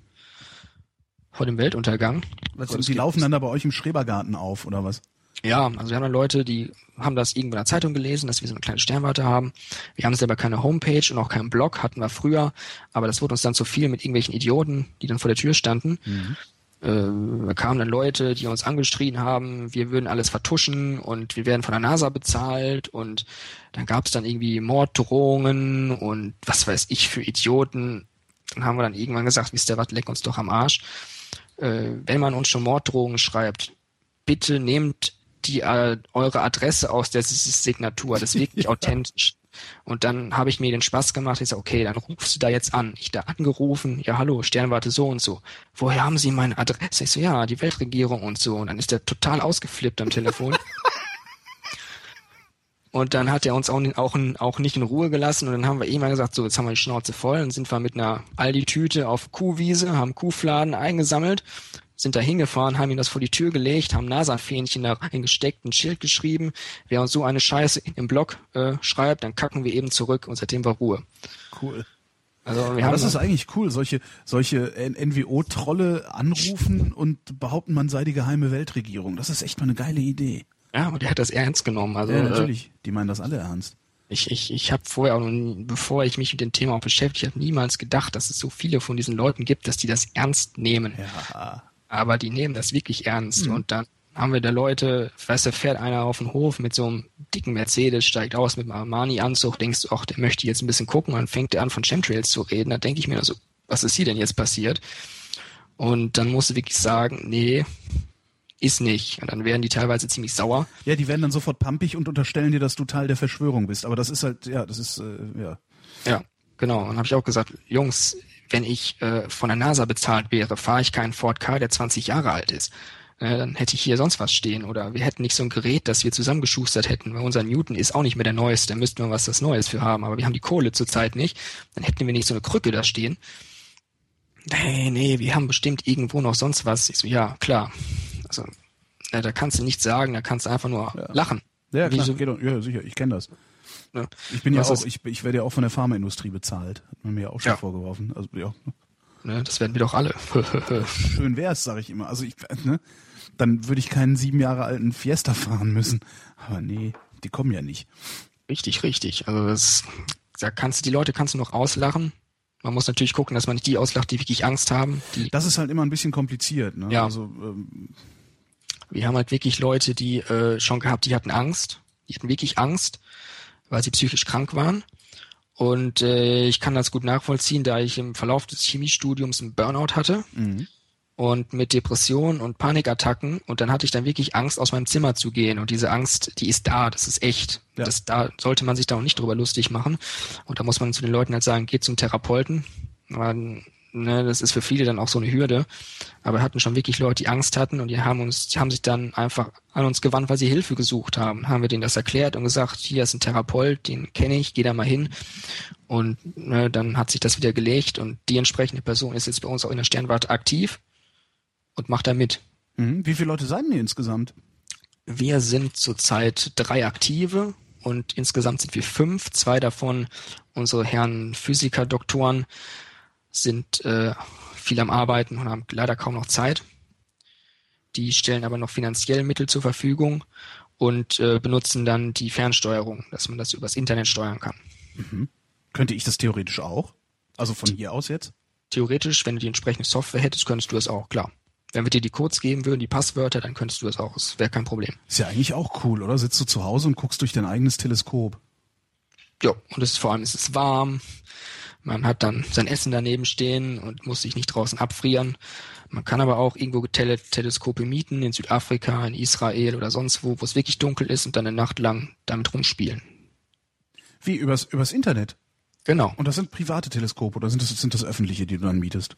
vor dem Weltuntergang. Was, Und die laufen dann da bei euch im Schrebergarten auf, oder was? Ja, also wir haben dann Leute, die haben das irgendwo in der Zeitung gelesen, dass wir so eine kleine Sternwarte haben. Wir haben selber keine Homepage und auch keinen Blog, hatten wir früher, aber das wurde uns dann zu viel mit irgendwelchen Idioten, die dann vor der Tür standen. Äh, da kamen dann Leute, die uns angeschrien haben, wir würden alles vertuschen und wir werden von der NASA bezahlt und dann gab es dann irgendwie Morddrohungen und was weiß ich für Idioten. Dann haben wir dann irgendwann gesagt, wisst ihr was, leck uns doch am Arsch. Äh, wenn man uns schon Morddrohungen schreibt, bitte nehmt die äh, eure Adresse aus der Signatur, das ist wirklich [LAUGHS] authentisch. Und dann habe ich mir den Spaß gemacht, ich sag, okay, dann rufst du da jetzt an. Ich da angerufen, ja hallo, Sternwarte so und so. Woher haben Sie meine Adresse? Ich so, ja, die Weltregierung und so. Und dann ist der total ausgeflippt am Telefon. [LAUGHS] Und dann hat er uns auch, auch, auch nicht in Ruhe gelassen und dann haben wir eh mal gesagt, so, jetzt haben wir die Schnauze voll und sind wir mit einer Aldi-Tüte auf Kuhwiese, haben Kuhfladen eingesammelt, sind da hingefahren, haben ihm das vor die Tür gelegt, haben NASA-Fähnchen da reingesteckt, ein Schild geschrieben. Wer uns so eine Scheiße im Blog äh, schreibt, dann kacken wir eben zurück und seitdem war Ruhe. Cool. Also wir Aber haben das ist eigentlich cool, solche, solche NWO-Trolle anrufen und behaupten, man sei die geheime Weltregierung. Das ist echt mal eine geile Idee. ja, und er hat das ernst genommen. Also Ja, äh, natürlich. Die meinen das alle ernst. Ich, ich, ich habe vorher bevor ich mich mit dem Thema auch beschäftigt habe, niemals gedacht, dass es so viele von diesen Leuten gibt, dass die das ernst nehmen. Ja. Aber die nehmen das wirklich ernst. Und dann haben wir da Leute, weißt du, fährt einer auf den Hof mit so einem dicken Mercedes, steigt aus mit einem Armani-Anzug, denkst du, ach, der möchte jetzt ein bisschen gucken, und dann fängt er an von Chemtrails zu reden. Da denke ich mir so, was ist hier denn jetzt passiert? Und dann musst du wirklich sagen, nee, ist nicht. Und dann werden die teilweise ziemlich sauer. Ja, die werden dann sofort pampig und unterstellen dir, dass du Teil der Verschwörung bist. Aber das ist halt, ja, das ist, äh, ja. Ja, genau. Und dann habe ich auch gesagt, Jungs, wenn ich äh, von der NASA bezahlt wäre, fahre ich keinen Ford Ka, der 20 Jahre alt ist. Äh, dann hätte ich hier sonst was stehen. Oder wir hätten nicht so ein Gerät, das wir zusammengeschustert hätten. Weil unser Newton ist auch nicht mehr der neueste. Da müssten wir was das Neues für haben. Aber wir haben die Kohle zurzeit nicht. Dann hätten wir nicht so eine Krücke da stehen. Nee, nee, wir haben bestimmt irgendwo noch sonst was. Ich so, ja, klar. Also, na, da kannst du nichts sagen, da kannst du einfach nur lachen. Ja, klar, Wieso- geht ja, sicher, ich kenne das. Ne? Ich bin ja Was auch, ist- ich, ich werde ja auch von der Pharmaindustrie bezahlt. Hat man mir ja auch schon Ja. vorgeworfen. Also, ja, Ne, das werden wir doch alle. [LAUGHS] schön wär's, sage ich immer. Also ich, ne, dann würde ich keinen sieben Jahre alten Fiesta fahren müssen. Aber nee, die kommen ja nicht. Richtig, richtig. Also das, da kannst du die Leute kannst du noch auslachen. Man muss natürlich gucken, dass man nicht die auslacht, die wirklich Angst haben. Das ist halt immer ein bisschen kompliziert. Ne? Ja. Also ähm, wir haben halt wirklich Leute, die äh, schon gehabt, die hatten Angst. Die hatten wirklich Angst, weil sie psychisch krank waren. Und äh, ich kann das gut nachvollziehen, da ich im Verlauf des Chemiestudiums einen Burnout hatte mhm. und mit Depressionen und Panikattacken und dann hatte ich dann wirklich Angst, aus meinem Zimmer zu gehen und diese Angst, die ist da, das ist echt. Ja. Das, da sollte man sich da auch nicht drüber lustig machen und da muss man zu den Leuten halt sagen, geht zum Therapeuten. Aber, ne, das ist für viele dann auch so eine Hürde. Aber wir hatten schon wirklich Leute, die Angst hatten und die haben uns, die haben sich dann einfach an uns gewandt, weil sie Hilfe gesucht haben. Haben wir denen das erklärt und gesagt, hier ist ein Therapeut, den kenne ich, geh da mal hin. Und ne, dann hat sich das wieder gelegt und die entsprechende Person ist jetzt bei uns auch in der Sternwarte aktiv und macht da mit. Mhm. Wie viele Leute seid ihr insgesamt? Wir sind zurzeit drei Aktive und insgesamt sind wir fünf. Zwei davon unsere Herren Physiker, Doktoren, sind äh, viel am Arbeiten und haben leider kaum noch Zeit. Die stellen aber noch finanziell Mittel zur Verfügung und äh, benutzen dann die Fernsteuerung, dass man das übers Internet steuern kann. Mhm. Könnte ich das theoretisch auch? Also von hier aus jetzt? Theoretisch, wenn du die entsprechende Software hättest, könntest du es auch, klar. Wenn wir dir die Codes geben würden, die Passwörter, dann könntest du es auch. Es wäre kein Problem. Ist ja eigentlich auch cool, oder? Sitzt du zu Hause und guckst durch dein eigenes Teleskop. Ja, und es ist vor allem es ist warm. Man hat dann sein Essen daneben stehen und muss sich nicht draußen abfrieren. Man kann aber auch irgendwo Tele Teleskope mieten in Südafrika, in Israel oder sonst wo, wo es wirklich dunkel ist und dann eine Nacht lang damit rumspielen. Wie, übers, übers Internet? Genau. Und das sind private Teleskope oder sind das, sind das öffentliche, die du dann mietest?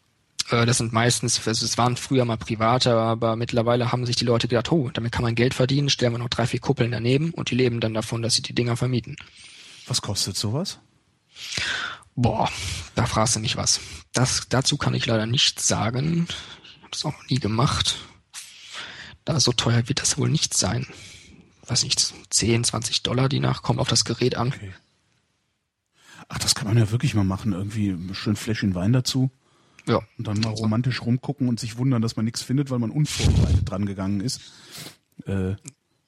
Äh, das sind meistens, also es waren früher mal private, aber mittlerweile haben sich die Leute gedacht, oh, damit kann man Geld verdienen, stellen wir noch drei, vier Kuppeln daneben und die leben dann davon, dass sie die Dinger vermieten. Was kostet sowas? Boah, da fragst du mich was. Das, dazu kann ich leider nichts sagen. Ich habe das auch noch nie gemacht. Da so teuer wird das wohl nicht sein. Weiß nicht, 10, 20 Dollar die nach, kommt auf das Gerät an. Okay. Ach, das kann man ja wirklich mal machen. Irgendwie schön Fläschchen Wein dazu. Ja. Und dann mal romantisch rumgucken und sich wundern, dass man nichts findet, weil man unvorbereitet dran gegangen ist. Äh,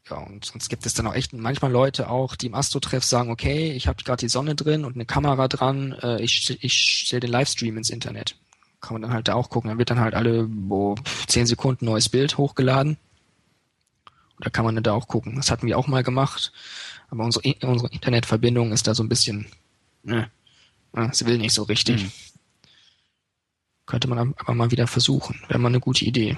ja, und sonst gibt es dann auch echt manchmal Leute auch, die im Astro-Treff sagen, okay, ich habe gerade die Sonne drin und eine Kamera dran, äh, ich, ich stelle den Livestream ins Internet. Kann man dann halt da auch gucken. Dann wird dann halt alle wo, zehn Sekunden neues Bild hochgeladen. Und da kann man dann da auch gucken. Das hatten wir auch mal gemacht. Aber unsere, unsere Internetverbindung ist da so ein bisschen, ne, es will nicht so richtig. Mhm. Könnte man aber mal wieder versuchen. Wäre mal eine gute Idee.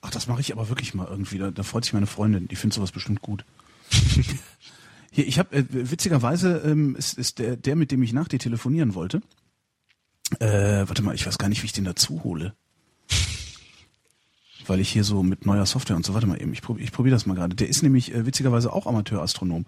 Ach, das mache ich aber wirklich mal irgendwie. Da, da freut sich meine Freundin. Die findet sowas bestimmt gut. [LAUGHS] Hier, ich habe äh, witzigerweise ähm, ist, ist der, der, mit dem ich nach dir telefonieren wollte. Äh, warte mal, ich weiß gar nicht, wie ich den dazu hole. Weil ich hier so mit neuer Software und so, warte mal eben, ich probiere ich probier das mal gerade. Der ist nämlich äh, witzigerweise auch Amateurastronom.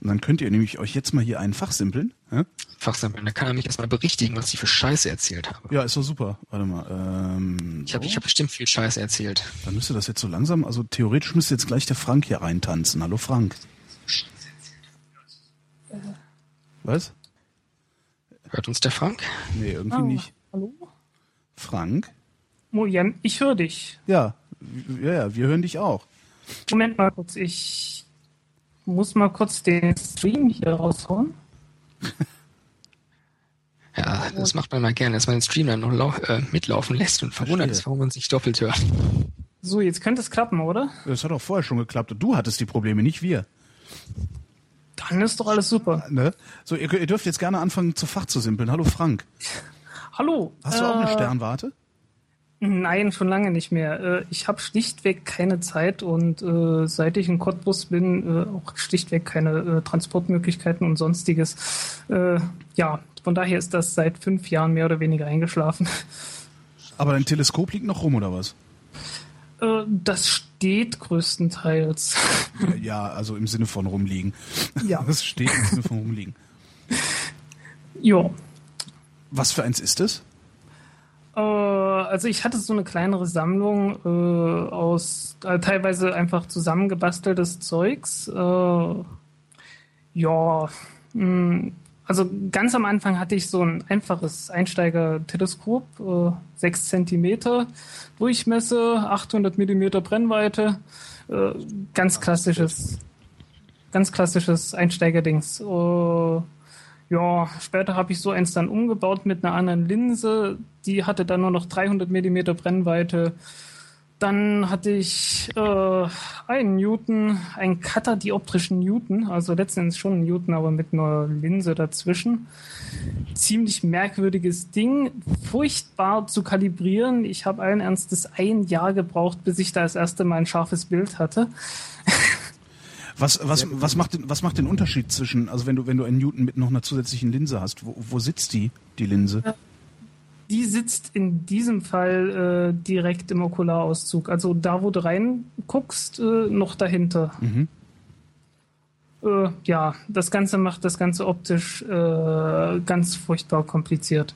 Und dann könnt ihr nämlich euch jetzt mal hier einen Fachsimpeln. Ja, Fachsimpeln. Da kann er mich erstmal berichtigen, was ich für Scheiße erzählt habe. ja ist doch super. Warte mal. Ähm, Ich habe ich hab bestimmt viel Scheiße erzählt. Dann müsste das jetzt so langsam, also theoretisch müsste jetzt gleich der Frank hier reintanzen. Hallo Frank. Was? Hört uns der Frank? Nee, irgendwie Ah, nicht. Hallo? Frank? Mojan, ich höre dich. Ja, ja, ja, wir hören dich auch. Moment mal kurz, ich muss mal kurz den Stream hier raushauen. [LAUGHS] Ja, das macht man mal gerne, dass man den Stream dann noch äh, mitlaufen lässt und verwundert ist, warum man sich doppelt hört. So, jetzt könnte es klappen, oder? Das hat auch vorher schon geklappt. und Du hattest die Probleme, nicht wir. Dann ist doch alles super. Ne? So, ihr, ihr dürft jetzt gerne anfangen, zu Fach zu simpeln. Hallo Frank. Hallo. Hast du auch eine äh, Sternwarte? Nein, schon lange nicht mehr. Äh, Ich habe schlichtweg keine Zeit und äh, seit ich in Cottbus bin, äh, auch schlichtweg keine Transportmöglichkeiten und sonstiges. Ja, von daher ist das seit fünf Jahren mehr oder weniger eingeschlafen. Aber dein Teleskop liegt noch rum, oder was? Das steht größtenteils. [LAUGHS] Ja, also im Sinne von rumliegen. Ja. [LAUGHS] Das steht im Sinne von rumliegen. Ja. Was für eins ist es? Äh, also ich hatte so eine kleinere Sammlung äh, aus äh, teilweise einfach zusammengebasteltes Zeugs. Äh, ja, mh, also ganz am Anfang hatte ich so ein einfaches Einsteiger-Teleskop, äh, 6 cm Durchmesser, 800 mm Brennweite, äh, ganz klassisches, ganz klassisches Einsteigerdings. Äh, ja, später habe ich so eins dann umgebaut mit einer anderen Linse. Die hatte dann nur noch 300 mm Brennweite. Dann hatte ich äh, einen Newton, einen Cutter dioptrischen Newton, also letztendlich schon einen Newton, aber mit einer Linse dazwischen. Ziemlich merkwürdiges Ding, furchtbar zu kalibrieren. Ich habe allen Ernstes ein Jahr gebraucht, bis ich da das erste Mal ein scharfes Bild hatte. [LAUGHS] Was, was, was, macht den, was macht den Unterschied zwischen, also wenn du, wenn du einen Newton mit noch einer zusätzlichen Linse hast, wo, wo sitzt die, die Linse? Die sitzt in diesem Fall äh, direkt im Okularauszug. Also da, wo du reinguckst, äh, noch dahinter. Mhm. Äh, ja, das Ganze macht das Ganze optisch äh, ganz furchtbar kompliziert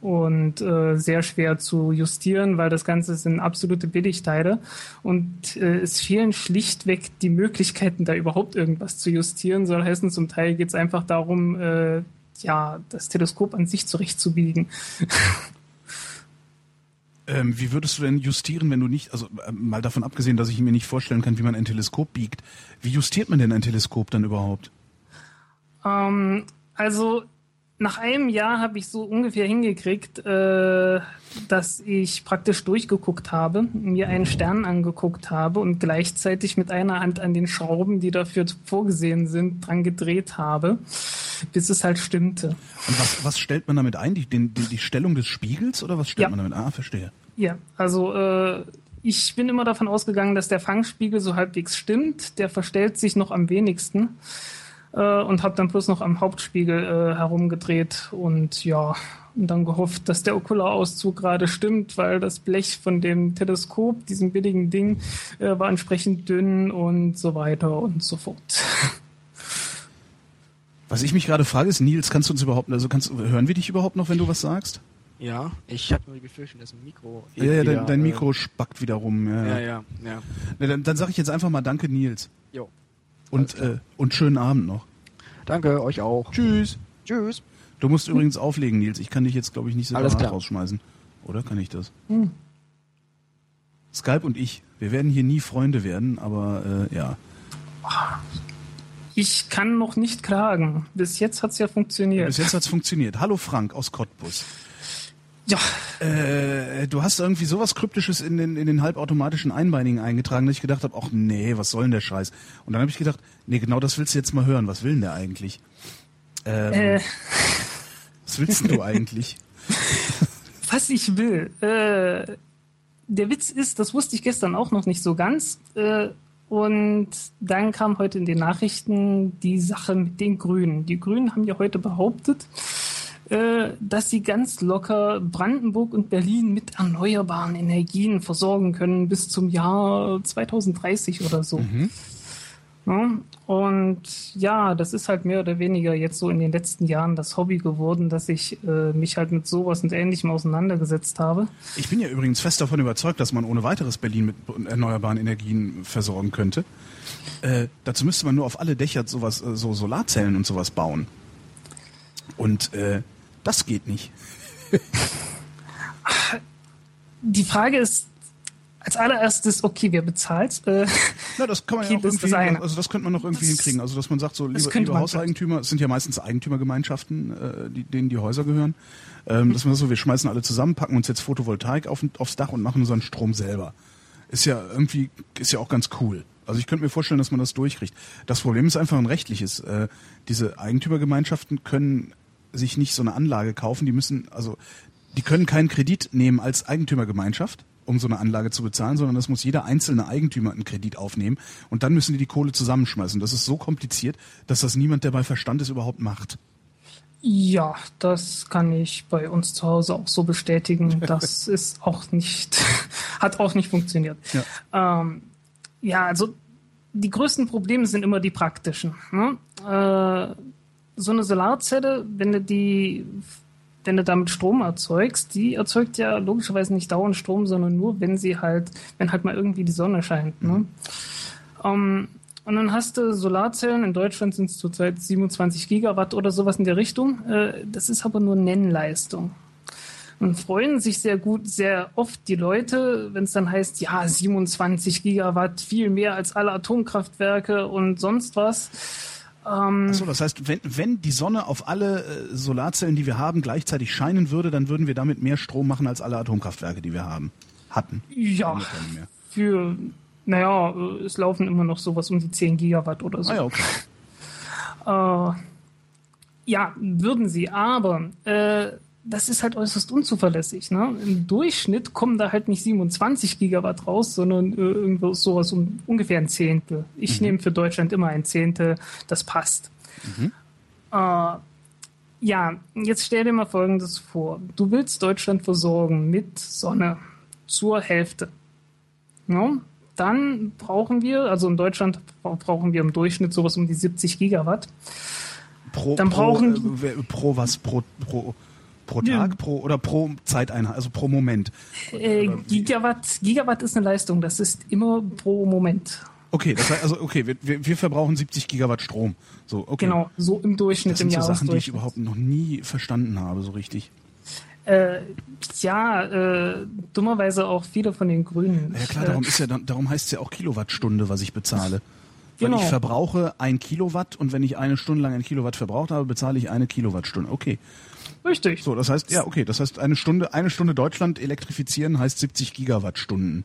und äh, sehr schwer zu justieren, weil das Ganze sind absolute Billigteile und äh, es fehlen schlichtweg die Möglichkeiten, da überhaupt irgendwas zu justieren. Soll heißen, zum Teil geht es einfach darum, äh, ja, das Teleskop an sich zurechtzubiegen. [LAUGHS] Ähm, wie würdest du denn justieren, wenn du nicht, also äh, mal davon abgesehen, dass ich mir nicht vorstellen kann, wie man ein Teleskop biegt, wie justiert man denn ein Teleskop dann überhaupt? Ähm, also nach einem Jahr habe ich so ungefähr hingekriegt, äh, dass ich praktisch durchgeguckt habe, mir einen Stern angeguckt habe und gleichzeitig mit einer Hand an den Schrauben, die dafür vorgesehen sind, dran gedreht habe, bis es halt stimmte. Und was, was stellt man damit ein? Die, die, die Stellung des Spiegels oder was stellt Ja. man damit ein? Ah, verstehe. Ja, also äh, ich bin immer davon ausgegangen, dass der Fangspiegel so halbwegs stimmt. Der verstellt sich noch am wenigsten äh, und habe dann bloß noch am Hauptspiegel äh, herumgedreht und ja, und dann gehofft, dass der Okularauszug gerade stimmt, weil das Blech von dem Teleskop, diesem billigen Ding, äh, war entsprechend dünn und so weiter und so fort. [LAUGHS] Was ich mich gerade frage, ist, Nils, kannst du uns überhaupt, also kannst, hören wir dich überhaupt noch, wenn du was sagst? Ja, ich habe nur die Befürchtung, dass ein Mikro. Ja, ja, dein, dein äh, Mikro spackt wieder rum. Ja, Ja, ja. ja, ja. Na, dann dann sage ich jetzt einfach mal Danke, Nils. Jo. Und, äh, und schönen Abend noch. Danke, euch auch. Tschüss. Tschüss. Du musst übrigens auflegen, Nils. Ich kann dich jetzt, glaube ich, nicht Alles separat klar. rausschmeißen. Oder kann ich das? Hm. Skype und ich, wir werden hier nie Freunde werden, aber äh, ja. Ich kann noch nicht klagen. Bis jetzt hat's ja funktioniert. Bis jetzt hat's funktioniert. Hallo Frank aus Cottbus. Ja, Äh, du hast irgendwie sowas Kryptisches in den, in den halbautomatischen Einbeinigen eingetragen, dass ich gedacht habe, ach nee, was soll denn der Scheiß? Und dann habe ich gedacht, nee, genau das willst du jetzt mal hören. Was will denn der eigentlich? Ähm, äh, Was willst denn du eigentlich? [LAUGHS] [LAUGHS] was ich will. Äh, der Witz ist, das wusste ich gestern auch noch nicht so ganz. Äh, und dann kam heute in den Nachrichten die Sache mit den Grünen. Die Grünen haben ja heute behauptet, äh, dass sie ganz locker Brandenburg und Berlin mit erneuerbaren Energien versorgen können bis zum Jahr 2030 oder so. Ja, und ja, das ist halt mehr oder weniger jetzt so in den letzten Jahren das Hobby geworden, dass ich äh, mich halt mit sowas und Ähnlichem auseinandergesetzt habe. Ich bin ja übrigens fest davon überzeugt, dass man ohne weiteres Berlin mit erneuerbaren Energien versorgen könnte. Äh, dazu müsste man nur auf alle Dächer sowas, äh, so Solarzellen und sowas bauen. Und äh, das geht nicht. [LAUGHS] Die Frage ist als allererstes, okay, wer bezahlt? Äh, Na, das kann man Okay, ja auch irgendwie, das eine. also das könnte man noch irgendwie Das- hinkriegen. Also dass man sagt, so das liebe, könnte liebe man Hauseigentümer, es sind ja meistens Eigentümergemeinschaften, äh, die, denen die Häuser gehören, ähm, dass man so, wir schmeißen alle zusammen, packen uns jetzt Photovoltaik auf, aufs Dach und machen unseren Strom selber. Ist ja irgendwie, ist ja auch ganz cool. Also ich könnte mir vorstellen, dass man das durchkriegt. Das Problem ist einfach ein rechtliches. Äh, diese Eigentümergemeinschaften können sich nicht so eine Anlage kaufen. Die müssen, also die können keinen Kredit nehmen als Eigentümergemeinschaft, um so eine Anlage zu bezahlen, sondern das muss jeder einzelne Eigentümer einen Kredit aufnehmen und dann müssen die die Kohle zusammenschmeißen. Das ist so kompliziert, dass das niemand, der bei Verstand ist, überhaupt macht. ja, das kann ich bei uns zu Hause auch so bestätigen. [LAUGHS] Das ist auch nicht, [LAUGHS] hat auch nicht funktioniert. Ja, ähm, ja also die größten Probleme sind immer die praktischen. Ne? Äh, so eine Solarzelle, wenn du die, wenn du damit Strom erzeugst, die erzeugt ja logischerweise nicht dauernd Strom, sondern nur, wenn sie halt, wenn halt mal irgendwie die Sonne scheint. Ne? Ähm, und dann hast du Solarzellen, in Deutschland sind es zurzeit 27 Gigawatt oder sowas in der Richtung. Äh, Das ist aber nur Nennleistung. Und freuen sich sehr gut, sehr oft die Leute, wenn es dann heißt, ja, 27 Gigawatt, viel mehr als alle Atomkraftwerke und sonst was. Ähm, Achso, das heißt, wenn, wenn die Sonne auf alle äh, Solarzellen, die wir haben, gleichzeitig scheinen würde, dann würden wir damit mehr Strom machen als alle Atomkraftwerke, die wir haben. Hatten. ja, für, naja, äh, es laufen immer noch sowas um die 10 Gigawatt oder so. Ah ja, okay. Äh, ja, würden sie, aber äh, das ist halt äußerst unzuverlässig. Ne? Im Durchschnitt kommen da halt nicht 27 Gigawatt raus, sondern äh, irgendwo sowas um ungefähr ein Zehntel. Ich nehme für Deutschland immer ein Zehntel, das passt. Äh, ja, jetzt stell dir mal Folgendes vor. Du willst Deutschland versorgen mit Sonne zur Hälfte. No? Dann brauchen wir, also in Deutschland bra- brauchen wir im Durchschnitt sowas um die 70 Gigawatt. Pro, Dann pro, brauchen- äh, wer- pro was? Pro, pro, pro Ja. Tag? Pro, oder pro Zeiteinheit? Also pro Moment? Äh, Gigawatt, Gigawatt ist eine Leistung, das ist immer pro Moment. Okay, das heißt, also okay, wir, wir, verbrauchen 70 Gigawatt Strom. So, okay. Genau, so im Durchschnitt Das im sind so Sachen, die ich überhaupt noch nie verstanden habe, so richtig. Äh, ja, äh, dummerweise auch viele von den Grünen. Ja klar, darum ist ja darum heißt es ja auch Kilowattstunde, was ich bezahle. Weil Genau. ich verbrauche ein Kilowatt und wenn ich eine Stunde lang ein Kilowatt verbraucht habe, bezahle ich eine Kilowattstunde. Okay. Richtig. So, das heißt, ja, okay, das heißt eine Stunde, eine Stunde Deutschland elektrifizieren heißt 70 Gigawattstunden.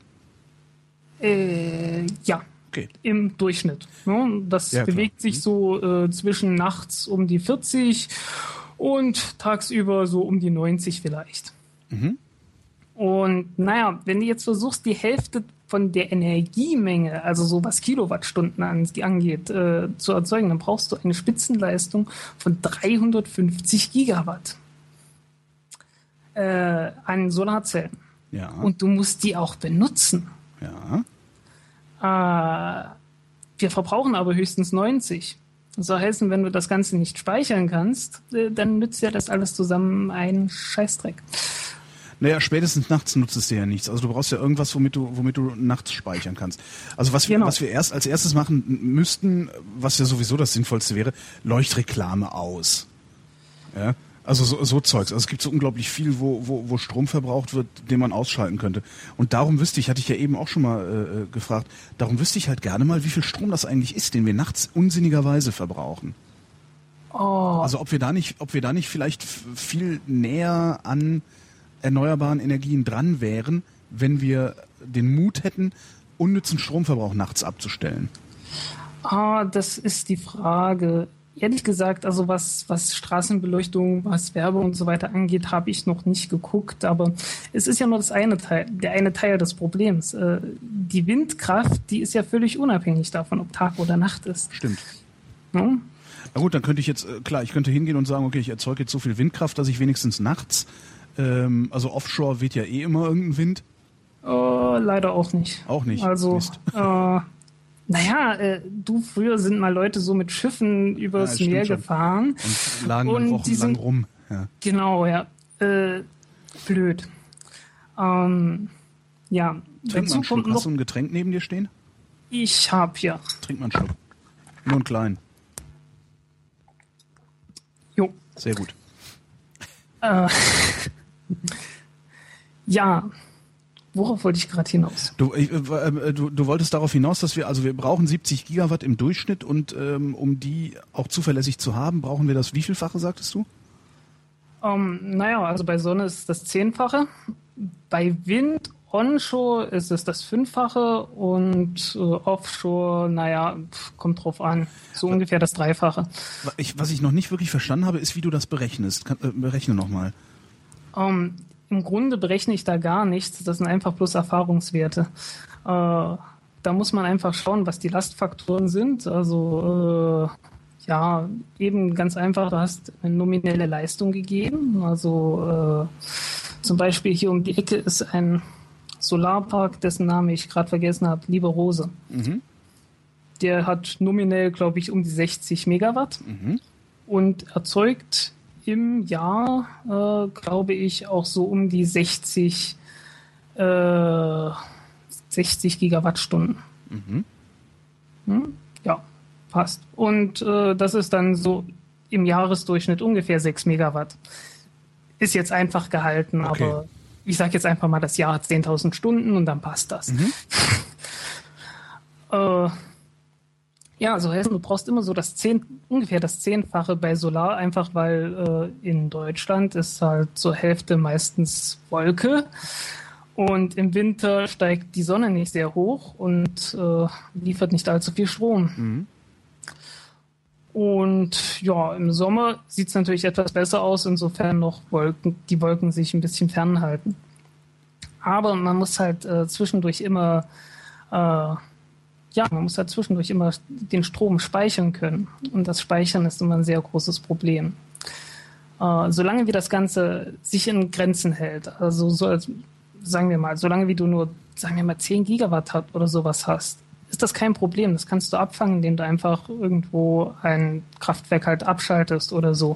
Äh, ja, Okay. im Durchschnitt. Ne? Das Ja, bewegt sich so äh, zwischen nachts um die 40 und tagsüber so um die 90 vielleicht. Mhm. Und naja, wenn du jetzt versuchst, die Hälfte von der Energiemenge, also so was Kilowattstunden an, angeht, äh, zu erzeugen, dann brauchst du eine Spitzenleistung von 350 Gigawatt äh, an Solarzellen. Ja. Und du musst die auch benutzen. ja. Äh, wir verbrauchen aber höchstens 90. Das soll heißen, wenn du das Ganze nicht speichern kannst, äh, dann nützt ja das alles zusammen einen Scheißdreck. Naja, spätestens nachts nutzt es dir ja nichts. Also du brauchst ja irgendwas, womit du, womit du nachts speichern kannst. Also was wir, Genau. was wir erst als erstes machen müssten, was ja sowieso das Sinnvollste wäre, Leuchtreklame aus. Ja. Also so, so Zeugs. Also es gibt so unglaublich viel, wo, wo, wo Strom verbraucht wird, den man ausschalten könnte. Und darum wüsste ich, hatte ich ja eben auch schon mal äh, äh, gefragt, darum wüsste ich halt gerne mal, wie viel Strom das eigentlich ist, den wir nachts unsinnigerweise verbrauchen. Oh, Also ob wir da nicht, ob wir da nicht vielleicht viel näher an erneuerbaren Energien dran wären, wenn wir den Mut hätten, unnützen Stromverbrauch nachts abzustellen. ah, das ist die Frage. Ehrlich gesagt, also was, was Straßenbeleuchtung, was Werbung und so weiter angeht, habe ich noch nicht geguckt. Aber es ist ja nur das eine Teil, der eine Teil des Problems. Äh, die Windkraft, die ist ja völlig unabhängig davon, ob Tag oder Nacht ist. Stimmt. Ne? Na gut, dann könnte ich jetzt, äh, klar, ich könnte hingehen und sagen, okay, ich erzeuge jetzt so viel Windkraft, dass ich wenigstens nachts, ähm, also offshore weht ja eh immer irgendein Wind. Oh, leider auch nicht. Auch nicht. Also, äh, naja, äh, du, früher sind mal Leute so mit Schiffen Ja, übers stimmt Meer gefahren. Und lagen dann Und wochenlang sind- rum. Ja. Genau, ja. Äh, blöd. Ähm, ja, Trink mal einen Schluck. Hast du ein Getränk neben dir stehen? ich hab ja, Trink mal einen Schluck. Nur einen kleinen. jo, Sehr gut. äh, [LAUGHS] ja, worauf wollte ich gerade hinaus? Du, ich, äh, äh, du, du wolltest darauf hinaus, dass wir, also wir brauchen 70 Gigawatt im Durchschnitt und ähm, um die auch zuverlässig zu haben, brauchen wir das wievielfache, sagtest du? Ähm, naja, also bei Sonne ist es das Zehnfache. Bei Wind onshore ist es das Fünffache und äh, offshore, naja, pf, kommt drauf an. So ungefähr das Dreifache. Was ich noch nicht wirklich verstanden habe, ist, wie du das berechnest. Kann, äh, berechne nochmal. Ähm, Im Grunde berechne ich da gar nichts. Das sind einfach bloß Erfahrungswerte. Äh, da muss man einfach schauen, was die Lastfaktoren sind. Also äh, ja, eben ganz einfach, du hast eine nominelle Leistung gegeben. Also äh, zum Beispiel hier um die Ecke ist ein Solarpark, dessen Name ich gerade vergessen habe, Liebe Rose. Mhm. Der hat nominell, glaube ich, um die 60 Megawatt Mhm. und erzeugt im Jahr, äh, glaube ich, auch so um die 60, äh, 60 Gigawattstunden. Mhm. Hm? Ja, passt. Und äh, das ist dann so im Jahresdurchschnitt ungefähr 6 Megawatt. Ist jetzt einfach gehalten, Okay. aber ich sage jetzt einfach mal, das Jahr hat 10.000 Stunden und dann passt das. [LAUGHS] äh, ja, so heißt, du brauchst immer so das zehn, ungefähr das Zehnfache bei Solar, einfach weil äh, in Deutschland ist halt zur Hälfte meistens Wolke und im Winter steigt die Sonne nicht sehr hoch und äh, liefert nicht allzu viel Strom. Mhm. Und ja, im Sommer sieht es natürlich etwas besser aus, insofern noch Wolken, die Wolken sich ein bisschen fernhalten. Aber man muss halt äh, zwischendurch immer, äh, ja, man muss halt zwischendurch immer den Strom speichern können. Und das Speichern ist immer ein sehr großes Problem. Äh, solange wie das Ganze sich in Grenzen hält, also so als, sagen wir mal, solange wie du nur, sagen wir mal, 10 Gigawatt hat oder sowas hast, ist das kein Problem. Das kannst du abfangen, indem du einfach irgendwo ein Kraftwerk halt abschaltest oder so.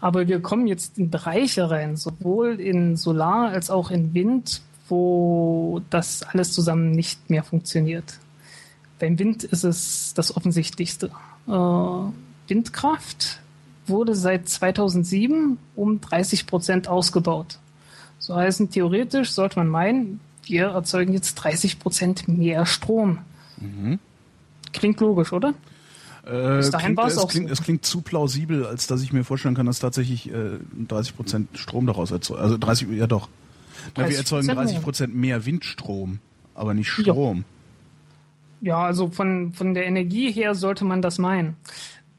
Aber wir kommen jetzt in Bereiche rein, sowohl in Solar als auch in Wind, wo das alles zusammen nicht mehr funktioniert. Beim Wind ist es das Offensichtlichste. Äh, Windkraft wurde seit 2007 um 30 Prozent ausgebaut. So heißen, theoretisch sollte man meinen, wir erzeugen jetzt 30 Prozent mehr Strom. Mhm. Klingt logisch, oder? Äh, Bis dahin klingt, es, auch klingt, so. es klingt zu plausibel, als dass ich mir vorstellen kann, dass tatsächlich äh, 30 Prozent Strom daraus erzeugt. Also 30, ja doch. Na, wir erzeugen 30 Prozent mehr Windstrom, aber nicht Strom. Ja. Ja, also von, von der Energie her sollte man das meinen.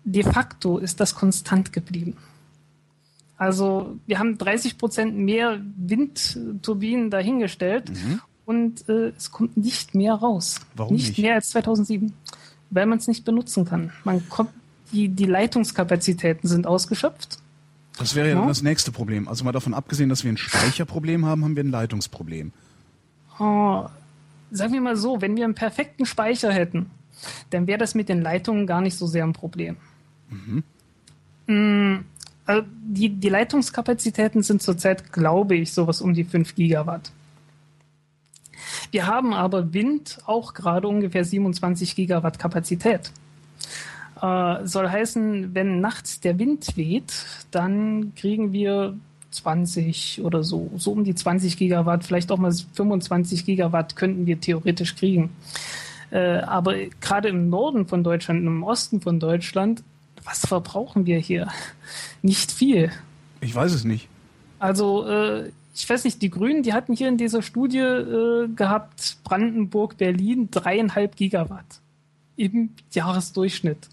De facto ist das konstant geblieben. Also wir haben 30 Prozent mehr Windturbinen dahingestellt mhm. und äh, es kommt nicht mehr raus. Warum nicht? Nicht mehr als 2007 weil man es nicht benutzen kann. Man kommt, die, die Leitungskapazitäten sind ausgeschöpft. Das wäre ja, ja. das nächste Problem. Also mal davon abgesehen, dass wir ein Speicherproblem haben, haben wir ein Leitungsproblem. Oh, sagen wir mal so, wenn wir einen perfekten Speicher hätten, dann wäre das mit den Leitungen gar nicht so sehr ein Problem. Mhm. Mm, also die, die Leitungskapazitäten sind zurzeit, glaube ich, sowas um die 5 Gigawatt. Wir haben aber Wind auch gerade ungefähr 27 Gigawatt Kapazität. Äh, soll heißen, wenn nachts der Wind weht, dann kriegen wir 20 oder so, so um die 20 Gigawatt, vielleicht auch mal 25 Gigawatt könnten wir theoretisch kriegen. Äh, aber gerade im Norden von Deutschland, im Osten von Deutschland, was verbrauchen wir hier? [LAUGHS] Nicht viel. Ich weiß es nicht. Also äh, ich weiß nicht, die Grünen, die hatten hier in dieser Studie äh, gehabt, Brandenburg, Berlin, dreieinhalb Gigawatt im Jahresdurchschnitt.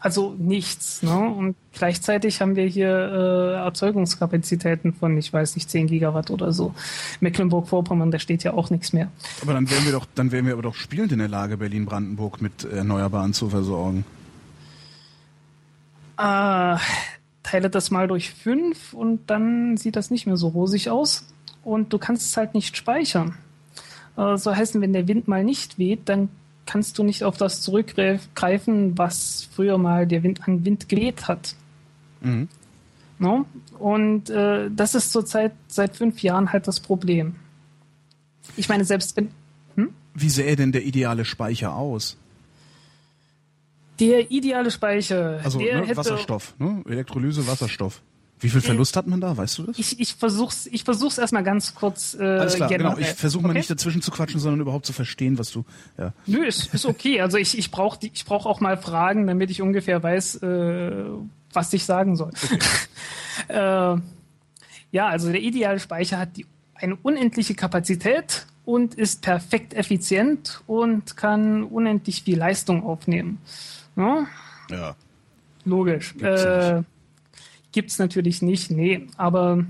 Äh, also nichts. Ne? Und gleichzeitig haben wir hier äh, Erzeugungskapazitäten von, ich weiß nicht, 10 Gigawatt oder so. Mecklenburg-Vorpommern, da steht ja auch nichts mehr. Aber dann wären wir doch, dann wären wir aber doch spielend in der Lage, Berlin-Brandenburg mit Erneuerbaren zu versorgen. Äh, teile das mal durch fünf und dann sieht das nicht mehr so rosig aus und du kannst es halt nicht speichern. Äh, so heißen, wenn der Wind mal nicht weht, dann kannst du nicht auf das zurückgreifen, was früher mal der Wind an Wind geweht hat. Mhm. No? Und äh, das ist zurzeit seit fünf Jahren halt das Problem. Ich meine, selbst wenn. Hm? Wie sähe denn der ideale Speicher aus? Der ideale Speicher. Also ne, Wasserstoff, ne? Elektrolyse, Wasserstoff. Wie viel Verlust hat man da? Weißt du das? Ich, ich versuch's, ich versuch's erstmal ganz kurz. Äh, Alles klar, genau. Ich versuche mal nicht dazwischen zu quatschen, sondern überhaupt zu verstehen, was du. Ja. Nö, ist, ist okay. Also ich, ich brauche ich brauch auch mal Fragen, damit ich ungefähr weiß, äh, was ich sagen soll. Okay. [LAUGHS] äh, ja, also der ideale Speicher hat die, eine unendliche Kapazität und ist perfekt effizient und kann unendlich viel Leistung aufnehmen. Ja. ja. Logisch. Gibt's, äh, gibt's natürlich nicht, nee, aber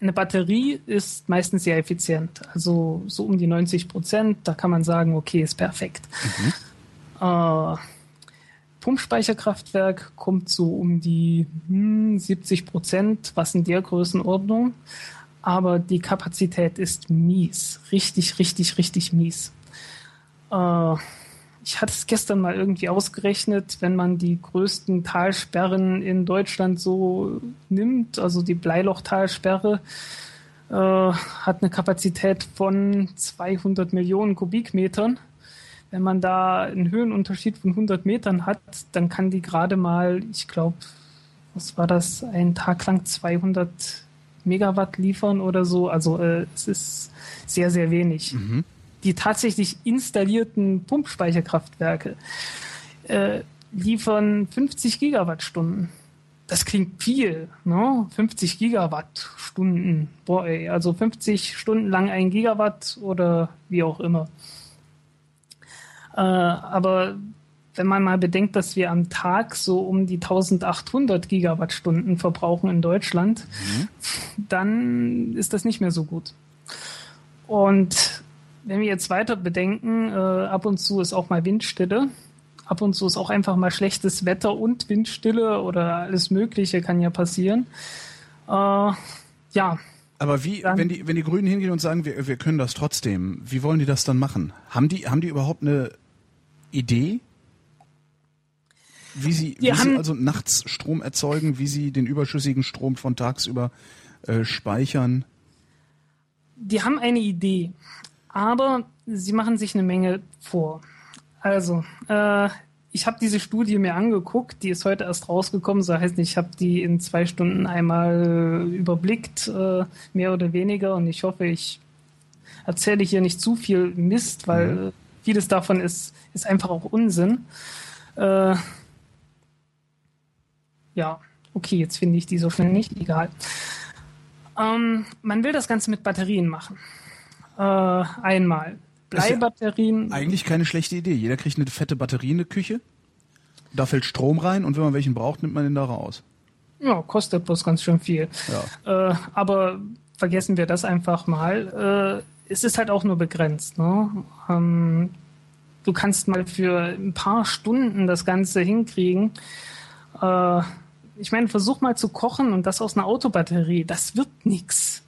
eine Batterie ist meistens sehr effizient. Also so um die 90 Prozent, da kann man sagen, okay, ist perfekt. Mhm. Äh, Pumpspeicherkraftwerk kommt so um die hm, 70 Prozent, was in der Größenordnung. Aber die Kapazität ist mies. Richtig, richtig, richtig mies. Äh, ich hatte es gestern mal irgendwie ausgerechnet, wenn man die größten Talsperren in Deutschland so nimmt, also die Bleilochtalsperre äh, hat eine Kapazität von 200 Millionen Kubikmetern. Wenn man da einen Höhenunterschied von 100 Metern hat, dann kann die gerade mal, ich glaube, was war das, einen Tag lang 200 Megawatt liefern oder so. Also äh, es ist sehr, sehr wenig. Mhm die tatsächlich installierten Pumpspeicherkraftwerke äh, liefern 50 Gigawattstunden. Das klingt viel, ne? 50 Gigawattstunden. Boah, ey, also 50 Stunden lang ein Gigawatt oder wie auch immer. Äh, aber wenn man mal bedenkt, dass wir am Tag so um die 1800 Gigawattstunden verbrauchen in Deutschland, mhm. dann ist das nicht mehr so gut. Und wenn wir jetzt weiter bedenken, äh, ab und zu ist auch mal Windstille. Ab und zu ist auch einfach mal schlechtes Wetter und Windstille oder alles Mögliche kann ja passieren. Äh, ja. Aber wie, dann, wenn die, wenn die Grünen hingehen und sagen, wir, wir können das trotzdem, wie wollen die das dann machen? Haben die, haben die überhaupt eine Idee? Wie sie, wie sie also nachts Strom erzeugen, wie sie den überschüssigen Strom von tagsüber äh, speichern? Die haben eine Idee aber sie machen sich eine Menge vor. Also, äh, ich habe diese Studie mir angeguckt, die ist heute erst rausgekommen, so heißt ich habe die in zwei Stunden einmal überblickt, äh, mehr oder weniger, und ich hoffe, ich erzähle hier nicht zu viel Mist, weil mhm. vieles davon ist, ist einfach auch Unsinn. Äh, ja, okay, jetzt finde ich die so schnell nicht, egal. Ähm, man will das Ganze mit Batterien machen. Äh, einmal. Bleibatterien. Ja eigentlich keine schlechte Idee. Jeder kriegt eine fette Batterie in der Küche. Da fällt Strom rein und wenn man welchen braucht, nimmt man den da raus. Ja, kostet bloß ganz schön viel. Ja. Äh, aber vergessen wir das einfach mal. Äh, es ist halt auch nur begrenzt. Ne? Ähm, du kannst mal für ein paar Stunden das Ganze hinkriegen. Äh, ich meine, versuch mal zu kochen und das aus einer Autobatterie. Das wird nix.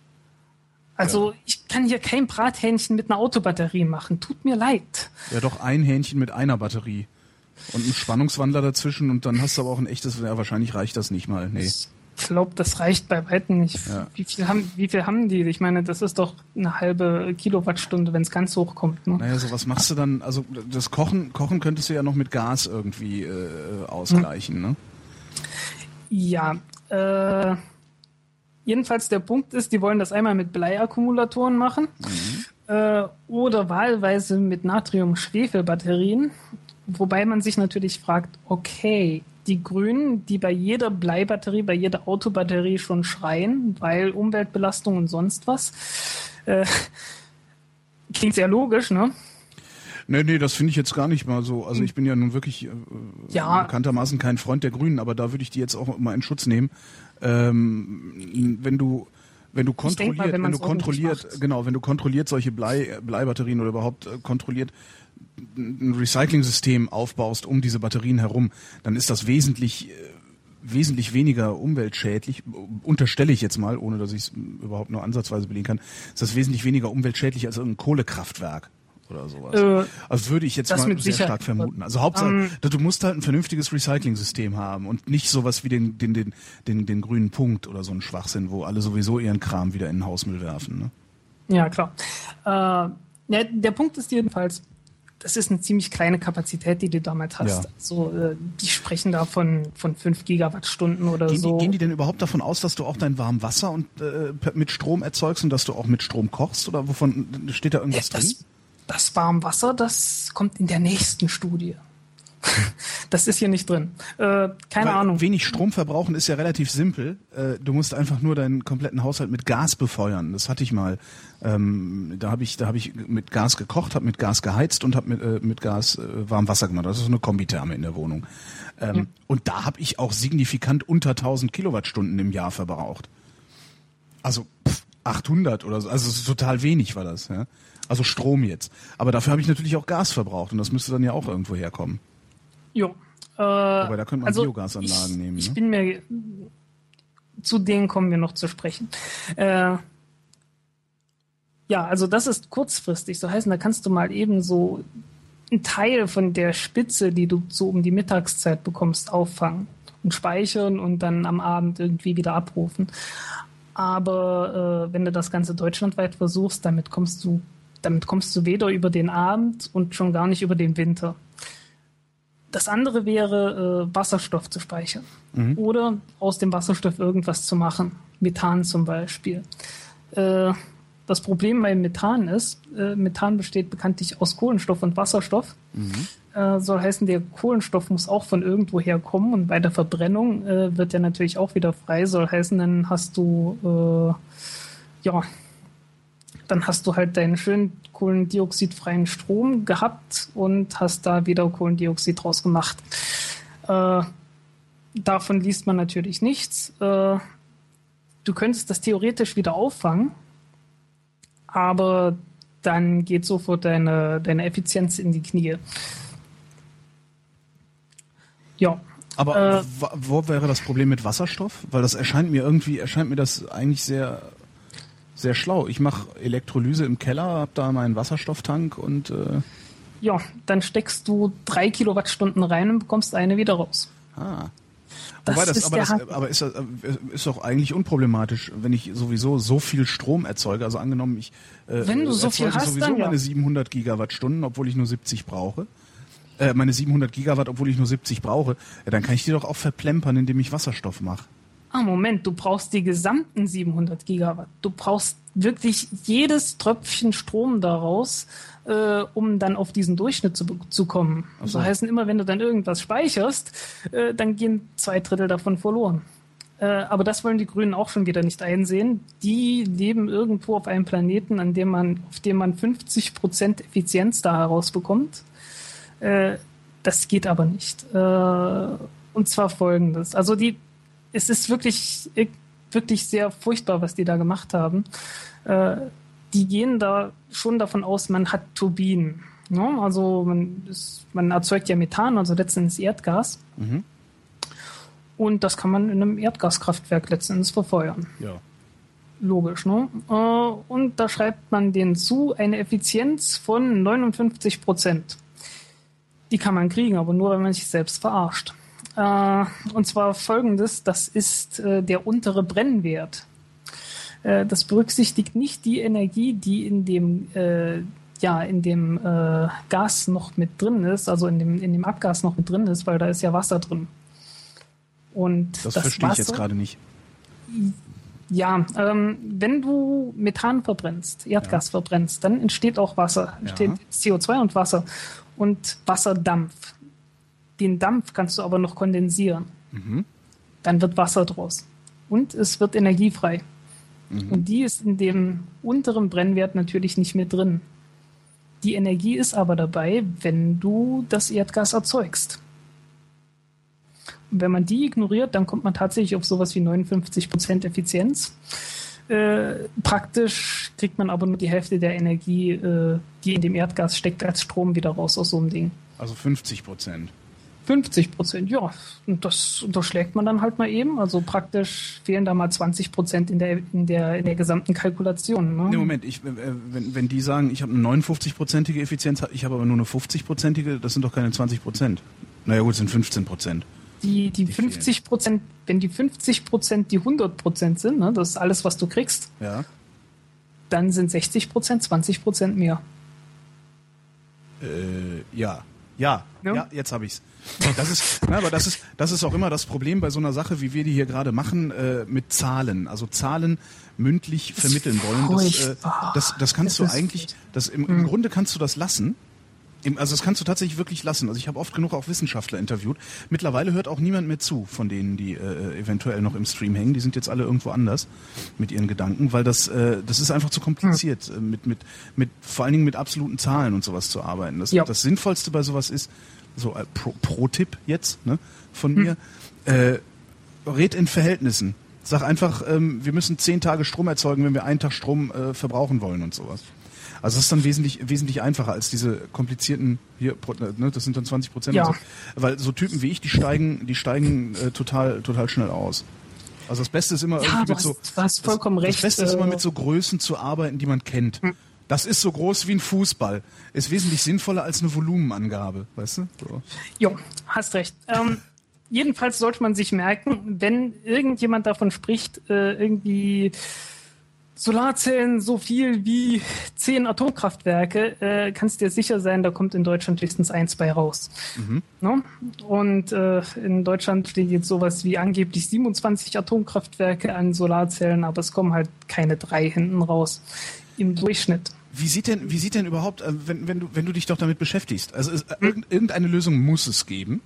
Also ja. ich kann hier kein Brathähnchen mit einer Autobatterie machen. Tut mir leid. Ja, doch ein Hähnchen mit einer Batterie. Und ein Spannungswandler dazwischen und dann hast du aber auch ein echtes, ja, wahrscheinlich reicht das nicht mal. Nee. Ich glaube, das reicht bei weitem nicht. Ja. Wie, viel haben, wie viel haben die? Ich meine, das ist doch eine halbe Kilowattstunde, wenn es ganz hoch kommt. Ne? Naja, so was machst du dann? Also das Kochen, Kochen könntest du ja noch mit Gas irgendwie äh, ausgleichen, hm. ne? Ja, äh, jedenfalls der Punkt ist, die wollen das einmal mit Bleiakkumulatoren machen mhm. äh, oder wahlweise mit Natrium-Schwefel-Batterien. Wobei man sich natürlich fragt, okay, die Grünen, die bei jeder Bleibatterie, bei jeder Autobatterie schon schreien, weil Umweltbelastung und sonst was, äh, klingt sehr logisch, ne? Nee, nee, das finde ich jetzt gar nicht mal so. Also ich bin ja nun wirklich äh, ja. bekanntermaßen kein Freund der Grünen, aber da würde ich die jetzt auch mal in Schutz nehmen. Ähm, wenn du wenn du kontrolliert, mal, wenn, wenn du kontrolliert, genau, wenn du kontrolliert solche Blei, Bleibatterien oder überhaupt äh, kontrolliert ein Recycling-System aufbaust um diese Batterien herum, dann ist das wesentlich äh, wesentlich weniger umweltschädlich, unterstelle ich jetzt mal, ohne dass ich es überhaupt nur ansatzweise belegen kann, ist das wesentlich weniger umweltschädlich als irgendein Kohlekraftwerk oder sowas. Äh, also würde ich jetzt mal sehr Sicherheit. stark vermuten. Also Hauptsache, ähm, du musst halt ein vernünftiges Recycling-System haben und nicht sowas wie den, den, den, den, den grünen Punkt oder so ein Schwachsinn, wo alle sowieso ihren Kram wieder in den Hausmüll werfen. Ne? Ja, klar. Äh, ja, der Punkt ist jedenfalls, das ist eine ziemlich kleine Kapazität, die du damit hast. Ja. So, äh, die sprechen da von, von 5 Gigawattstunden oder gehen so. Die, gehen die denn überhaupt davon aus, dass du auch dein warmes Wasser und, äh, mit Strom erzeugst und dass du auch mit Strom kochst? Oder wovon steht da irgendwas ja, das, drin? Das Warmwasser, das kommt in der nächsten Studie. [LAUGHS] das ist hier nicht drin. Äh, keine Weil Ahnung. Wenig Strom verbrauchen ist ja relativ simpel. Äh, du musst einfach nur deinen kompletten Haushalt mit Gas befeuern. Das hatte ich mal. Ähm, da habe ich, da habe ich mit Gas gekocht, habe mit Gas geheizt und habe mit, äh, mit Gas äh, warm Wasser gemacht. Das ist so eine Kombitherme in der Wohnung. Ähm, ja. Und da habe ich auch signifikant unter 1000 Kilowattstunden im Jahr verbraucht. Also pff, 800 oder so. Also total wenig war das. Ja? Also Strom jetzt. Aber dafür habe ich natürlich auch Gas verbraucht und das müsste dann ja auch irgendwo herkommen. Jo. Äh, Aber da könnte man also Biogasanlagen ich, nehmen. Ich ne? bin mir zu denen kommen wir noch zu sprechen. Äh, ja, also das ist kurzfristig. So heißen, da kannst du mal eben so einen Teil von der Spitze, die du so um die Mittagszeit bekommst, auffangen und speichern und dann am Abend irgendwie wieder abrufen. Aber äh, wenn du das Ganze deutschlandweit versuchst, damit kommst du damit kommst du weder über den Abend und schon gar nicht über den Winter. Das andere wäre, äh, Wasserstoff zu speichern. Mhm. Oder aus dem Wasserstoff irgendwas zu machen. Methan zum Beispiel. Äh, das Problem bei Methan ist, äh, Methan besteht bekanntlich aus Kohlenstoff und Wasserstoff. Mhm. Äh, soll heißen, der Kohlenstoff muss auch von irgendwo herkommen und bei der Verbrennung äh, wird der natürlich auch wieder frei. Soll heißen, dann hast du äh, ja dann hast du halt deinen schönen kohlendioxidfreien Strom gehabt und hast da wieder Kohlendioxid draus gemacht. Äh, davon liest man natürlich nichts. Äh, du könntest das theoretisch wieder auffangen, aber dann geht sofort deine, deine Effizienz in die Knie. Ja. Aber äh, wo wäre das Problem mit Wasserstoff? Weil das erscheint mir irgendwie, erscheint mir das eigentlich sehr sehr schlau. Ich mache Elektrolyse im Keller, habe da meinen Wasserstofftank und äh ja, dann steckst du drei Kilowattstunden rein und bekommst eine wieder raus. Ah. Das Wobei das, ist aber, das, aber ist, ist doch eigentlich unproblematisch, wenn ich sowieso so viel Strom erzeuge. Also angenommen, ich äh, wenn du so viel hast, sowieso dann, meine 700 Gigawattstunden, obwohl ich nur 70 brauche. äh, meine 700 Gigawatt, obwohl ich nur 70 brauche, ja, dann kann ich die doch auch verplempern, indem ich Wasserstoff mache. Ah, Moment, du brauchst die gesamten 700 Gigawatt. Du brauchst wirklich jedes Tröpfchen Strom daraus, äh, um dann auf diesen Durchschnitt zu, zu kommen. So. Also heißen immer, wenn du dann irgendwas speicherst, äh, dann gehen zwei Drittel davon verloren. Äh, aber das wollen die Grünen auch schon wieder nicht einsehen. Die leben irgendwo auf einem Planeten, an dem man, auf dem man 50 Prozent Effizienz da herausbekommt. Äh, das geht aber nicht. Äh, und zwar folgendes. Also die es ist wirklich, wirklich sehr furchtbar, was die da gemacht haben. Äh, die gehen da schon davon aus, man hat Turbinen. Ne? Also man, ist, man, erzeugt ja Methan, also letztendlich Erdgas. Mhm. Und das kann man in einem Erdgaskraftwerk letztendlich verfeuern. Ja. Logisch, ne? Äh, und da schreibt man denen zu, eine Effizienz von 59 Prozent. Die kann man kriegen, aber nur, wenn man sich selbst verarscht. Äh, und zwar folgendes, das ist äh, der untere Brennwert. Äh, das berücksichtigt nicht die Energie, die in dem äh, ja, in dem äh, Gas noch mit drin ist, also in dem, in dem Abgas noch mit drin ist, weil da ist ja Wasser drin. Und das, das verstehe Wasser, ich jetzt gerade nicht. Ja, ähm, wenn du Methan verbrennst, Erdgas ja. verbrennst, dann entsteht auch Wasser, entsteht ja. CO2 und Wasser und Wasserdampf. Den Dampf kannst du aber noch kondensieren. Mhm. Dann wird Wasser draus. Und es wird energiefrei. Mhm. Und die ist in dem unteren Brennwert natürlich nicht mehr drin. Die Energie ist aber dabei, wenn du das Erdgas erzeugst. Und wenn man die ignoriert, dann kommt man tatsächlich auf sowas wie 59% Effizienz. Äh, praktisch kriegt man aber nur die Hälfte der Energie, äh, die in dem Erdgas steckt, als Strom wieder raus aus so einem Ding. Also 50 Prozent. 50 Prozent, ja. Und das unterschlägt man dann halt mal eben. Also praktisch fehlen da mal 20 Prozent in der, in, der, in der gesamten Kalkulation. Ne? Nee, Moment, ich, äh, wenn, wenn die sagen, ich habe eine 59-prozentige Effizienz, ich habe aber nur eine 50-prozentige, das sind doch keine 20 Prozent. Naja gut, sind 15 Prozent. Die, die, die 50 Prozent, wenn die 50 Prozent die 100 Prozent sind, ne, das ist alles, was du kriegst, ja. dann sind 60 Prozent 20 Prozent mehr. Äh, ja. Ja, ja, ja jetzt habe ich's. Das ist, na, aber das ist, das ist auch immer das Problem bei so einer Sache, wie wir die hier gerade machen, äh, mit Zahlen. Also Zahlen mündlich vermitteln wollen. Das, äh, das, das kannst das du eigentlich, das im, im hm. Grunde kannst du das lassen. Also das kannst du tatsächlich wirklich lassen. Also ich habe oft genug auch Wissenschaftler interviewt. Mittlerweile hört auch niemand mehr zu von denen, die äh, eventuell noch im Stream hängen. Die sind jetzt alle irgendwo anders mit ihren Gedanken, weil das äh, das ist einfach zu kompliziert, hm. mit mit mit vor allen Dingen mit absoluten Zahlen und sowas zu arbeiten. Das, ja. das Sinnvollste bei sowas ist so äh, Pro-Tipp Pro jetzt ne, von hm. mir. Äh, red in Verhältnissen. Sag einfach, ähm, wir müssen zehn Tage Strom erzeugen, wenn wir einen Tag Strom äh, verbrauchen wollen und sowas. Also das ist dann wesentlich, wesentlich einfacher als diese komplizierten, hier, ne, das sind dann 20 Prozent. Ja. So. Weil so Typen wie ich, die steigen, die steigen äh, total, total schnell aus. Also das Beste ist immer ja, irgendwie mit so. Hast vollkommen das. Das Beste ist immer äh, mit so Größen zu arbeiten, die man kennt. Hm. Das ist so groß wie ein Fußball. Ist wesentlich sinnvoller als eine Volumenangabe, weißt du? So. Jo, hast recht. Ähm, jedenfalls sollte man sich merken, wenn irgendjemand davon spricht, äh, irgendwie Solarzellen so viel wie zehn Atomkraftwerke, äh, kannst dir sicher sein, da kommt in Deutschland höchstens eins bei raus. Mhm. No? Und äh, in Deutschland steht jetzt sowas wie angeblich 27 Atomkraftwerke an Solarzellen, aber es kommen halt keine drei hinten raus im Durchschnitt. Wie sieht denn, wie sieht denn überhaupt, äh, wenn, wenn, du, wenn du dich doch damit beschäftigst? Also ist, hm? irgendeine Lösung muss es geben.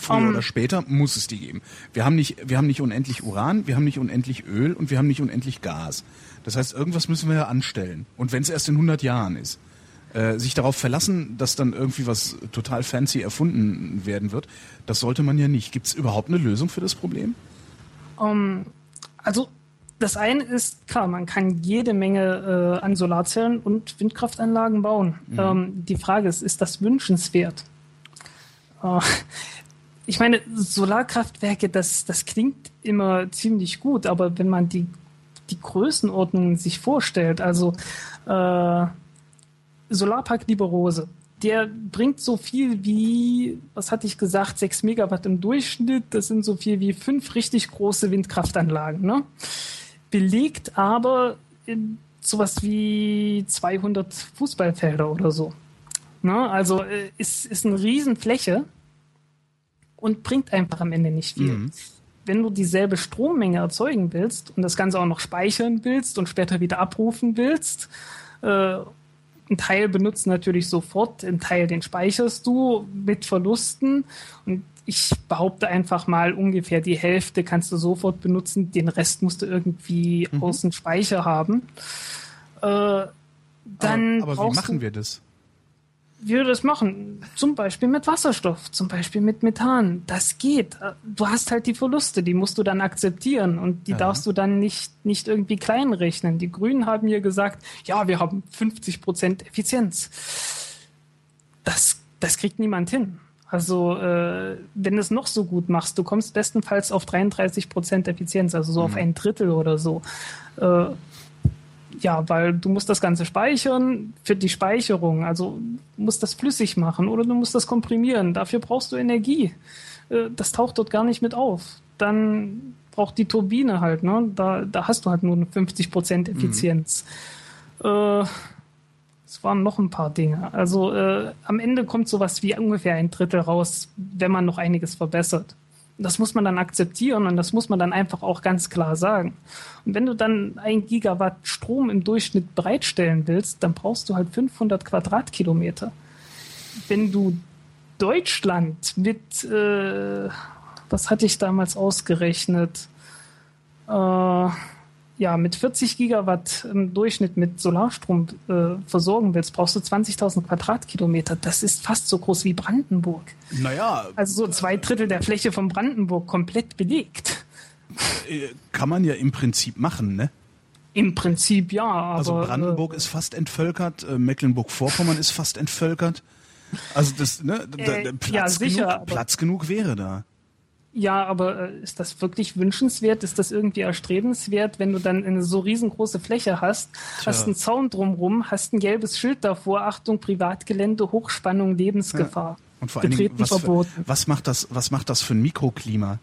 Früher um, oder später muss es die geben. Wir haben nicht, wir haben nicht unendlich Uran, wir haben nicht unendlich Öl und wir haben nicht unendlich Gas. Das heißt, irgendwas müssen wir ja anstellen. Und wenn es erst in 100 Jahren ist, äh, sich darauf verlassen, dass dann irgendwie was total fancy erfunden werden wird, das sollte man ja nicht. Gibt es überhaupt eine Lösung für das Problem? Um, also das eine ist, klar, man kann jede Menge äh, an Solarzellen und Windkraftanlagen bauen. Mhm. Ähm, die Frage ist, ist das wünschenswert? Äh, ich meine, Solarkraftwerke, das, das klingt immer ziemlich gut, aber wenn man die, die Größenordnungen sich vorstellt, also äh, Solarpark Liberose, der bringt so viel wie, was hatte ich gesagt, 6 Megawatt im Durchschnitt. Das sind so viel wie fünf richtig große Windkraftanlagen. Ne? Belegt aber sowas wie 200 Fußballfelder oder so. Ne? Also äh, ist, ist eine Riesenfläche und bringt einfach am Ende nicht viel. Mhm. Wenn du dieselbe Strommenge erzeugen willst und das Ganze auch noch speichern willst und später wieder abrufen willst, äh, ein Teil benutzt natürlich sofort, ein Teil den speicherst du mit Verlusten und ich behaupte einfach mal ungefähr die Hälfte kannst du sofort benutzen, den Rest musst du irgendwie mhm. aus dem Speicher haben. Äh, dann aber, aber wie machen wir das? Wie wir das machen, zum Beispiel mit Wasserstoff, zum Beispiel mit Methan, das geht. Du hast halt die Verluste, die musst du dann akzeptieren und die ja. darfst du dann nicht, nicht irgendwie kleinrechnen. Die Grünen haben mir gesagt, ja, wir haben 50 Prozent Effizienz. Das, das kriegt niemand hin. Also äh, wenn du es noch so gut machst, du kommst bestenfalls auf 33 Prozent Effizienz, also so mhm. auf ein Drittel oder so. Äh, ja, weil du musst das Ganze speichern für die Speicherung. Also du musst das flüssig machen oder du musst das komprimieren. Dafür brauchst du Energie. Äh, das taucht dort gar nicht mit auf. Dann braucht die Turbine halt, ne? Da, da hast du halt nur 50 Prozent mhm. Effizienz. Mhm. Äh, es waren noch ein paar Dinge. Also äh, am Ende kommt sowas wie ungefähr ein Drittel raus, wenn man noch einiges verbessert. Das muss man dann akzeptieren und das muss man dann einfach auch ganz klar sagen. Und wenn du dann ein Gigawatt Strom im Durchschnitt bereitstellen willst, dann brauchst du halt 500 Quadratkilometer. Wenn du Deutschland mit, äh, was hatte ich damals ausgerechnet? Äh, ja, mit 40 Gigawatt im Durchschnitt mit Solarstrom äh, versorgen willst, brauchst du 20.000 Quadratkilometer. Das ist fast so groß wie Brandenburg. Naja. Also so zwei Drittel der Fläche von Brandenburg komplett belegt. Äh, kann man ja im Prinzip machen, ne? Im Prinzip ja. Aber, also Brandenburg äh, ist fast entvölkert, äh, Mecklenburg-Vorpommern ist fast entvölkert. Also das, ne, da, äh, Platz, ja, sicher, genug, Platz genug wäre da. Ja, aber äh, ist das wirklich wünschenswert? Ist das irgendwie erstrebenswert, wenn du dann eine so riesengroße Fläche hast, Tja. hast einen Zaun drumrum, hast ein gelbes Schild davor, Achtung, Privatgelände, Hochspannung, Lebensgefahr. Ja. Und vor allen Dingen, was, was, macht das, was macht das für ein Mikroklima?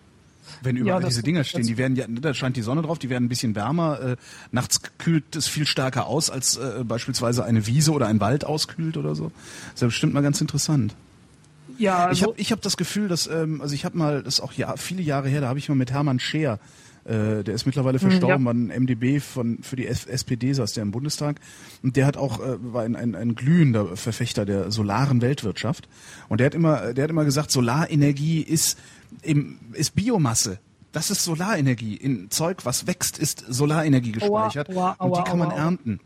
Wenn überall ja, diese Dinger stehen, die werden ja, da scheint die Sonne drauf, die werden ein bisschen wärmer. Äh, nachts kühlt es viel stärker aus, als äh, beispielsweise eine Wiese oder ein Wald auskühlt oder so. Das ist ja bestimmt mal ganz interessant. Ja, also ich habe ich hab das Gefühl, dass ähm, also ich habe mal, das ist auch ja, viele Jahre her, da habe ich mal mit Hermann Scheer, äh, der ist mittlerweile hm, verstorben, ja. ein MDB von für die SPD saß der im Bundestag und der hat auch äh, war ein, ein, ein glühender Verfechter der solaren Weltwirtschaft und der hat immer der hat immer gesagt, Solarenergie ist im, ist Biomasse. Das ist Solarenergie. In Zeug, was wächst, ist Solarenergie gespeichert. Aua, aua, aua, und die kann man ernten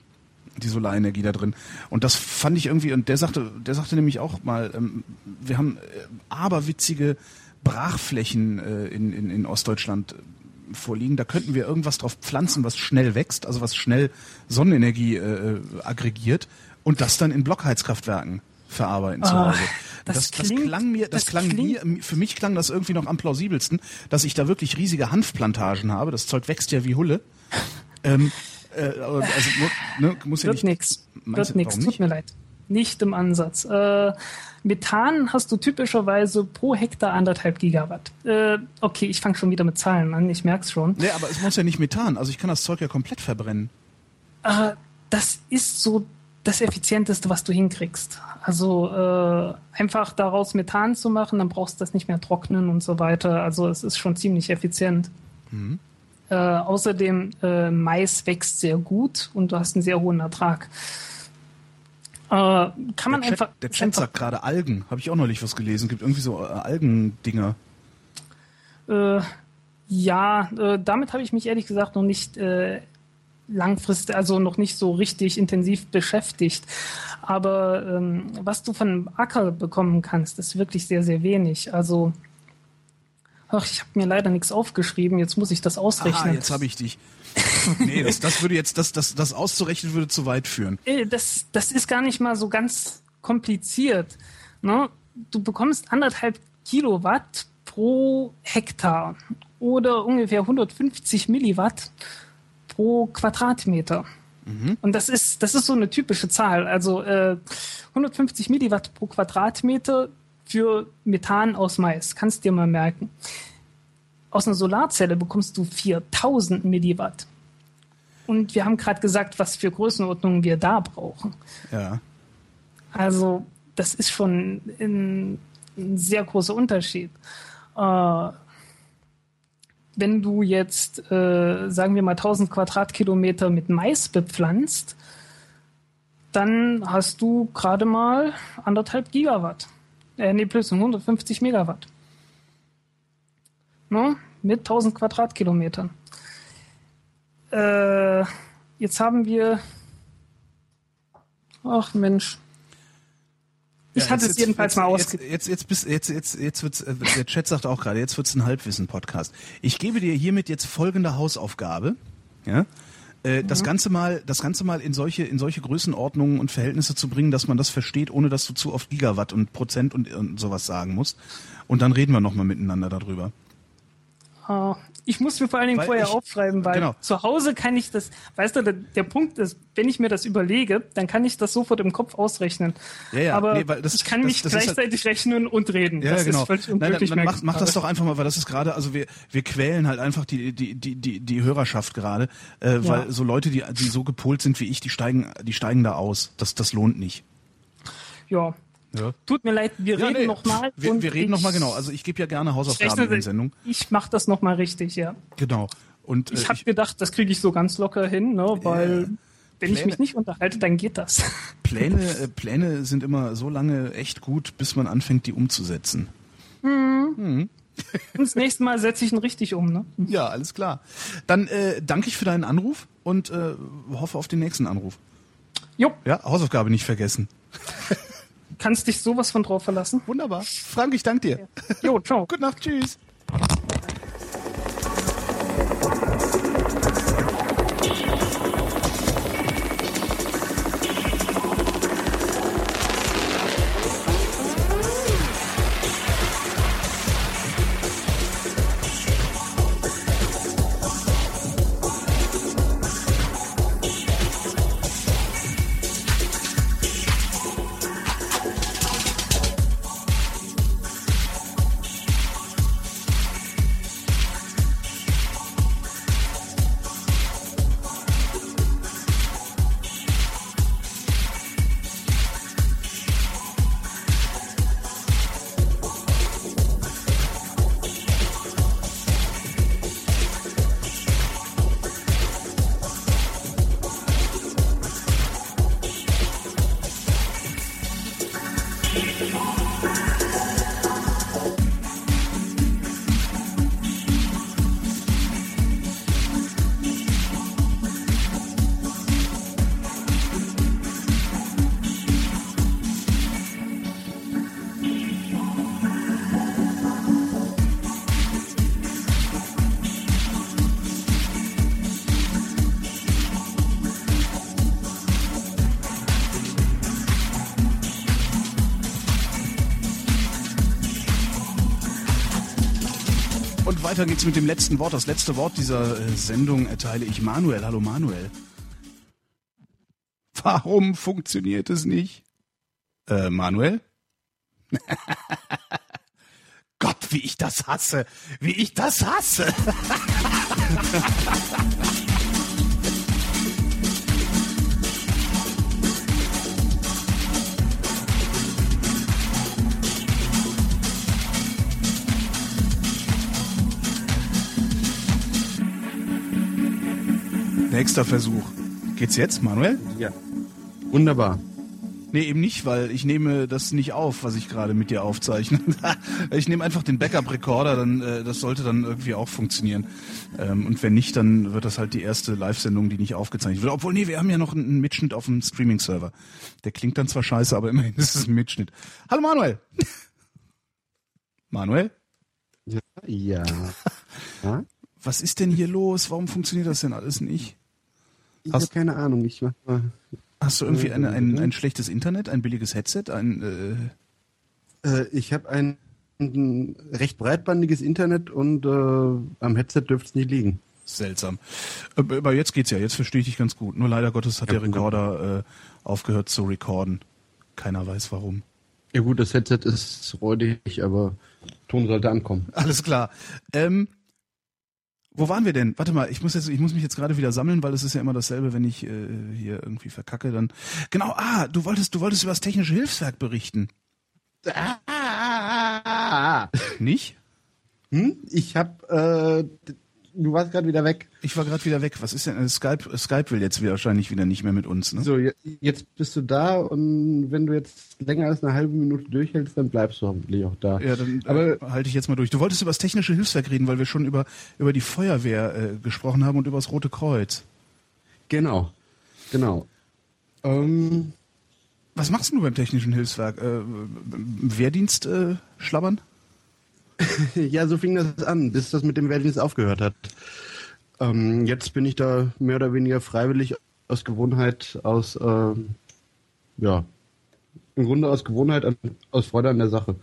die Solarenergie da drin. Und das fand ich irgendwie, und der sagte, der sagte nämlich auch mal, ähm, wir haben äh, aberwitzige Brachflächen äh, in, in, in Ostdeutschland äh, vorliegen. Da könnten wir irgendwas drauf pflanzen, was schnell wächst, also was schnell Sonnenenergie äh, aggregiert und das dann in Blockheizkraftwerken verarbeiten zu ah, Hause. Das, das, klingt, das klang mir, das, das klang mir, für mich klang das irgendwie noch am plausibelsten, dass ich da wirklich riesige Hanfplantagen habe. Das Zeug wächst ja wie Hulle. Ähm, äh, also, ne, muss Wird ja nichts. Wird nichts. Tut mir leid. Nicht im Ansatz. Äh, Methan hast du typischerweise pro Hektar anderthalb Gigawatt. Äh, okay, ich fange schon wieder mit Zahlen an, ich merk's schon. Nee, aber es muss ja nicht Methan, also ich kann das Zeug ja komplett verbrennen. Äh, das ist so das Effizienteste, was du hinkriegst. Also äh, einfach daraus Methan zu machen, dann brauchst du das nicht mehr trocknen und so weiter. Also es ist schon ziemlich effizient. Mhm. Äh, außerdem, äh, Mais wächst sehr gut und du hast einen sehr hohen Ertrag. Äh, kann man der einfach. der Chat sagt gerade Algen. Habe ich auch neulich was gelesen. Gibt irgendwie so äh, Algendinger. Äh, ja, äh, damit habe ich mich ehrlich gesagt noch nicht langfristig, also noch nicht so richtig intensiv beschäftigt. Aber ähm, was du von Acker bekommen kannst, ist wirklich sehr, sehr wenig. Also Ach, ich habe mir leider nichts aufgeschrieben, jetzt muss ich das ausrechnen. Ah, jetzt habe ich dich. nee, das, das würde jetzt, das, das, das auszurechnen würde zu weit führen. Äh, das, das ist gar nicht mal so ganz kompliziert. Ne? Du bekommst anderthalb Kilowatt pro Hektar oder ungefähr 150 Milliwatt pro Quadratmeter. Mhm. Und das ist, das ist so eine typische Zahl. Also äh, 150 Milliwatt pro Quadratmeter für Methan aus Mais. Kannst du dir mal merken. Aus einer Solarzelle bekommst du 4000 Milliwatt. Und wir haben gerade gesagt, was für Größenordnungen wir da brauchen. Ja. Also das ist schon ein, ein sehr großer Unterschied. Äh, wenn du jetzt, äh, sagen wir mal, 1000 Quadratkilometer mit Mais bepflanzt, dann hast du gerade mal anderthalb Gigawatt. Äh, nee, plus 150 Megawatt. No? Mit 1000 Quadratkilometern. Äh, jetzt haben wir. Ach Mensch. Ich ja, hatte es jedenfalls mal ausge... Jetzt, jetzt, jetzt, jetzt, jetzt, jetzt wird's, äh, der Chat sagt auch gerade, jetzt wird's ein Halbwissen-Podcast. Ich gebe dir hiermit jetzt folgende Hausaufgabe. Ja? Äh, das mhm. Ganze mal, das Ganze mal in solche, in solche Größenordnungen und Verhältnisse zu bringen, dass man das versteht, ohne dass du zu oft Gigawatt und Prozent und, und sowas sagen musst. Und dann reden wir nochmal miteinander darüber. Uh, ich muss mir vor allen Dingen weil vorher ich, aufschreiben, weil genau. zu Hause kann ich das, weißt du, der, der, Punkt ist, wenn ich mir das überlege, dann kann ich das sofort im Kopf ausrechnen. Ja, ja, Aber nee, das, ich kann das, nicht das gleichzeitig halt, rechnen und reden. Ja, das genau. ist völlig unmöglich. Nein, dann, mach, mach das doch einfach mal, weil das ist gerade, also wir, wir quälen halt einfach die, die, die, die, die Hörerschaft gerade, äh, ja. weil so Leute, die, die so gepolt sind wie ich, die steigen, die steigen da aus. Das, das lohnt nicht. Ja, ja. Tut mir leid, wir ja, reden nee, nochmal. Wir, wir reden nochmal genau. Also ich gebe ja gerne Hausaufgaben in der Sendung. Ich mache das nochmal richtig, ja. Genau. Und, äh, ich habe gedacht, das kriege ich so ganz locker hin, ne, weil äh, wenn ich mich nicht unterhalte, dann geht das. [LAUGHS] Pläne, äh, Pläne sind immer so lange echt gut, bis man anfängt, die umzusetzen. Mhm. Mhm. [LAUGHS] Und das nächste Mal setze ich ihn richtig um, ne? [LAUGHS] Ja, alles klar. Dann äh, danke ich für deinen Anruf und äh, hoffe auf den nächsten Anruf. Jo. Ja, Hausaufgabe nicht vergessen kannst dich sowas von drauf verlassen. Wunderbar. Frank, ich danke dir. Jo, ciao. [LAUGHS] Gute Nacht, tschüss. Weiter geht's mit dem letzten Wort. Das letzte Wort dieser äh, Sendung erteile ich Manuel. Hallo Manuel. [LAUGHS] Warum funktioniert es nicht? Äh, Manuel? [LAUGHS] Gott, wie ich das hasse. Wie ich das hasse. [LAUGHS] Nächster Versuch. Geht's jetzt, Manuel? Ja. Wunderbar. Nee, eben nicht, weil ich nehme das nicht auf, was ich gerade mit dir aufzeichne. [LAUGHS] ich nehme einfach den Backup-Recorder, dann äh, das sollte dann irgendwie auch funktionieren. Ähm, und wenn nicht, dann wird das halt die erste Live-Sendung, die nicht aufgezeichnet wird. Obwohl, nee, wir haben ja noch einen Mitschnitt auf dem Streaming-Server. Der klingt dann zwar scheiße, aber [LAUGHS] immerhin ist es ein Mitschnitt. Hallo Manuel! [LAUGHS] Manuel? Ja. ja. Was ist denn hier los? Warum funktioniert das denn alles nicht? Ich habe keine Ahnung. Ich mach mal. Hast du irgendwie eine, ein, ein schlechtes Internet, ein billiges Headset, ein? Äh äh, ich habe ein, ein, recht breitbandiges Internet und äh, am Headset dürfte es nicht liegen. Seltsam. Aber jetzt geht's ja. Jetzt verstehe ich dich ganz gut. Nur leider Gottes hat ja, der Recorder äh, aufgehört zu recorden. Keiner weiß warum. Ja gut, das Headset ist räudig, aber Ton sollte ankommen. Alles klar. Ähm, Wo waren wir denn? Warte mal, ich muss jetzt, ich muss mich jetzt gerade wieder sammeln, weil es ist ja immer dasselbe, wenn ich äh, hier irgendwie verkacke, dann. Genau, ah, du wolltest, du wolltest über das technische Hilfswerk berichten. Ah, Nicht? hm? Ich hab, äh, du warst gerade wieder weg. Ich war gerade wieder weg. Was ist denn? äh, Skype, Skype will jetzt wahrscheinlich wieder nicht mehr mit uns, ne? So, je- jetzt bist du da und wenn du jetzt länger als eine halbe Minute durchhältst, dann bleibst du hoffentlich auch da. Ja, dann Aber- äh, halte ich jetzt mal durch. Du wolltest über das technische Hilfswerk reden, weil wir schon über, über die Feuerwehr äh, gesprochen haben und über das Rote Kreuz. Genau, genau. Ähm, Was machst du beim technischen Hilfswerk? Äh, Wehrdienst äh, schlabbern? [LAUGHS] ja, so fing das an, bis das mit dem Wehrdienst aufgehört hat. Ähm, jetzt bin ich da mehr oder weniger freiwillig aus Gewohnheit, aus, ähm, ja, im Grunde aus Gewohnheit, an, aus Freude an der Sache.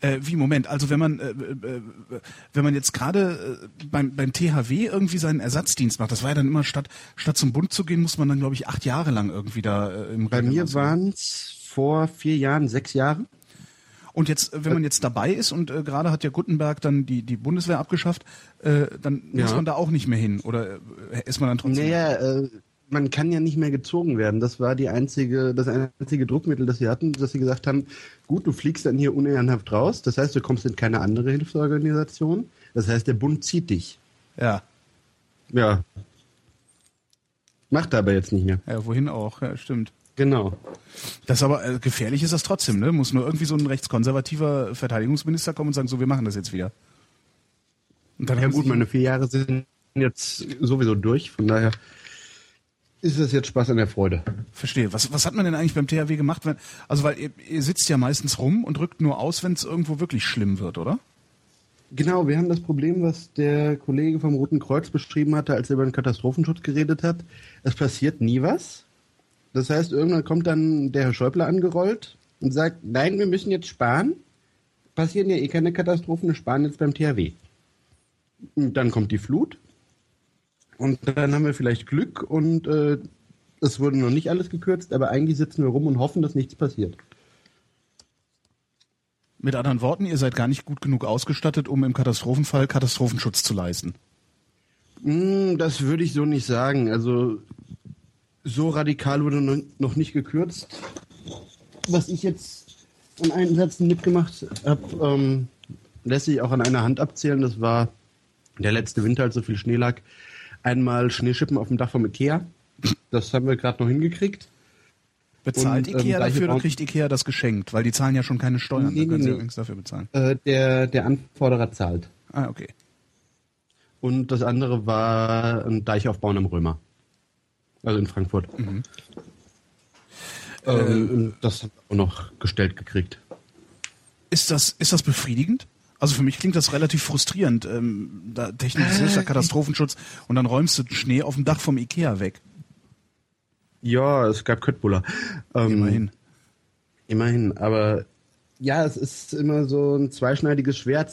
Äh, wie, Moment, also wenn man, äh, äh, wenn man jetzt gerade äh, beim, beim THW irgendwie seinen Ersatzdienst macht, das war ja dann immer statt, statt zum Bund zu gehen, muss man dann, glaube ich, acht Jahre lang irgendwie da äh, im Bei Regiment mir waren es vor vier Jahren, sechs Jahre. Und jetzt, wenn man jetzt dabei ist und äh, gerade hat ja Gutenberg dann die, die Bundeswehr abgeschafft, äh, dann muss Ja. man da auch nicht mehr hin oder äh, ist man dann trotzdem? Naja, äh, man kann ja nicht mehr gezogen werden. Das war die einzige, das einzige Druckmittel, das sie hatten, dass sie gesagt haben, gut, du fliegst dann hier unehrenhaft raus. Das heißt, du kommst in keine andere Hilfsorganisation. Das heißt, der Bund zieht dich. Ja, Ja. Macht er aber jetzt nicht mehr. ja, wohin auch, ja, stimmt. Genau. Das aber äh, gefährlich ist das trotzdem, ne? Muss nur irgendwie so ein rechtskonservativer Verteidigungsminister kommen und sagen, so, wir machen das jetzt wieder. Und dann Ja gut, meine vier Jahre sind jetzt sowieso durch. Von daher ist es jetzt Spaß an der Freude. Verstehe. Was, was hat man denn eigentlich beim THW gemacht? Wenn, also, weil ihr, ihr sitzt ja meistens rum und rückt nur aus, wenn es irgendwo wirklich schlimm wird, oder? Genau, wir haben das Problem, was der Kollege vom Roten Kreuz beschrieben hatte, als er über den Katastrophenschutz geredet hat. Es passiert nie was. Das heißt, irgendwann kommt dann der Herr Schäuble angerollt und sagt, nein, wir müssen jetzt sparen. Passieren ja eh keine Katastrophen, wir sparen jetzt beim THW. Und dann kommt die Flut. Und dann haben wir vielleicht Glück und äh, es wurde noch nicht alles gekürzt, aber eigentlich sitzen wir rum und hoffen, dass nichts passiert. Mit anderen Worten, ihr seid gar nicht gut genug ausgestattet, um im Katastrophenfall Katastrophenschutz zu leisten. Mm, Das würde ich so nicht sagen. Also so radikal wurde noch- nicht gekürzt. Was ich jetzt an Einsätzen mitgemacht habe, ähm, lässt sich auch an einer Hand abzählen. Das war der letzte Winter, als so viel Schnee lag. Einmal Schneeschippen auf dem Dach vom Ikea. Das haben wir gerade noch hingekriegt. Bezahlt Und, ähm, Ikea ich dafür oder kriegt Ikea das geschenkt? Weil die zahlen ja schon keine Steuern, Nee, dann können nee, sie nee. übrigens dafür bezahlen. Äh, der, der Anforderer zahlt. Ah, okay. Und das andere war ein Deichaufbauen am Römer. Also in Frankfurt. Ähm, und das haben wir auch noch gestellt gekriegt. Ist das, ist das befriedigend? Also für mich klingt das relativ frustrierend. Ähm, da technisches Hilfswerk, Katastrophenschutz und dann räumst du Schnee auf dem Dach vom Ikea weg. Ja, es gab Köttbullar. Ähm, Immerhin. Immerhin, aber ja, es ist immer so ein zweischneidiges Schwert.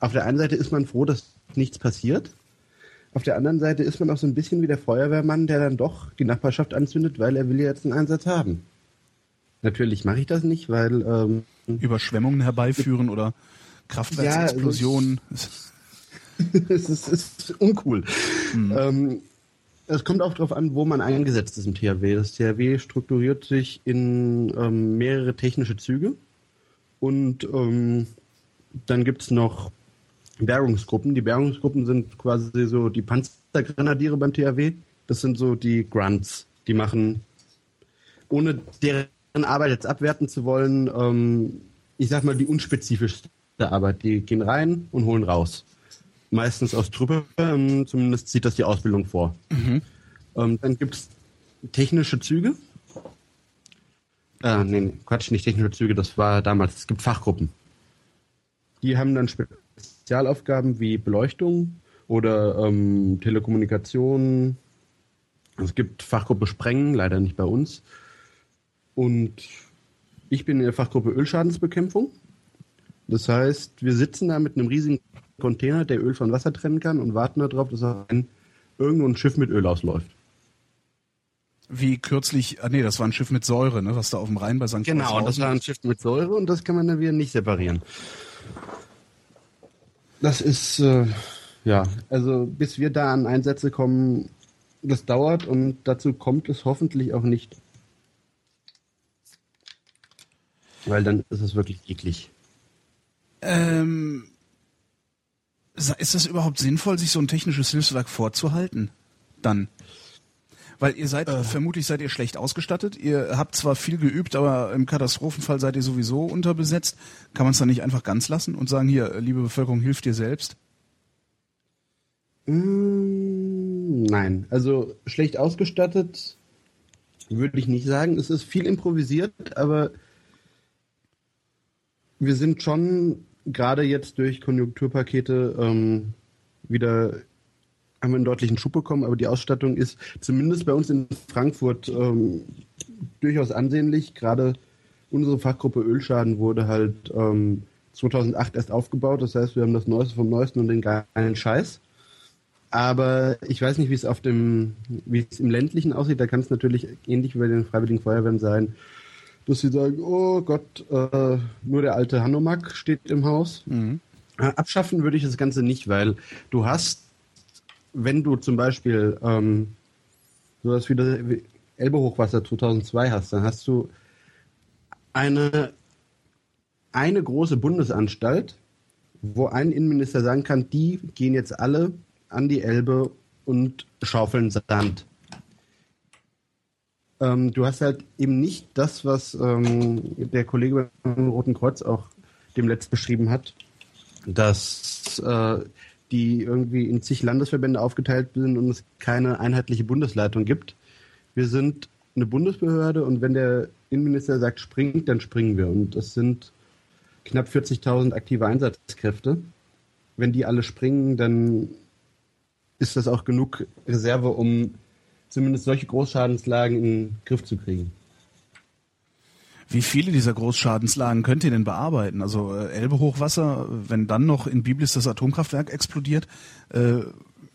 Auf der einen Seite ist man froh, dass nichts passiert. Auf der anderen Seite ist man auch so ein bisschen wie der Feuerwehrmann, der dann doch die Nachbarschaft anzündet, weil er will ja jetzt einen Einsatz haben. Natürlich mache ich das nicht, weil ähm, Überschwemmungen herbeiführen oder Kraftwerksexplosionen. [LAUGHS] es, ist, es ist uncool. Ähm, es kommt auch darauf an, wo man eingesetzt ist im THW. Das THW strukturiert sich in ähm, mehrere technische Züge und ähm, dann gibt's noch Bergungsgruppen. Die Bergungsgruppen sind quasi so die Panzergrenadiere beim THW. Das sind so die Grunts. Die machen, ohne deren Arbeit jetzt abwerten zu wollen, ähm, ich sag mal die unspezifischste Arbeit. Die gehen rein und holen raus. Meistens aus Truppe, ähm, zumindest sieht das die Ausbildung vor. Ähm, dann gibt's technische Züge. Äh, nee, Quatsch, nicht technische Züge, das war damals. Es gibt Fachgruppen. Die haben dann Spezialaufgaben wie Beleuchtung oder ähm, Telekommunikation. Es gibt Fachgruppe Sprengen, leider nicht bei uns. Und ich bin in der Fachgruppe Ölschadensbekämpfung. Das heißt, wir sitzen da mit einem riesigen Container, der Öl von Wasser trennen kann und warten darauf, dass ein, irgendwo ein Schiff mit Öl ausläuft. Wie kürzlich, ah nee, das war ein Schiff mit Säure, ne, was da auf dem Rhein bei St. Genau, und das war ein Schiff mit Säure und das kann man dann wieder nicht separieren. Das ist, äh, ja, also bis wir da an Einsätze kommen, das dauert und dazu kommt es hoffentlich auch nicht. Weil dann ist es wirklich eklig. Ähm, ist das überhaupt sinnvoll, sich so ein technisches Hilfswerk vorzuhalten? Dann. Weil ihr seid, äh. vermutlich seid ihr schlecht ausgestattet. Ihr habt zwar viel geübt, aber im Katastrophenfall seid ihr sowieso unterbesetzt. Kann man es dann nicht einfach ganz lassen und sagen, hier, liebe Bevölkerung, hilft dir selbst? Mm, nein, also schlecht ausgestattet würde ich nicht sagen. Es ist viel improvisiert, aber wir sind schon gerade jetzt durch Konjunkturpakete ähm, wieder haben wir einen deutlichen Schub bekommen, aber die Ausstattung ist zumindest bei uns in Frankfurt ähm, durchaus ansehnlich. Gerade unsere Fachgruppe Ölschaden wurde halt ähm, 2008 erst aufgebaut. Das heißt, wir haben das Neueste vom Neuesten und den geilen Scheiß. Aber ich weiß nicht, wie es auf dem, wie es im ländlichen aussieht. Da kann es natürlich ähnlich wie bei den Freiwilligen Feuerwehren sein, dass sie sagen, oh Gott, äh, nur der alte Hanomag steht im Haus. Mhm. Äh, abschaffen würde ich das Ganze nicht, weil du hast, wenn du zum Beispiel ähm, sowas wie das Elbe-Hochwasser 2002 hast, dann hast du eine, eine große Bundesanstalt, wo ein Innenminister sagen kann, die gehen jetzt alle an die Elbe und schaufeln Sand. Ähm, du hast halt eben nicht das, was ähm, der Kollege beim Roten Kreuz auch dem letzt beschrieben hat, dass äh, die irgendwie in zig Landesverbände aufgeteilt sind und es keine einheitliche Bundesleitung gibt. Wir sind eine Bundesbehörde und wenn der Innenminister sagt, springt, dann springen wir. Und es sind knapp 40.000 aktive Einsatzkräfte. Wenn die alle springen, dann ist das auch genug Reserve, um zumindest solche Großschadenslagen in den Griff zu kriegen. Wie viele dieser Großschadenslagen könnt ihr denn bearbeiten? Also äh, Elbe-Hochwasser, wenn dann noch in Biblis das Atomkraftwerk explodiert, äh,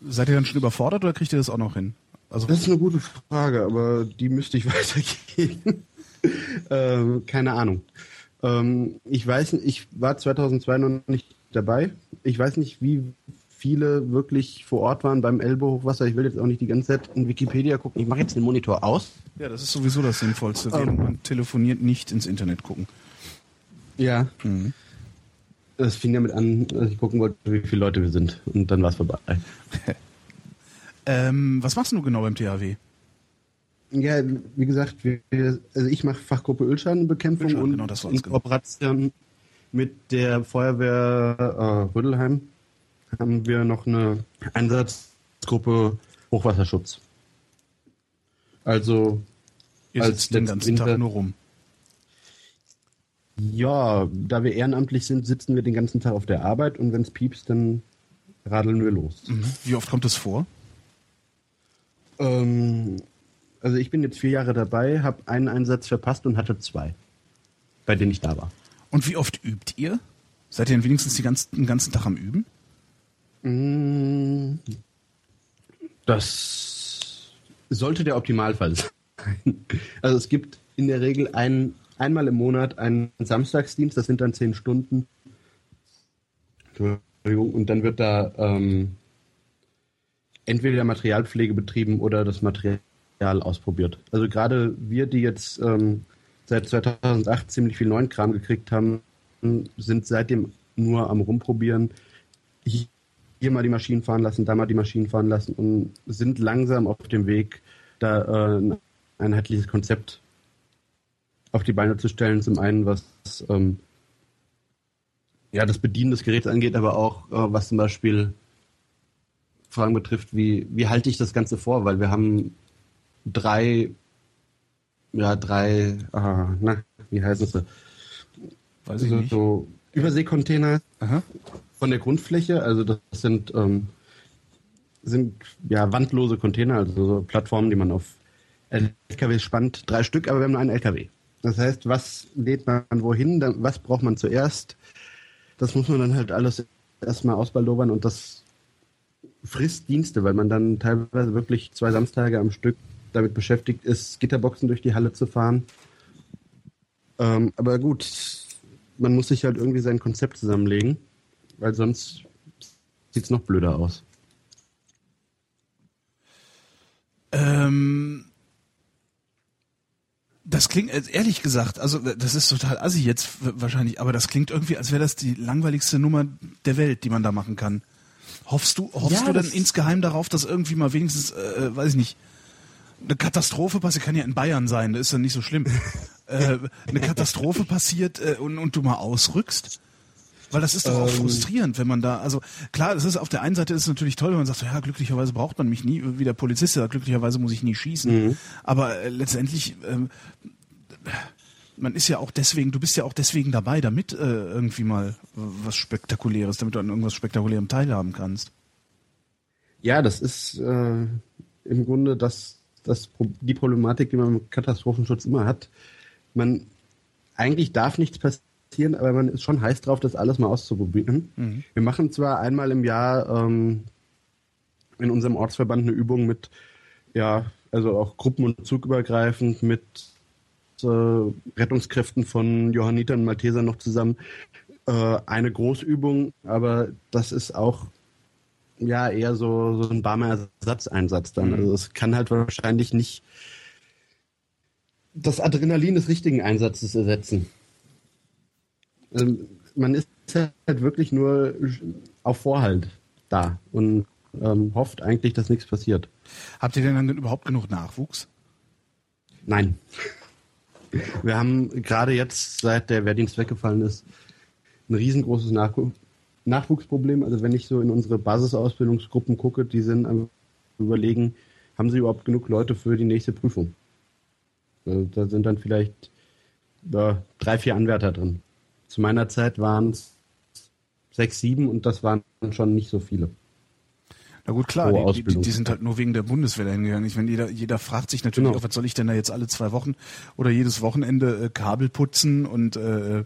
seid ihr dann schon überfordert oder kriegt ihr das auch noch hin? Also das ist eine gute Frage, aber die müsste ich [LAUGHS] weitergeben. [LAUGHS] ähm, keine Ahnung. Ähm, ich weiß, ich war 2002 noch nicht dabei. Ich weiß nicht, wie viele wirklich vor Ort waren beim Elbe-Hochwasser. Ich will jetzt auch nicht die ganze Zeit in Wikipedia gucken. Ich mache jetzt den Monitor aus. Ja, das ist sowieso das Sinnvollste. Während man telefoniert, nicht ins Internet gucken. Ja. Mhm. Das fing damit an, dass ich gucken wollte, wie viele Leute wir sind. Und dann war es vorbei. [LAUGHS] ähm, was machst du genau beim THW? Ja, wie gesagt, wir, also ich mache Fachgruppe Ölschadenbekämpfung Ölschaden, und genau, in Kooperation mit der Feuerwehr äh, Rödelheim haben wir noch eine Einsatzgruppe Hochwasserschutz. Also Ihr als den ganzen Winter, Tag nur rum. Ja, da wir ehrenamtlich sind, sitzen wir den ganzen Tag auf der Arbeit und wenn es piepst, dann radeln wir los. Mhm. Wie oft kommt das vor? Ähm, also ich bin jetzt vier Jahre dabei, habe einen Einsatz verpasst und hatte zwei, bei denen ich da war. Und wie oft übt ihr? Seid ihr denn wenigstens ganzen, den ganzen Tag am Üben? Mm, das sollte der Optimalfall [LAUGHS] sein. Also es gibt in der Regel ein, einmal im Monat einen Samstagsdienst, das sind dann zehn Stunden. Und dann wird da ähm, entweder Materialpflege betrieben oder das Material ausprobiert. Also gerade wir, die jetzt ähm, seit 2008 ziemlich viel neuen Kram gekriegt haben, sind seitdem nur am Rumprobieren hier mal die Maschinen fahren lassen, da mal die Maschinen fahren lassen und sind langsam auf dem Weg, da äh, ein einheitliches Konzept auf die Beine zu stellen. Zum einen, was ähm, ja, das Bedienen des Geräts angeht, aber auch äh, was zum Beispiel Fragen betrifft, wie, wie halte ich das Ganze vor? Weil wir haben drei, ja, drei, äh, na, wie heißen sie? Weiß ich so, nicht. so Überseekontainer. Aha von der Grundfläche. Also das sind, ähm, sind ja wandlose Container, also so Plattformen, die man auf LKW spannt. Drei Stück, aber wir haben nur einen LKW. Das heißt, was lädt man wohin? Was braucht man zuerst? Das muss man dann halt alles erstmal ausbaldowern und das frisst Dienste, weil man dann teilweise wirklich zwei Samstage am Stück damit beschäftigt ist, Gitterboxen durch die Halle zu fahren. Ähm, aber gut, man muss sich halt irgendwie sein Konzept zusammenlegen weil sonst sieht es noch blöder aus. Ähm, das klingt, äh, ehrlich gesagt, also das ist total assi jetzt wahrscheinlich, aber das klingt irgendwie, als wäre das die langweiligste Nummer der Welt, die man da machen kann. Hoffst du, hoffst ja, du dann insgeheim darauf, dass irgendwie mal wenigstens, äh, weiß ich nicht, eine Katastrophe passiert, kann ja in Bayern sein, das ist ja nicht so schlimm. [LAUGHS] äh, eine Katastrophe passiert äh, und, und du mal ausrückst? Weil das ist doch auch ähm, frustrierend, wenn man da, also klar, das ist auf der einen Seite ist es natürlich toll, wenn man sagt, ja, glücklicherweise braucht man mich nie, wie der Polizist sagt, glücklicherweise muss ich nie schießen. Mhm. Aber äh, letztendlich, ähm, man ist ja auch deswegen, du bist ja auch deswegen dabei, damit äh, irgendwie mal was Spektakuläres, damit du an irgendwas Spektakulärem teilhaben kannst. Ja, das ist äh, im Grunde das, das, die Problematik, die man im Katastrophenschutz immer hat. Man eigentlich darf nichts passieren, aber man ist schon heiß drauf, das alles mal auszuprobieren. Mhm. Wir machen zwar einmal im Jahr ähm, in unserem Ortsverband eine Übung mit, ja, also auch gruppen- und zugübergreifend mit äh, Rettungskräften von Johannitern und Maltesern noch zusammen. Äh, eine Großübung, aber das ist auch ja eher so, so ein warmer Ersatzeinsatz dann. Mhm. Also es kann halt wahrscheinlich nicht das Adrenalin des richtigen Einsatzes ersetzen. Also man ist halt wirklich nur auf Vorhalt da und ähm, hofft eigentlich, dass nichts passiert. Habt ihr denn dann überhaupt genug Nachwuchs? Nein. Wir haben gerade jetzt, seit der Wehrdienst weggefallen ist, ein riesengroßes Nachw Nachwuchsproblem. Also wenn ich so in unsere Basisausbildungsgruppen gucke, die sind am überlegen, haben sie überhaupt genug Leute für die nächste Prüfung? Also da sind dann vielleicht ja, drei, vier Anwärter drin. Zu meiner Zeit waren es sechs, sieben und das waren schon nicht so viele. Na gut, klar, die, die, die, sind halt nur wegen der Bundeswehr hingegangen. Ich meine, jeder, jeder fragt sich natürlich genau. auch, was soll ich denn da jetzt alle zwei Wochen oder jedes Wochenende äh, Kabel putzen und äh,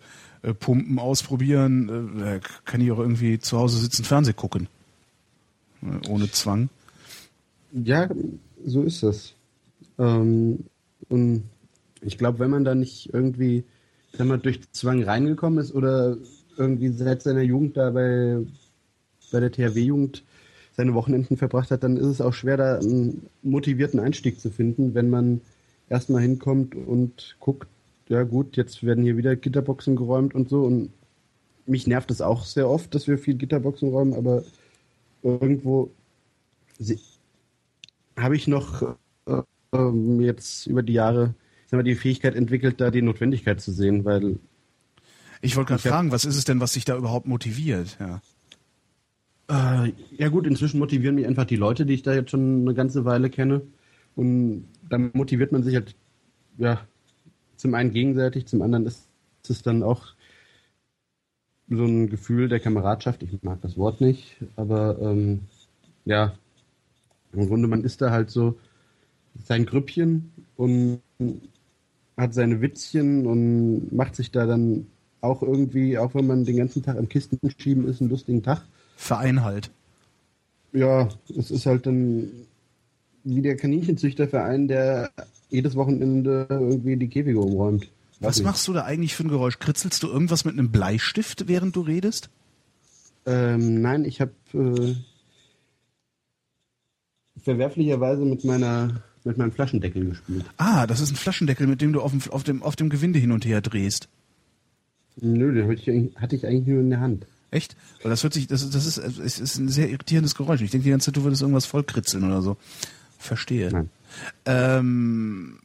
äh, Pumpen ausprobieren? Äh, kann ich auch irgendwie zu Hause sitzen, Fernseh gucken. Äh, ohne Zwang. Ja, so ist das. Ähm, und ich glaube, wenn man da nicht irgendwie, wenn man durch Zwang reingekommen ist oder irgendwie seit seiner Jugend da bei, bei der THW-Jugend seine Wochenenden verbracht hat, dann ist es auch schwer, da einen motivierten Einstieg zu finden, wenn man erstmal hinkommt und guckt, ja gut, jetzt werden hier wieder Gitterboxen geräumt und so. Und mich nervt es auch sehr oft, dass wir viel Gitterboxen räumen, aber irgendwo habe ich noch äh, ähm, jetzt über die Jahre sagen wir, die Fähigkeit entwickelt, da die Notwendigkeit zu sehen, weil ich wollte gerade fragen, was ist es denn, was sich da überhaupt motiviert? Ja. Äh, ja gut, inzwischen motivieren mich einfach die Leute, die ich da jetzt schon eine ganze Weile kenne. Und dann motiviert man sich halt, ja, zum einen gegenseitig, zum anderen ist es dann auch so ein Gefühl der Kameradschaft. Ich mag das Wort nicht, aber ähm, ja, im Grunde, man ist da halt so sein Grüppchen und hat seine Witzchen und macht sich da dann auch irgendwie, auch wenn man den ganzen Tag am Kisten schieben ist, einen lustigen Tag. Verein halt. Ja, es ist halt dann wie der Kaninchenzüchterverein, der jedes Wochenende irgendwie die Käfige umräumt. Was nicht. machst du da eigentlich für ein Geräusch? Kritzelst du irgendwas mit einem Bleistift, während du redest? Ähm, nein, ich habe äh, verwerflicherweise mit meiner mit meinem Flaschendeckel gespielt. Ah, das ist ein Flaschendeckel, mit dem du auf dem, auf dem, auf dem Gewinde hin und her drehst. Nö, den hatte ich, hatte ich eigentlich nur in der Hand. Echt? Weil das hört sich, das, das ist, ist, ist ein sehr irritierendes Geräusch. Ich denke die ganze Zeit, du würdest irgendwas vollkritzeln oder so. Verstehe. Nein. Ähm,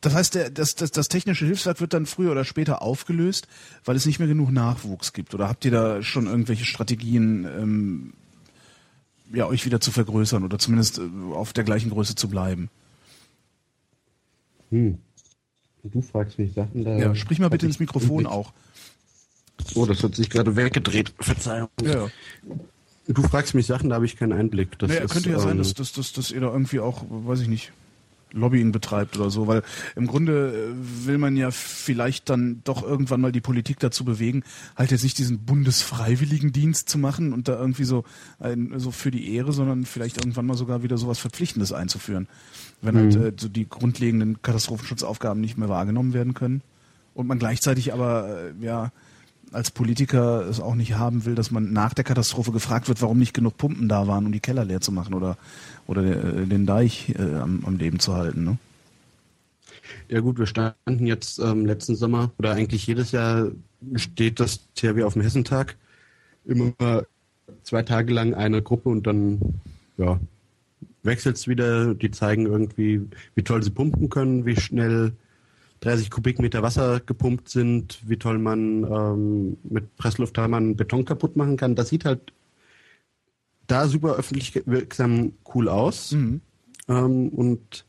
das heißt, der, das, das, das technische Hilfswerk wird dann früher oder später aufgelöst, weil es nicht mehr genug Nachwuchs gibt. Oder habt ihr da schon irgendwelche Strategien, ähm, ja, euch wieder zu vergrößern oder zumindest äh, auf der gleichen Größe zu bleiben? Hm. Du fragst mich Sachen da. Ja, sprich mal bitte ins Mikrofon auch. Oh, das hat sich gerade weggedreht. Verzeihung. Ja. Du fragst mich Sachen, da habe ich keinen Einblick. Das naja, ist, könnte ja ähm, sein, dass, dass, dass, dass ihr da irgendwie auch, weiß ich nicht, Lobbying betreibt oder so, weil im Grunde äh, will man ja vielleicht dann doch irgendwann mal die Politik dazu bewegen, halt jetzt nicht diesen Bundesfreiwilligendienst zu machen und da irgendwie so ein, so für die Ehre, sondern vielleicht irgendwann mal sogar wieder sowas Verpflichtendes einzuführen, wenn halt, mhm. halt äh, so die grundlegenden Katastrophenschutzaufgaben nicht mehr wahrgenommen werden können und man gleichzeitig aber äh, ja als Politiker es auch nicht haben will, dass man nach der Katastrophe gefragt wird, warum nicht genug Pumpen da waren, um die Keller leer zu machen oder, oder äh, den Deich äh, am, am Leben zu halten. Ne? Ja gut, wir standen jetzt ähm, letzten Sommer oder eigentlich jedes Jahr steht das THW auf dem Hessentag. Immer zwei Tage lang eine Gruppe und dann ja, wechselt es wieder. Die zeigen irgendwie, wie toll sie pumpen können, wie schnell 30 Kubikmeter Wasser gepumpt sind, wie toll man ähm, mit Presslufthammer Beton kaputt machen kann. Das sieht halt da super öffentlich wirksam cool aus. Mhm. Ähm, und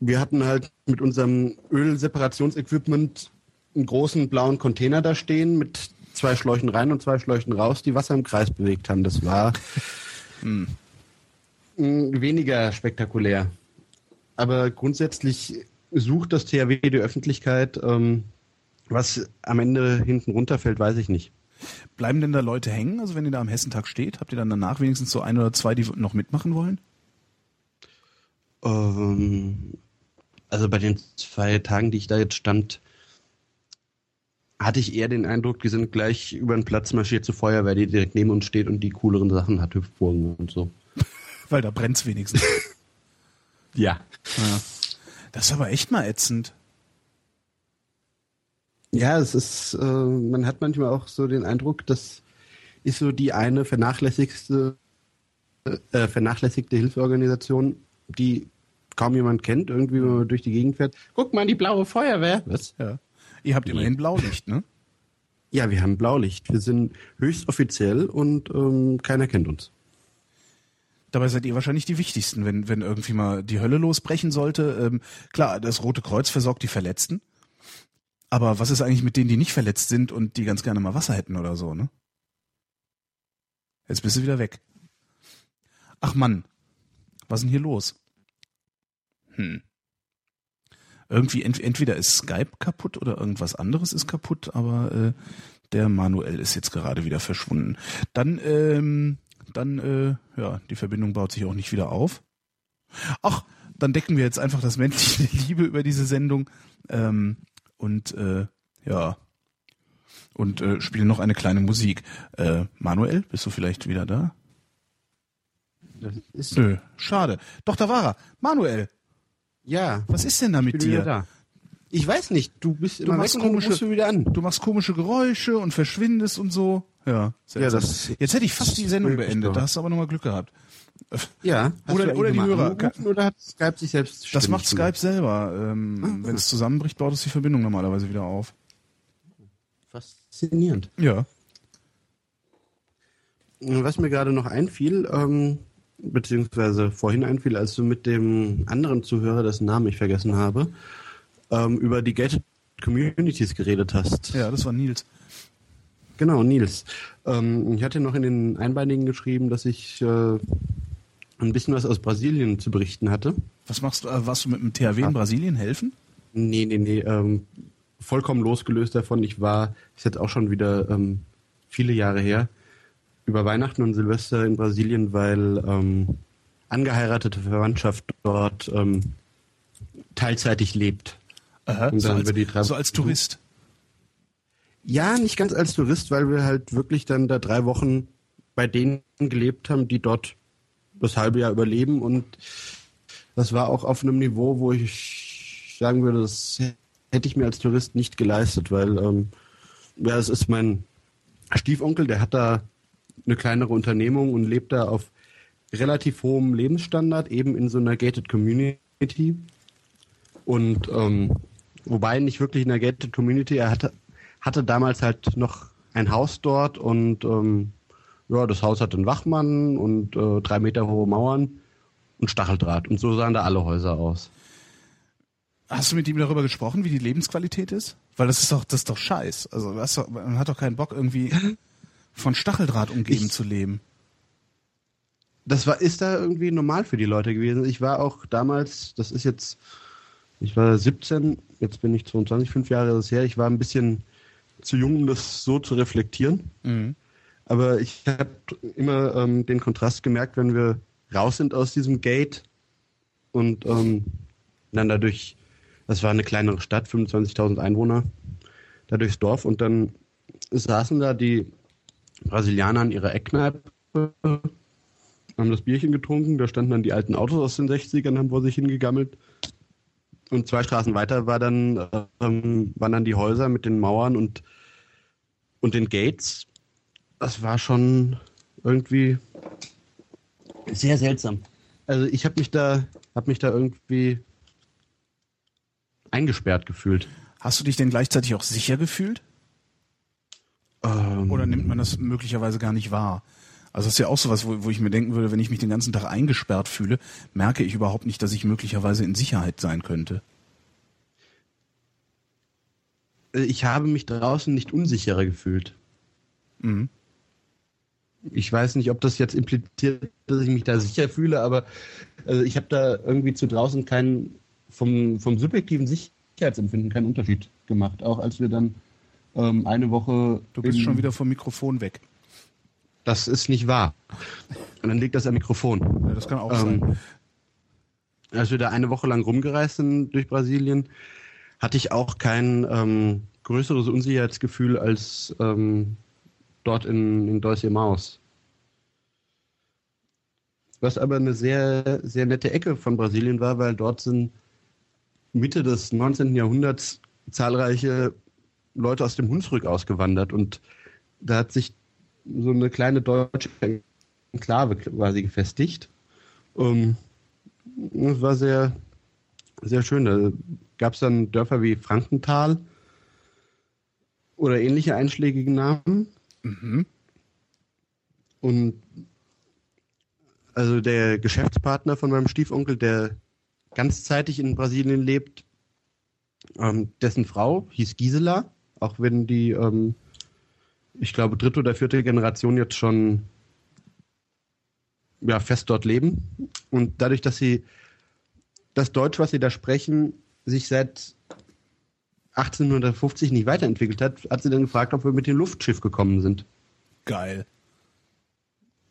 wir hatten halt mit unserem Ölseparationsequipment einen großen blauen Container da stehen mit zwei Schläuchen rein und zwei Schläuchen raus, die Wasser im Kreis bewegt haben. Das war [LAUGHS] hm. weniger spektakulär. Aber grundsätzlich sucht das THW die Öffentlichkeit. Ähm, was am Ende hinten runterfällt, weiß ich nicht. Bleiben denn da Leute hängen? Also wenn ihr da am Hessentag steht, habt ihr dann danach wenigstens so ein oder zwei, die noch mitmachen wollen? Ähm, also bei den zwei Tagen, die ich da jetzt stand, hatte ich eher den Eindruck, die sind gleich über den Platz marschiert zur Feuerwehr, die direkt neben uns steht und die cooleren Sachen hat, Hüftburgen und so. [LAUGHS] Weil da brennt's wenigstens. [LAUGHS] ja. ja. Das ist aber echt mal ätzend. Ja, es ist, äh, man hat manchmal auch so den Eindruck, das ist so die eine vernachlässigste, äh, vernachlässigte Hilfsorganisation, die kaum jemand kennt, irgendwie, wenn man durch die Gegend fährt. Guck mal, die blaue Feuerwehr. Was? Ja. Ihr habt immerhin Blaulicht, ne? Ja, wir haben Blaulicht. Wir sind höchst offiziell und ähm, keiner kennt uns. Dabei seid ihr wahrscheinlich die wichtigsten, wenn, wenn irgendwie mal die Hölle losbrechen sollte. Ähm, klar, das Rote Kreuz versorgt die Verletzten. Aber was ist eigentlich mit denen, die nicht verletzt sind und die ganz gerne mal Wasser hätten oder so, ne? Jetzt bist du wieder weg. Ach Mann, was ist denn hier los? Hm. Irgendwie ent entweder ist Skype kaputt oder irgendwas anderes ist kaputt, aber äh, der Manuel ist jetzt gerade wieder verschwunden. Dann ähm, dann, äh, ja, die Verbindung baut sich auch nicht wieder auf. Ach, dann decken wir jetzt einfach das menschliche [LAUGHS] Liebe über diese Sendung ähm, und äh, ja und äh, spielen noch eine kleine Musik. Äh, Manuel, bist du vielleicht wieder da? Das ist Nö, schade. Doch, da war er. Manuel. Ja. Was ist denn da mit dir? Da. Ich weiß nicht, du bist immer du machst komische, du wieder an. Du machst komische Geräusche und verschwindest und so. Ja, ja das, jetzt hätte ich fast die Sendung beendet, da hast du aber nochmal Glück gehabt. Ja. Oder, oder die Hörer. Oder hat Skype sich selbst Das macht Skype selber. Ähm, ah. Wenn es zusammenbricht, baut es die Verbindung normalerweise wieder auf. Faszinierend. Ja. Was mir gerade noch einfiel, ähm, beziehungsweise vorhin einfiel, als du mit dem anderen Zuhörer, dessen Namen ich vergessen habe, ähm, über die Gated Communities geredet hast. Ja, das war Nils. Genau, Nils. Ähm, ich hatte noch in den Einbeinigen geschrieben, dass ich äh, ein bisschen was aus Brasilien zu berichten hatte. Was machst du? Äh, warst du mit dem THW in Brasilien helfen? Nee, nee, nee. Ähm, vollkommen losgelöst davon. Ich war, ist jetzt auch schon wieder ähm, viele Jahre her, über Weihnachten und Silvester in Brasilien, weil ähm, angeheiratete Verwandtschaft dort ähm, teilzeitig lebt. Aha, so, als, so als Tourist. Ja, nicht ganz als Tourist, weil wir halt wirklich dann da drei Wochen bei denen gelebt haben, die dort das halbe Jahr überleben. Und das war auch auf einem Niveau, wo ich sagen würde, das hätte ich mir als Tourist nicht geleistet, weil ähm, ja, es ist mein Stiefonkel, der hat da eine kleinere Unternehmung und lebt da auf relativ hohem Lebensstandard, eben in so einer gated Community. Und ähm, wobei nicht wirklich in einer gated Community, er hatte hatte damals halt noch ein Haus dort und ähm, ja, das Haus hatte einen Wachmann und äh, drei Meter hohe Mauern und Stacheldraht. Und so sahen da alle Häuser aus. Hast du mit ihm darüber gesprochen, wie die Lebensqualität ist? Weil das ist doch, das ist doch scheiß. Also doch, man hat doch keinen Bock, irgendwie [LAUGHS] von Stacheldraht umgeben ich, zu leben. Das war, ist da irgendwie normal für die Leute gewesen. Ich war auch damals, das ist jetzt, ich war 17, jetzt bin ich 22, fünf Jahre das her, ich war ein bisschen zu jung, um das so zu reflektieren. Mhm. Aber ich habe immer ähm, den Kontrast gemerkt, wenn wir raus sind aus diesem Gate und ähm, dann dadurch, das war eine kleinere Stadt, 25.000 Einwohner, da durchs Dorf und dann saßen da die Brasilianer an ihrer Eckkneipe, haben das Bierchen getrunken, da standen dann die alten Autos aus den 60ern, haben vor sich hingegammelt. Und zwei Straßen weiter war dann, ähm, waren dann die Häuser mit den Mauern und, und den Gates. Das war schon irgendwie sehr seltsam. Also ich habe mich da, habe mich da irgendwie eingesperrt gefühlt. Hast du dich denn gleichzeitig auch sicher gefühlt? Ähm, Oder nimmt man das möglicherweise gar nicht wahr? Also das ist ja auch sowas, wo, wo ich mir denken würde, wenn ich mich den ganzen Tag eingesperrt fühle, merke ich überhaupt nicht, dass ich möglicherweise in Sicherheit sein könnte. Äh, ich habe mich draußen nicht unsicherer gefühlt. Mhm. Ich weiß nicht, ob das jetzt impliziert, dass ich mich da sicher fühle, aber also ich habe da irgendwie zu draußen keinen vom, vom subjektiven Sicherheitsempfinden keinen Unterschied gemacht. Auch als wir dann ähm, eine Woche. Du bist schon wieder vom Mikrofon weg. Das ist nicht wahr. Und dann liegt das am Mikrofon. Ja, das kann auch Ähm, sein. als wir da eine Woche lang rumgereist sind durch Brasilien, hatte ich auch kein ähm, größeres Unsicherheitsgefühl als ähm, dort in, in Dois Maus. Was aber eine sehr, sehr nette Ecke von Brasilien war, weil dort sind Mitte des 19. Jahrhunderts zahlreiche Leute aus dem Hunsrück ausgewandert und da hat sich so eine kleine deutsche Enklave quasi gefestigt. Ähm, das war sehr, sehr schön. Da gab es dann Dörfer wie Frankenthal oder ähnliche einschlägige Namen. Mhm. Und also der Geschäftspartner von meinem Stiefonkel, der ganzzeitig in Brasilien lebt, ähm, dessen Frau hieß Gisela, auch wenn die, ähm, ich glaube, dritte oder vierte Generation jetzt schon ja, fest dort leben. Und dadurch, dass sie das Deutsch, was sie da sprechen, sich seit 1850 nicht weiterentwickelt hat, hat sie dann gefragt, ob wir mit dem Luftschiff gekommen sind. Geil.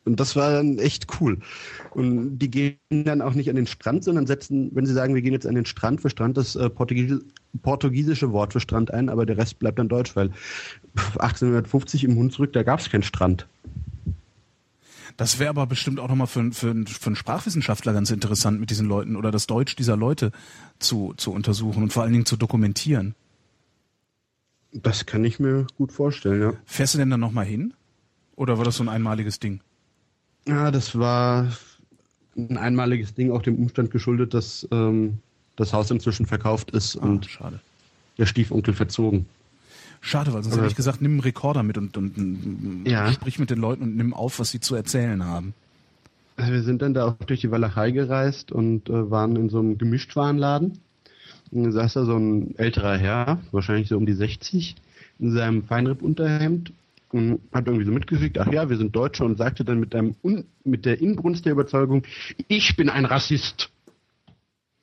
Und das war dann echt cool. Und die gehen dann auch nicht an den Strand, sondern setzen, wenn sie sagen, wir gehen jetzt an den Strand für Strand, das äh, Portugies portugiesische Wort für Strand ein, aber der Rest bleibt dann deutsch, weil pff, 1850 im Hunsrück, da gab es keinen Strand. Das wäre aber bestimmt auch nochmal für, für, für einen Sprachwissenschaftler ganz interessant, mit diesen Leuten oder das Deutsch dieser Leute zu, zu untersuchen und vor allen Dingen zu dokumentieren. Das kann ich mir gut vorstellen, ja. Fährst du denn dann nochmal hin? Oder war das so ein einmaliges Ding? Ja, das war ein einmaliges Ding, auch dem Umstand geschuldet, dass ähm, das Haus inzwischen verkauft ist Ah, und schade. der Stiefonkel verzogen. Schade, weil sonst Aber- hätte ich gesagt, nimm einen Rekorder mit und, und, und Ja. sprich mit den Leuten und nimm auf, was sie zu erzählen haben. Also wir sind dann da auch durch die Walachei gereist und äh, waren in so einem Gemischtwarenladen. Und dann saß da so ein älterer Herr, wahrscheinlich so um die 60, in seinem Feinripp-Unterhemd und hat irgendwie so mitgekriegt, ach ja, wir sind Deutsche und sagte dann mit, einem Un mit der Inbrunst der Überzeugung, ich bin ein Rassist.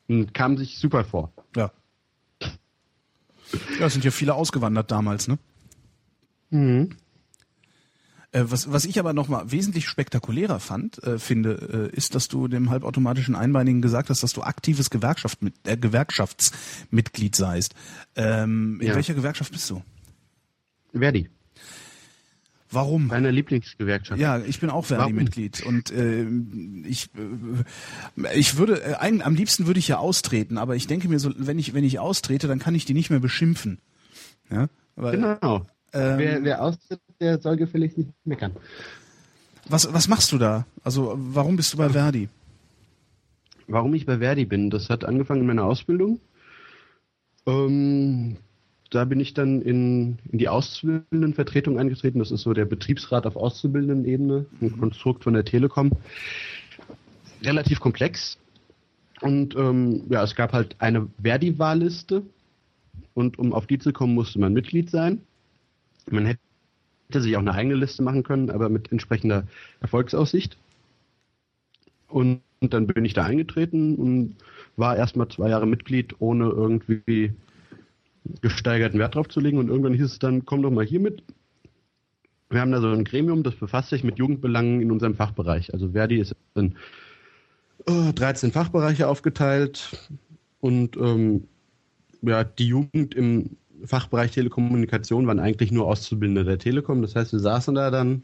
Und kam sich super vor. Ja. Ja, es sind ja viele ausgewandert damals, ne? Mhm. Äh, was, was ich aber nochmal wesentlich spektakulärer fand, äh, finde, äh, ist, dass du dem halbautomatischen Einbeinigen gesagt hast, dass du aktives Gewerkschaft mit, äh, Gewerkschaftsmitglied seist. Ähm, In Ja. welcher Gewerkschaft bist du? Verdi, Warum? meiner Lieblingsgewerkschaft. Ja, ich bin auch? Verdi-Mitglied und äh, ich äh, ich würde äh, eigentlich am liebsten würde ich ja austreten, aber ich denke mir so, wenn ich wenn ich austrete, dann kann ich die nicht mehr beschimpfen. Ja, weil, Genau. ähm, wer, wer austritt, der soll gefälligst nicht meckern. was was machst du da? Also warum bist du bei Verdi? Warum ich bei Verdi bin, das hat angefangen in meiner Ausbildung. Ähm, da bin ich dann in, in die Auszubildendenvertretung eingetreten. Das ist so der Betriebsrat auf Auszubildendenebene, ein Konstrukt von der Telekom. Relativ komplex. Und ähm, ja, es gab halt eine Verdi-Wahlliste. Und um auf die zu kommen, musste man Mitglied sein. Man hätte sich auch eine eigene Liste machen können, aber mit entsprechender Erfolgsaussicht. Und, und dann bin ich da eingetreten und war erstmal zwei Jahre Mitglied, ohne irgendwie gesteigerten Wert drauf zu legen. Und irgendwann hieß es dann, komm doch mal hier mit. Wir haben da so ein Gremium, das befasst sich mit Jugendbelangen in unserem Fachbereich. Also Verdi ist in äh, 13 Fachbereiche aufgeteilt und ähm, ja, die Jugend im Fachbereich Telekommunikation waren eigentlich nur Auszubildende der Telekom. Das heißt, wir saßen da dann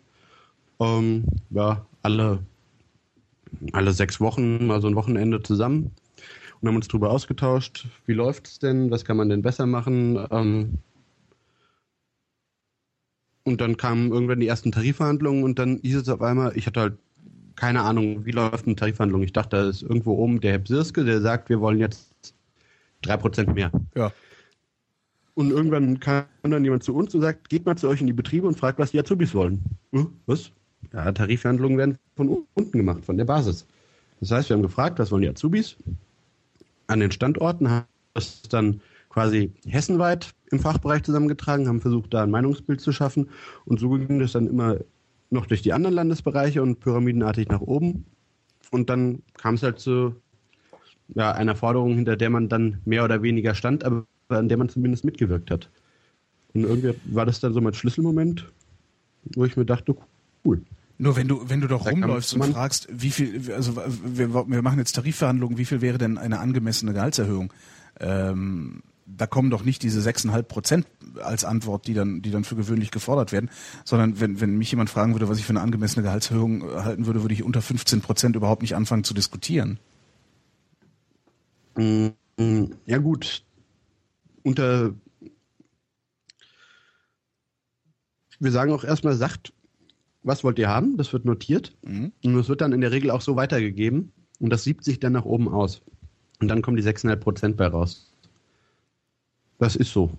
ähm, ja, alle, alle sechs Wochen, also ein Wochenende zusammen und haben uns darüber ausgetauscht, wie läuft es denn, was kann man denn besser machen. Ähm, und dann kamen irgendwann die ersten Tarifverhandlungen und dann hieß es auf einmal, ich hatte halt keine Ahnung, wie läuft eine Tarifverhandlung. Ich dachte, da ist irgendwo oben der Herr Bsirske, der sagt, wir wollen jetzt drei Prozent mehr. Ja. Und irgendwann kam dann jemand zu uns und sagt, geht mal zu euch in die Betriebe und fragt, was die Azubis wollen. Hm, was? Ja, Tarifverhandlungen werden von unten gemacht, von der Basis. Das heißt, wir haben gefragt, was wollen die Azubis? An den Standorten haben das dann quasi hessenweit im Fachbereich zusammengetragen, haben versucht, da ein Meinungsbild zu schaffen. Und so ging das dann immer noch durch die anderen Landesbereiche und pyramidenartig nach oben. Und dann kam es halt zu ja, einer Forderung, hinter der man dann mehr oder weniger stand, aber an der man zumindest mitgewirkt hat. Und irgendwie war das dann so mein Schlüsselmoment, wo ich mir dachte, cool. Nur wenn du, wenn du doch rumläufst und fragst, wie viel, also wir, wir, machen jetzt Tarifverhandlungen, wie viel wäre denn eine angemessene Gehaltserhöhung? Ähm, da kommen doch nicht diese 6,5 Prozent als Antwort, die dann, die dann für gewöhnlich gefordert werden, sondern wenn, wenn mich jemand fragen würde, was ich für eine angemessene Gehaltserhöhung halten würde, würde ich unter 15 Prozent überhaupt nicht anfangen zu diskutieren. Mm, ja gut, unter wir sagen auch erstmal, sagt, was wollt ihr haben? Das wird notiert. Mhm. Und das wird dann in der Regel auch so weitergegeben. Und das siebt sich dann nach oben aus. Und dann kommen die 6,5 Prozent bei raus. Das ist so.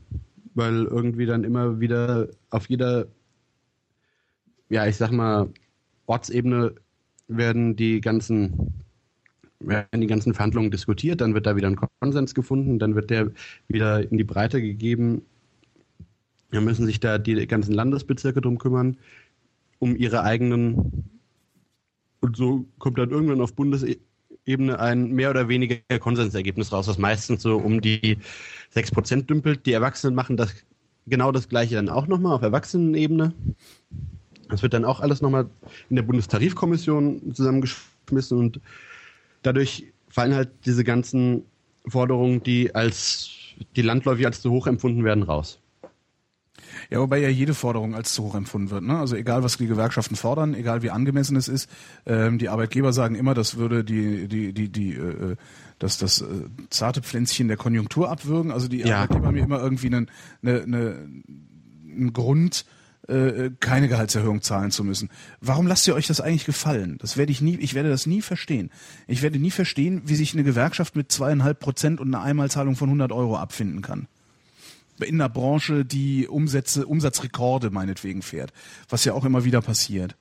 Weil irgendwie dann immer wieder auf jeder, ja, ich sag mal, Ortsebene werden die ganzen werden die ganzen Verhandlungen diskutiert, dann wird da wieder ein Konsens gefunden, dann wird der wieder in die Breite gegeben. Dann müssen sich da die ganzen Landesbezirke drum kümmern, um ihre eigenen. Und so kommt dann irgendwann auf Bundesebene ein mehr oder weniger Konsensergebnis raus, das meistens so um die 6% dümpelt. Die Erwachsenen machen das genau das gleiche dann auch nochmal auf Erwachsenenebene. Das wird dann auch alles nochmal in der Bundestarifkommission zusammengeschmissen und dadurch fallen halt diese ganzen Forderungen, die als die landläufig als zu hoch empfunden werden, raus. Ja, wobei ja jede Forderung als zu hoch empfunden wird. Ne? Also egal, was die Gewerkschaften fordern, egal wie angemessen es ist, ähm, die Arbeitgeber sagen immer, das würde die die die die äh, das das äh, zarte Pflänzchen der Konjunktur abwürgen. Also die ja. Arbeitgeber haben ja immer irgendwie einen, eine, eine, einen Grund, äh, keine Gehaltserhöhung zahlen zu müssen. Warum lasst ihr euch das eigentlich gefallen? Das werde ich nie, ich werde das nie verstehen. Ich werde nie verstehen, wie sich eine Gewerkschaft mit zweieinhalb Prozent und einer Einmalzahlung von 100 Euro abfinden kann. In einer Branche, die Umsätze, Umsatzrekorde meinetwegen fährt, was ja auch immer wieder passiert.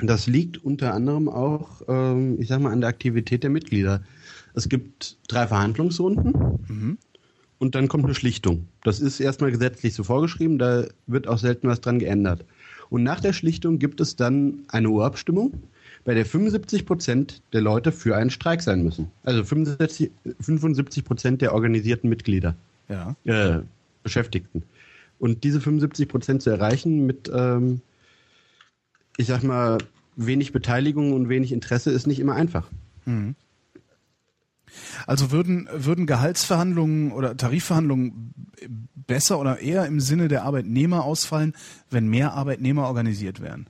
Das liegt unter anderem auch, ähm, ich sag mal, an der Aktivität der Mitglieder. Es gibt drei Verhandlungsrunden. Mhm und dann kommt eine Schlichtung. Das ist erstmal gesetzlich so vorgeschrieben, da wird auch selten was dran geändert. Und nach der Schlichtung gibt es dann eine Urabstimmung, bei der 75 Prozent der Leute für einen Streik sein müssen. Also 75, 75 Prozent der organisierten Mitglieder, ja. äh, Beschäftigten. Und diese 75 Prozent zu erreichen mit, ähm, ich sag mal, wenig Beteiligung und wenig Interesse ist nicht immer einfach. Mhm. Also würden, würden Gehaltsverhandlungen oder Tarifverhandlungen besser oder eher im Sinne der Arbeitnehmer ausfallen, wenn mehr Arbeitnehmer organisiert wären?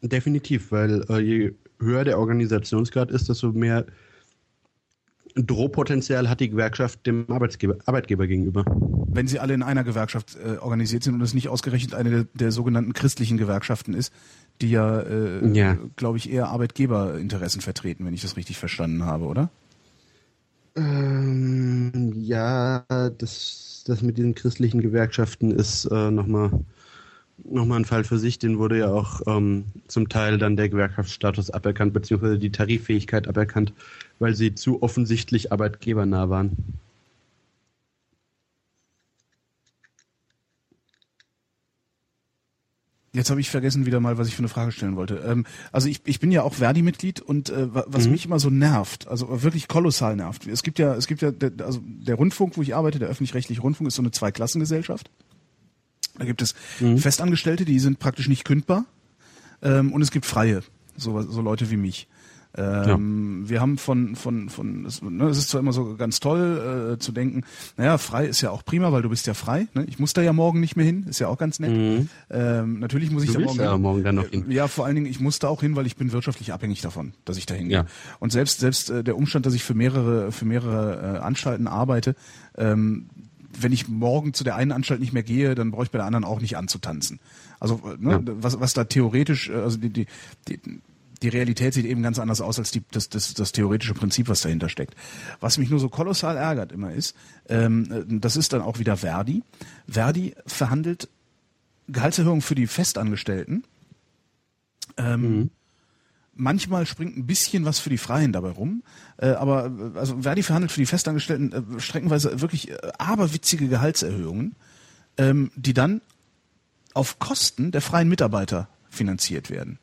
Definitiv, weil äh, je höher der Organisationsgrad ist, desto mehr Drohpotenzial hat die Gewerkschaft dem Arbeitsgeber, Arbeitgeber gegenüber. Wenn sie alle in einer Gewerkschaft äh, organisiert sind und es nicht ausgerechnet eine der, der sogenannten christlichen Gewerkschaften ist, die ja, äh, ja. glaube ich, eher Arbeitgeberinteressen vertreten, wenn ich das richtig verstanden habe, oder? Ähm, ja, das, das mit diesen christlichen Gewerkschaften ist äh, nochmal noch mal ein Fall für sich. Den wurde ja auch ähm, zum Teil dann der Gewerkschaftsstatus aberkannt, beziehungsweise die Tariffähigkeit aberkannt, weil sie zu offensichtlich arbeitgebernah waren. Jetzt habe ich vergessen wieder mal, was ich für eine Frage stellen wollte. Ähm, also ich, ich bin ja auch Verdi-Mitglied und äh, was mhm. mich immer so nervt, also wirklich kolossal nervt. Es gibt ja, es gibt ja, der, also der Rundfunk, wo ich arbeite, der öffentlich-rechtliche Rundfunk, ist so eine Zweiklassengesellschaft. Da gibt es mhm. Festangestellte, die sind praktisch nicht kündbar, ähm, und es gibt Freie, so, so Leute wie mich. Ähm, ja. Wir haben von, von, von, es, ne, es ist zwar immer so ganz toll äh, zu denken, naja, frei ist ja auch prima, weil du bist ja frei. Ne? Ich muss da ja morgen nicht mehr hin, ist ja auch ganz nett. Mhm. Ähm, natürlich muss ich da morgen, ja morgen dann noch hin. Ja, vor allen Dingen, ich muss da auch hin, weil ich bin wirtschaftlich abhängig davon, dass ich da hingehe. Ja. Und selbst, selbst äh, der Umstand, dass ich für mehrere, für mehrere äh, Anstalten arbeite, ähm, wenn ich morgen zu der einen Anstalt nicht mehr gehe, dann brauche ich bei der anderen auch nicht anzutanzen. Also ne, ja. was, was da theoretisch, äh, also die, die, die, die Realität sieht eben ganz anders aus als die, das, das, das theoretische Prinzip, was dahinter steckt. Was mich nur so kolossal ärgert immer ist, ähm, das ist dann auch wieder Verdi. Verdi verhandelt Gehaltserhöhungen für die Festangestellten. Ähm, mhm. Manchmal springt ein bisschen was für die Freien dabei rum, äh, aber also Verdi verhandelt für die Festangestellten äh, streckenweise wirklich äh, aberwitzige Gehaltserhöhungen, ähm, die dann auf Kosten der freien Mitarbeiter finanziert werden.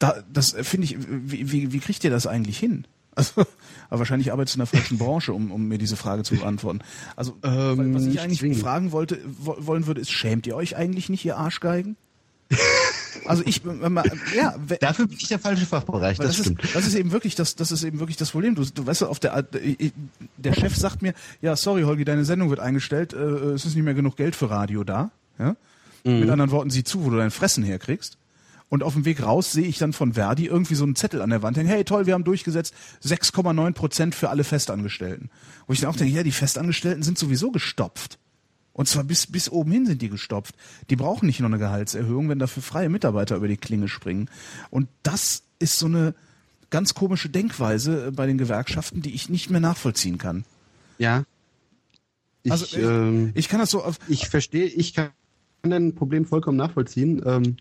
Da, das finde ich, wie, wie, wie kriegt ihr das eigentlich hin? Also, aber wahrscheinlich arbeitest du in der falschen Branche, um, um mir diese Frage zu beantworten. Also, ähm, was ich eigentlich zwingend. fragen wollte, wollen würde, ist, schämt ihr euch eigentlich nicht, ihr Arschgeigen? Also ich, ja, dafür bin ich der falsche Fachbereich. Das, das, stimmt. Ist, das ist eben wirklich das, das ist eben wirklich das Problem. Du, du weißt, auf der, der Chef sagt mir, ja, sorry, Holgi, deine Sendung wird eingestellt. Äh, es ist nicht mehr genug Geld für Radio da. Ja? Mhm. Mit anderen Worten, sieh zu, wo du dein Fressen herkriegst. Und auf dem Weg raus sehe ich dann von Verdi irgendwie so einen Zettel an der Wand hängen. Hey, toll, wir haben durchgesetzt 6,9 Prozent für alle Festangestellten. Wo ich dann auch denke, ja, die Festangestellten sind sowieso gestopft. Und zwar bis, bis oben hin sind die gestopft. Die brauchen nicht nur eine Gehaltserhöhung, wenn dafür freie Mitarbeiter über die Klinge springen. Und das ist so eine ganz komische Denkweise bei den Gewerkschaften, die ich nicht mehr nachvollziehen kann. Ja. Ich, also ich, ähm, ich kann das so auf. Ich verstehe, ich kann dein Problem vollkommen nachvollziehen. Ähm,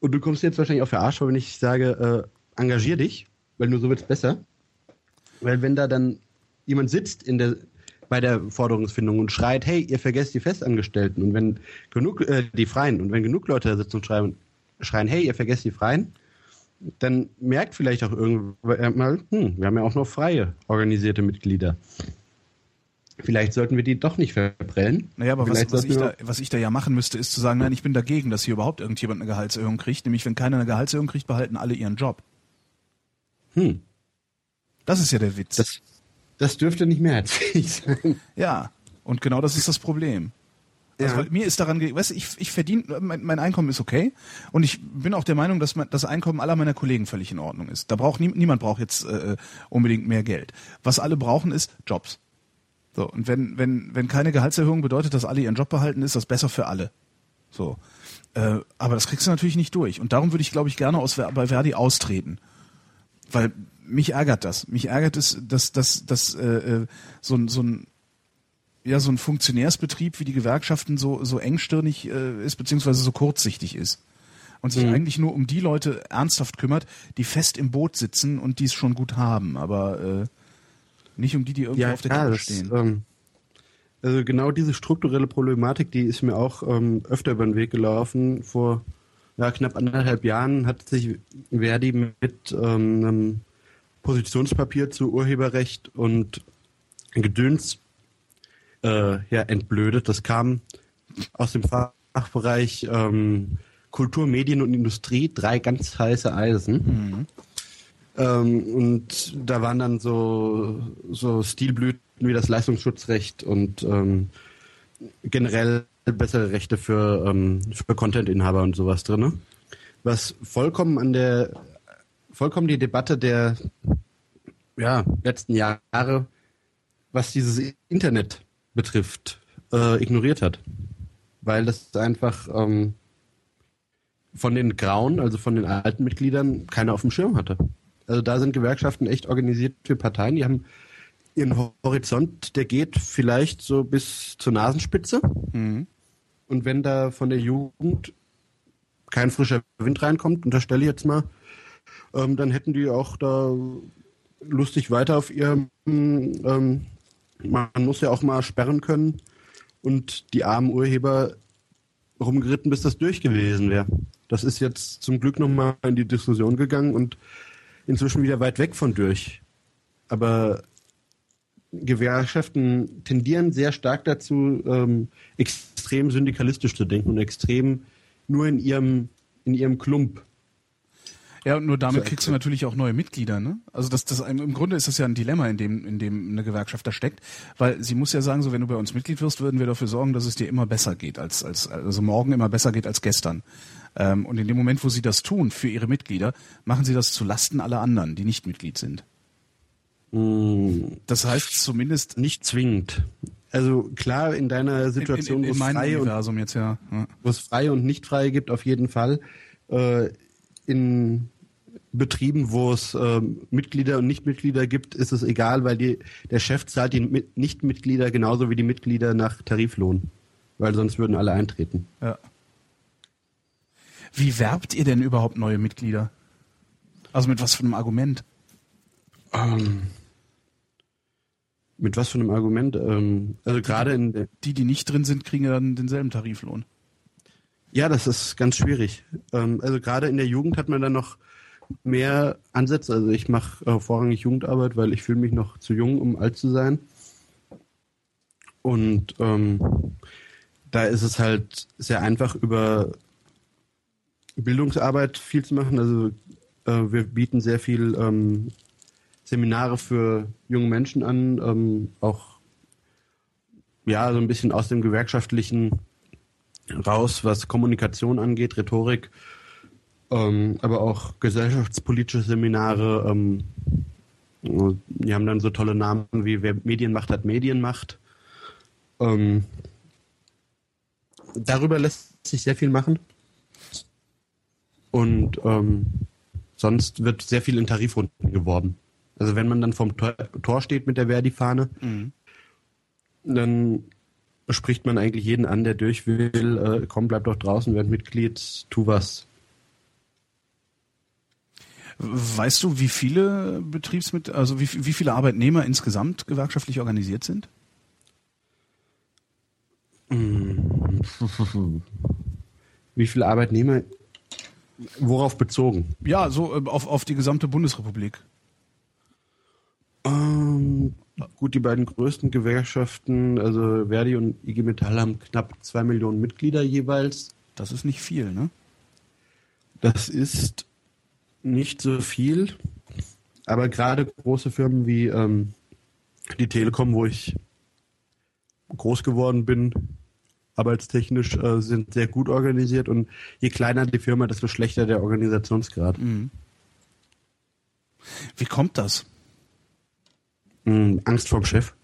und du kommst jetzt wahrscheinlich auf der Arsch, wenn ich sage, äh, engagier dich, weil nur so wird's besser. Weil wenn da dann jemand sitzt in der bei der Forderungsfindung und schreit, hey, ihr vergesst die Festangestellten. Und wenn genug, äh, die Freien, und wenn genug Leute da sitzen und schreien, schreien, hey, ihr vergesst die Freien, dann merkt vielleicht auch irgendwann mal, hm, wir haben ja auch noch freie organisierte Mitglieder. Vielleicht sollten wir die doch nicht verprellen. Naja, aber was, was, ich da, was ich da ja machen müsste, ist zu sagen, nein, ich bin dagegen, dass hier überhaupt irgendjemand eine Gehaltserhöhung kriegt. Nämlich, wenn keiner eine Gehaltserhöhung kriegt, behalten alle ihren Job. Hm. Das ist ja der Witz. Das, das dürfte nicht mehrheitsfähig sein. Ja, und genau das ist das Problem. Also, ja. mir ist daran, weißt du, ich, ich verdiene, mein, mein, Einkommen ist okay und ich bin auch der Meinung, dass mein, das Einkommen aller meiner Kollegen völlig in Ordnung ist. Da braucht nie, niemand braucht jetzt äh, unbedingt mehr Geld. Was alle brauchen ist Jobs. So und wenn wenn wenn keine Gehaltserhöhung bedeutet, dass alle ihren Job behalten, ist das besser für alle. So, äh, aber das kriegst du natürlich nicht durch und darum würde ich, glaube ich, gerne aus bei Verdi austreten, weil mich ärgert das. Mich ärgert es, dass, dass, dass äh, äh, so, ein so ein ja so ein Funktionärsbetrieb wie die Gewerkschaften so so engstirnig äh, ist beziehungsweise so kurzsichtig ist und sich mhm. eigentlich nur um die Leute ernsthaft kümmert, die fest im Boot sitzen und die es schon gut haben, aber äh, nicht um die, die irgendwo ja, auf der Kippe stehen. Ähm, also genau diese strukturelle Problematik, die ist mir auch ähm, öfter über den Weg gelaufen. Vor ja, knapp anderthalb Jahren hat sich Verdi mit ähm, einem Positionspapier zu Urheberrecht und Gedöns äh, ja, entblödet. Das kam aus dem Fachbereich ähm, Kultur, Medien und Industrie, drei ganz heiße Eisen. Mhm. Ähm, und da waren dann so, so Stilblüten wie das Leistungsschutzrecht und ähm, generell bessere Rechte für, ähm, für Content-Inhaber und sowas drin. Was vollkommen an der vollkommen die Debatte der ja, letzten Jahre, was dieses Internet betrifft, äh, ignoriert hat. Weil das einfach ähm, von den Grauen, also von den alten Mitgliedern, keiner auf dem Schirm hatte. Also da sind Gewerkschaften echt organisiert für Parteien, die haben ihren Horizont, der geht vielleicht so bis zur Nasenspitze. Mhm. Und wenn da von der Jugend kein frischer Wind reinkommt, unterstelle ich jetzt mal, ähm, dann hätten die auch da lustig weiter auf ihrem, ähm, man muss ja auch mal sperren können und die armen Urheber rumgeritten, bis das durch gewesen wäre. Das ist jetzt zum Glück nochmal in die Diskussion gegangen und inzwischen wieder weit weg von durch. Aber Gewerkschaften tendieren sehr stark dazu, ähm, extrem syndikalistisch zu denken und extrem nur in ihrem, in ihrem Klump Ja, und nur damit kriegst du natürlich auch neue Mitglieder, ne? Also das, das im Grunde ist das ja ein Dilemma, in dem, in dem eine Gewerkschaft da steckt, weil sie muss ja sagen, so wenn du bei uns Mitglied wirst, würden wir dafür sorgen, dass es dir immer besser geht als, als also morgen immer besser geht als gestern. Ähm, und in dem Moment, wo sie das tun für ihre Mitglieder, machen sie das zu Lasten aller anderen, die nicht Mitglied sind. Mm, Das heißt zumindest Nicht zwingend. Also klar, in deiner Situation, in, in, in wo, es freie und, jetzt ja. ja. wo es freie und nicht freie gibt, auf jeden Fall. Äh, in Betrieben, wo es äh, Mitglieder und Nichtmitglieder gibt, ist es egal, weil die, der Chef zahlt die Mit Nichtmitglieder genauso wie die Mitglieder nach Tariflohn. Weil sonst würden alle eintreten. Ja. Wie werbt ihr denn überhaupt neue Mitglieder? Also mit was für einem Argument? Ähm, mit was für einem Argument? Ähm, also gerade in der, Die, die nicht drin sind, kriegen ja dann denselben Tariflohn. Ja, das ist ganz schwierig. Ähm, also gerade in der Jugend hat man dann noch mehr Ansätze. Also ich mache äh, vorrangig Jugendarbeit, weil ich fühle mich noch zu jung, um alt zu sein. Und ähm, da ist es halt sehr einfach, über Bildungsarbeit viel zu machen. Also äh, wir bieten sehr viel ähm, Seminare für junge Menschen an, ähm, auch ja so ein bisschen aus dem gewerkschaftlichen raus, was Kommunikation angeht, Rhetorik, ähm, aber auch gesellschaftspolitische Seminare. Ähm, die haben dann so tolle Namen wie Wer Medienmacht hat Medienmacht. Ähm, darüber lässt sich sehr viel machen. Und ähm, sonst wird sehr viel in Tarifrunden geworben. Also wenn man dann vom Tor, Tor steht mit der Verdi-Fahne, dann spricht man eigentlich jeden an, der durch will, äh, komm, bleib doch draußen, werd Mitglied, tu was. Weißt du, wie viele Betriebsmit also wie, wie viele Arbeitnehmer insgesamt gewerkschaftlich organisiert sind? [LAUGHS] Wie viele Arbeitnehmer, worauf bezogen? Ja, so äh, auf, auf die gesamte Bundesrepublik. Ähm, gut, die beiden größten Gewerkschaften, also Verdi und IG Metall, haben knapp zwei Millionen Mitglieder jeweils. Das ist nicht viel, ne? Das ist nicht so viel, aber gerade große Firmen wie ähm, die Telekom, wo ich groß geworden bin, arbeitstechnisch, äh, sind sehr gut organisiert und je kleiner die Firma, desto schlechter der Organisationsgrad. Wie kommt das? Mhm, Angst vorm Chef.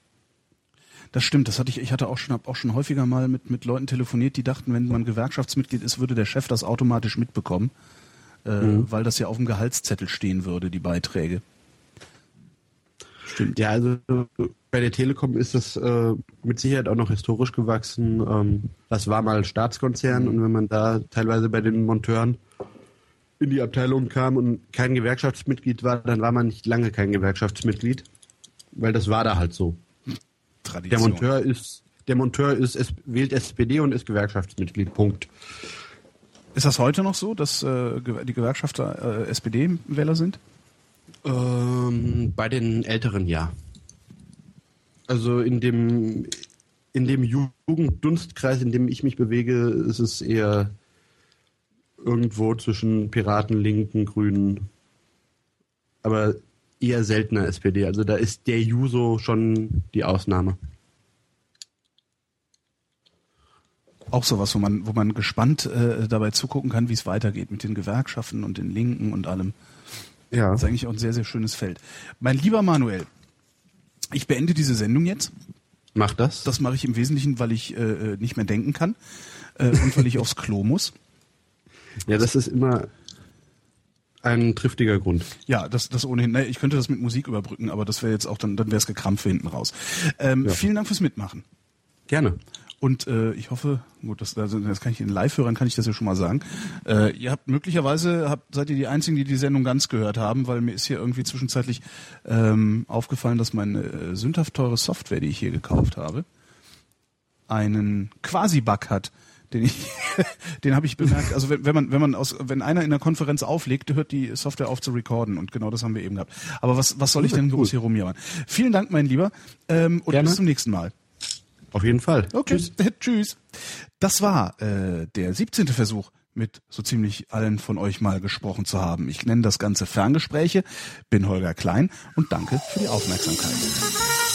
Das stimmt, das hatte ich, ich hatte auch schon, hab auch schon häufiger mal mit, mit Leuten telefoniert, die dachten, wenn man Gewerkschaftsmitglied ist, würde der Chef das automatisch mitbekommen, äh, weil das ja auf dem Gehaltszettel stehen würde, die Beiträge. Stimmt. Ja, also bei der Telekom ist das äh, mit Sicherheit auch noch historisch gewachsen. Ähm, das war mal Staatskonzern und wenn man da teilweise bei den Monteuren in die Abteilung kam und kein Gewerkschaftsmitglied war, dann war man nicht lange kein Gewerkschaftsmitglied, weil das war da halt so. Der Tradition. Monteur ist der Monteur ist es wählt SPD und ist Gewerkschaftsmitglied. Punkt. Ist das heute noch so, dass äh, die Gewerkschafter äh, SPD-Wähler sind? Ähm, bei den Älteren ja. Also in dem in dem Jugenddunstkreis, in dem ich mich bewege, ist es eher irgendwo zwischen Piraten, Linken, Grünen, aber eher seltener SPD. Also da ist der Juso schon die Ausnahme. Auch sowas, wo man, wo man gespannt äh, dabei zugucken kann, wie es weitergeht mit den Gewerkschaften und den Linken und allem. Ja. Das ist eigentlich auch ein sehr, sehr schönes Feld. Mein lieber Manuel, ich beende diese Sendung jetzt. Macht das? Das mache ich im Wesentlichen, weil ich äh, nicht mehr denken kann äh, und weil ich aufs Klo muss. Ja, das ist immer ein triftiger Grund. Ja, das, das ohnehin. Ne, ich könnte das mit Musik überbrücken, aber das wäre jetzt auch dann, dann wäre es gekrampft hinten raus. Ähm, Ja. Vielen Dank fürs Mitmachen. Gerne. Und äh, ich hoffe, gut, das, also das kann ich den Live-Hörern kann ich das ja schon mal sagen. Äh, ihr habt möglicherweise habt, seid ihr die einzigen, die die Sendung ganz gehört haben, weil mir ist hier irgendwie zwischenzeitlich ähm, aufgefallen, dass meine äh, sündhaft teure Software, die ich hier gekauft habe, einen Quasi-Bug hat. Den, ich, [LAUGHS] den habe ich bemerkt. Also wenn, wenn man, wenn man aus, wenn einer in der Konferenz auflegt, hört die Software auf zu recorden und genau das haben wir eben gehabt. Aber was, was soll ich denn groß hier rumjammern? Vielen Dank, mein Lieber, ähm, und Gerne. bis zum nächsten Mal. Auf jeden Fall. Okay, tschüss. [LAUGHS] tschüss. Das war äh, der 17. Versuch mit so ziemlich allen von euch mal gesprochen zu haben. Ich nenne das Ganze Ferngespräche, bin Holger Klein und danke für die Aufmerksamkeit.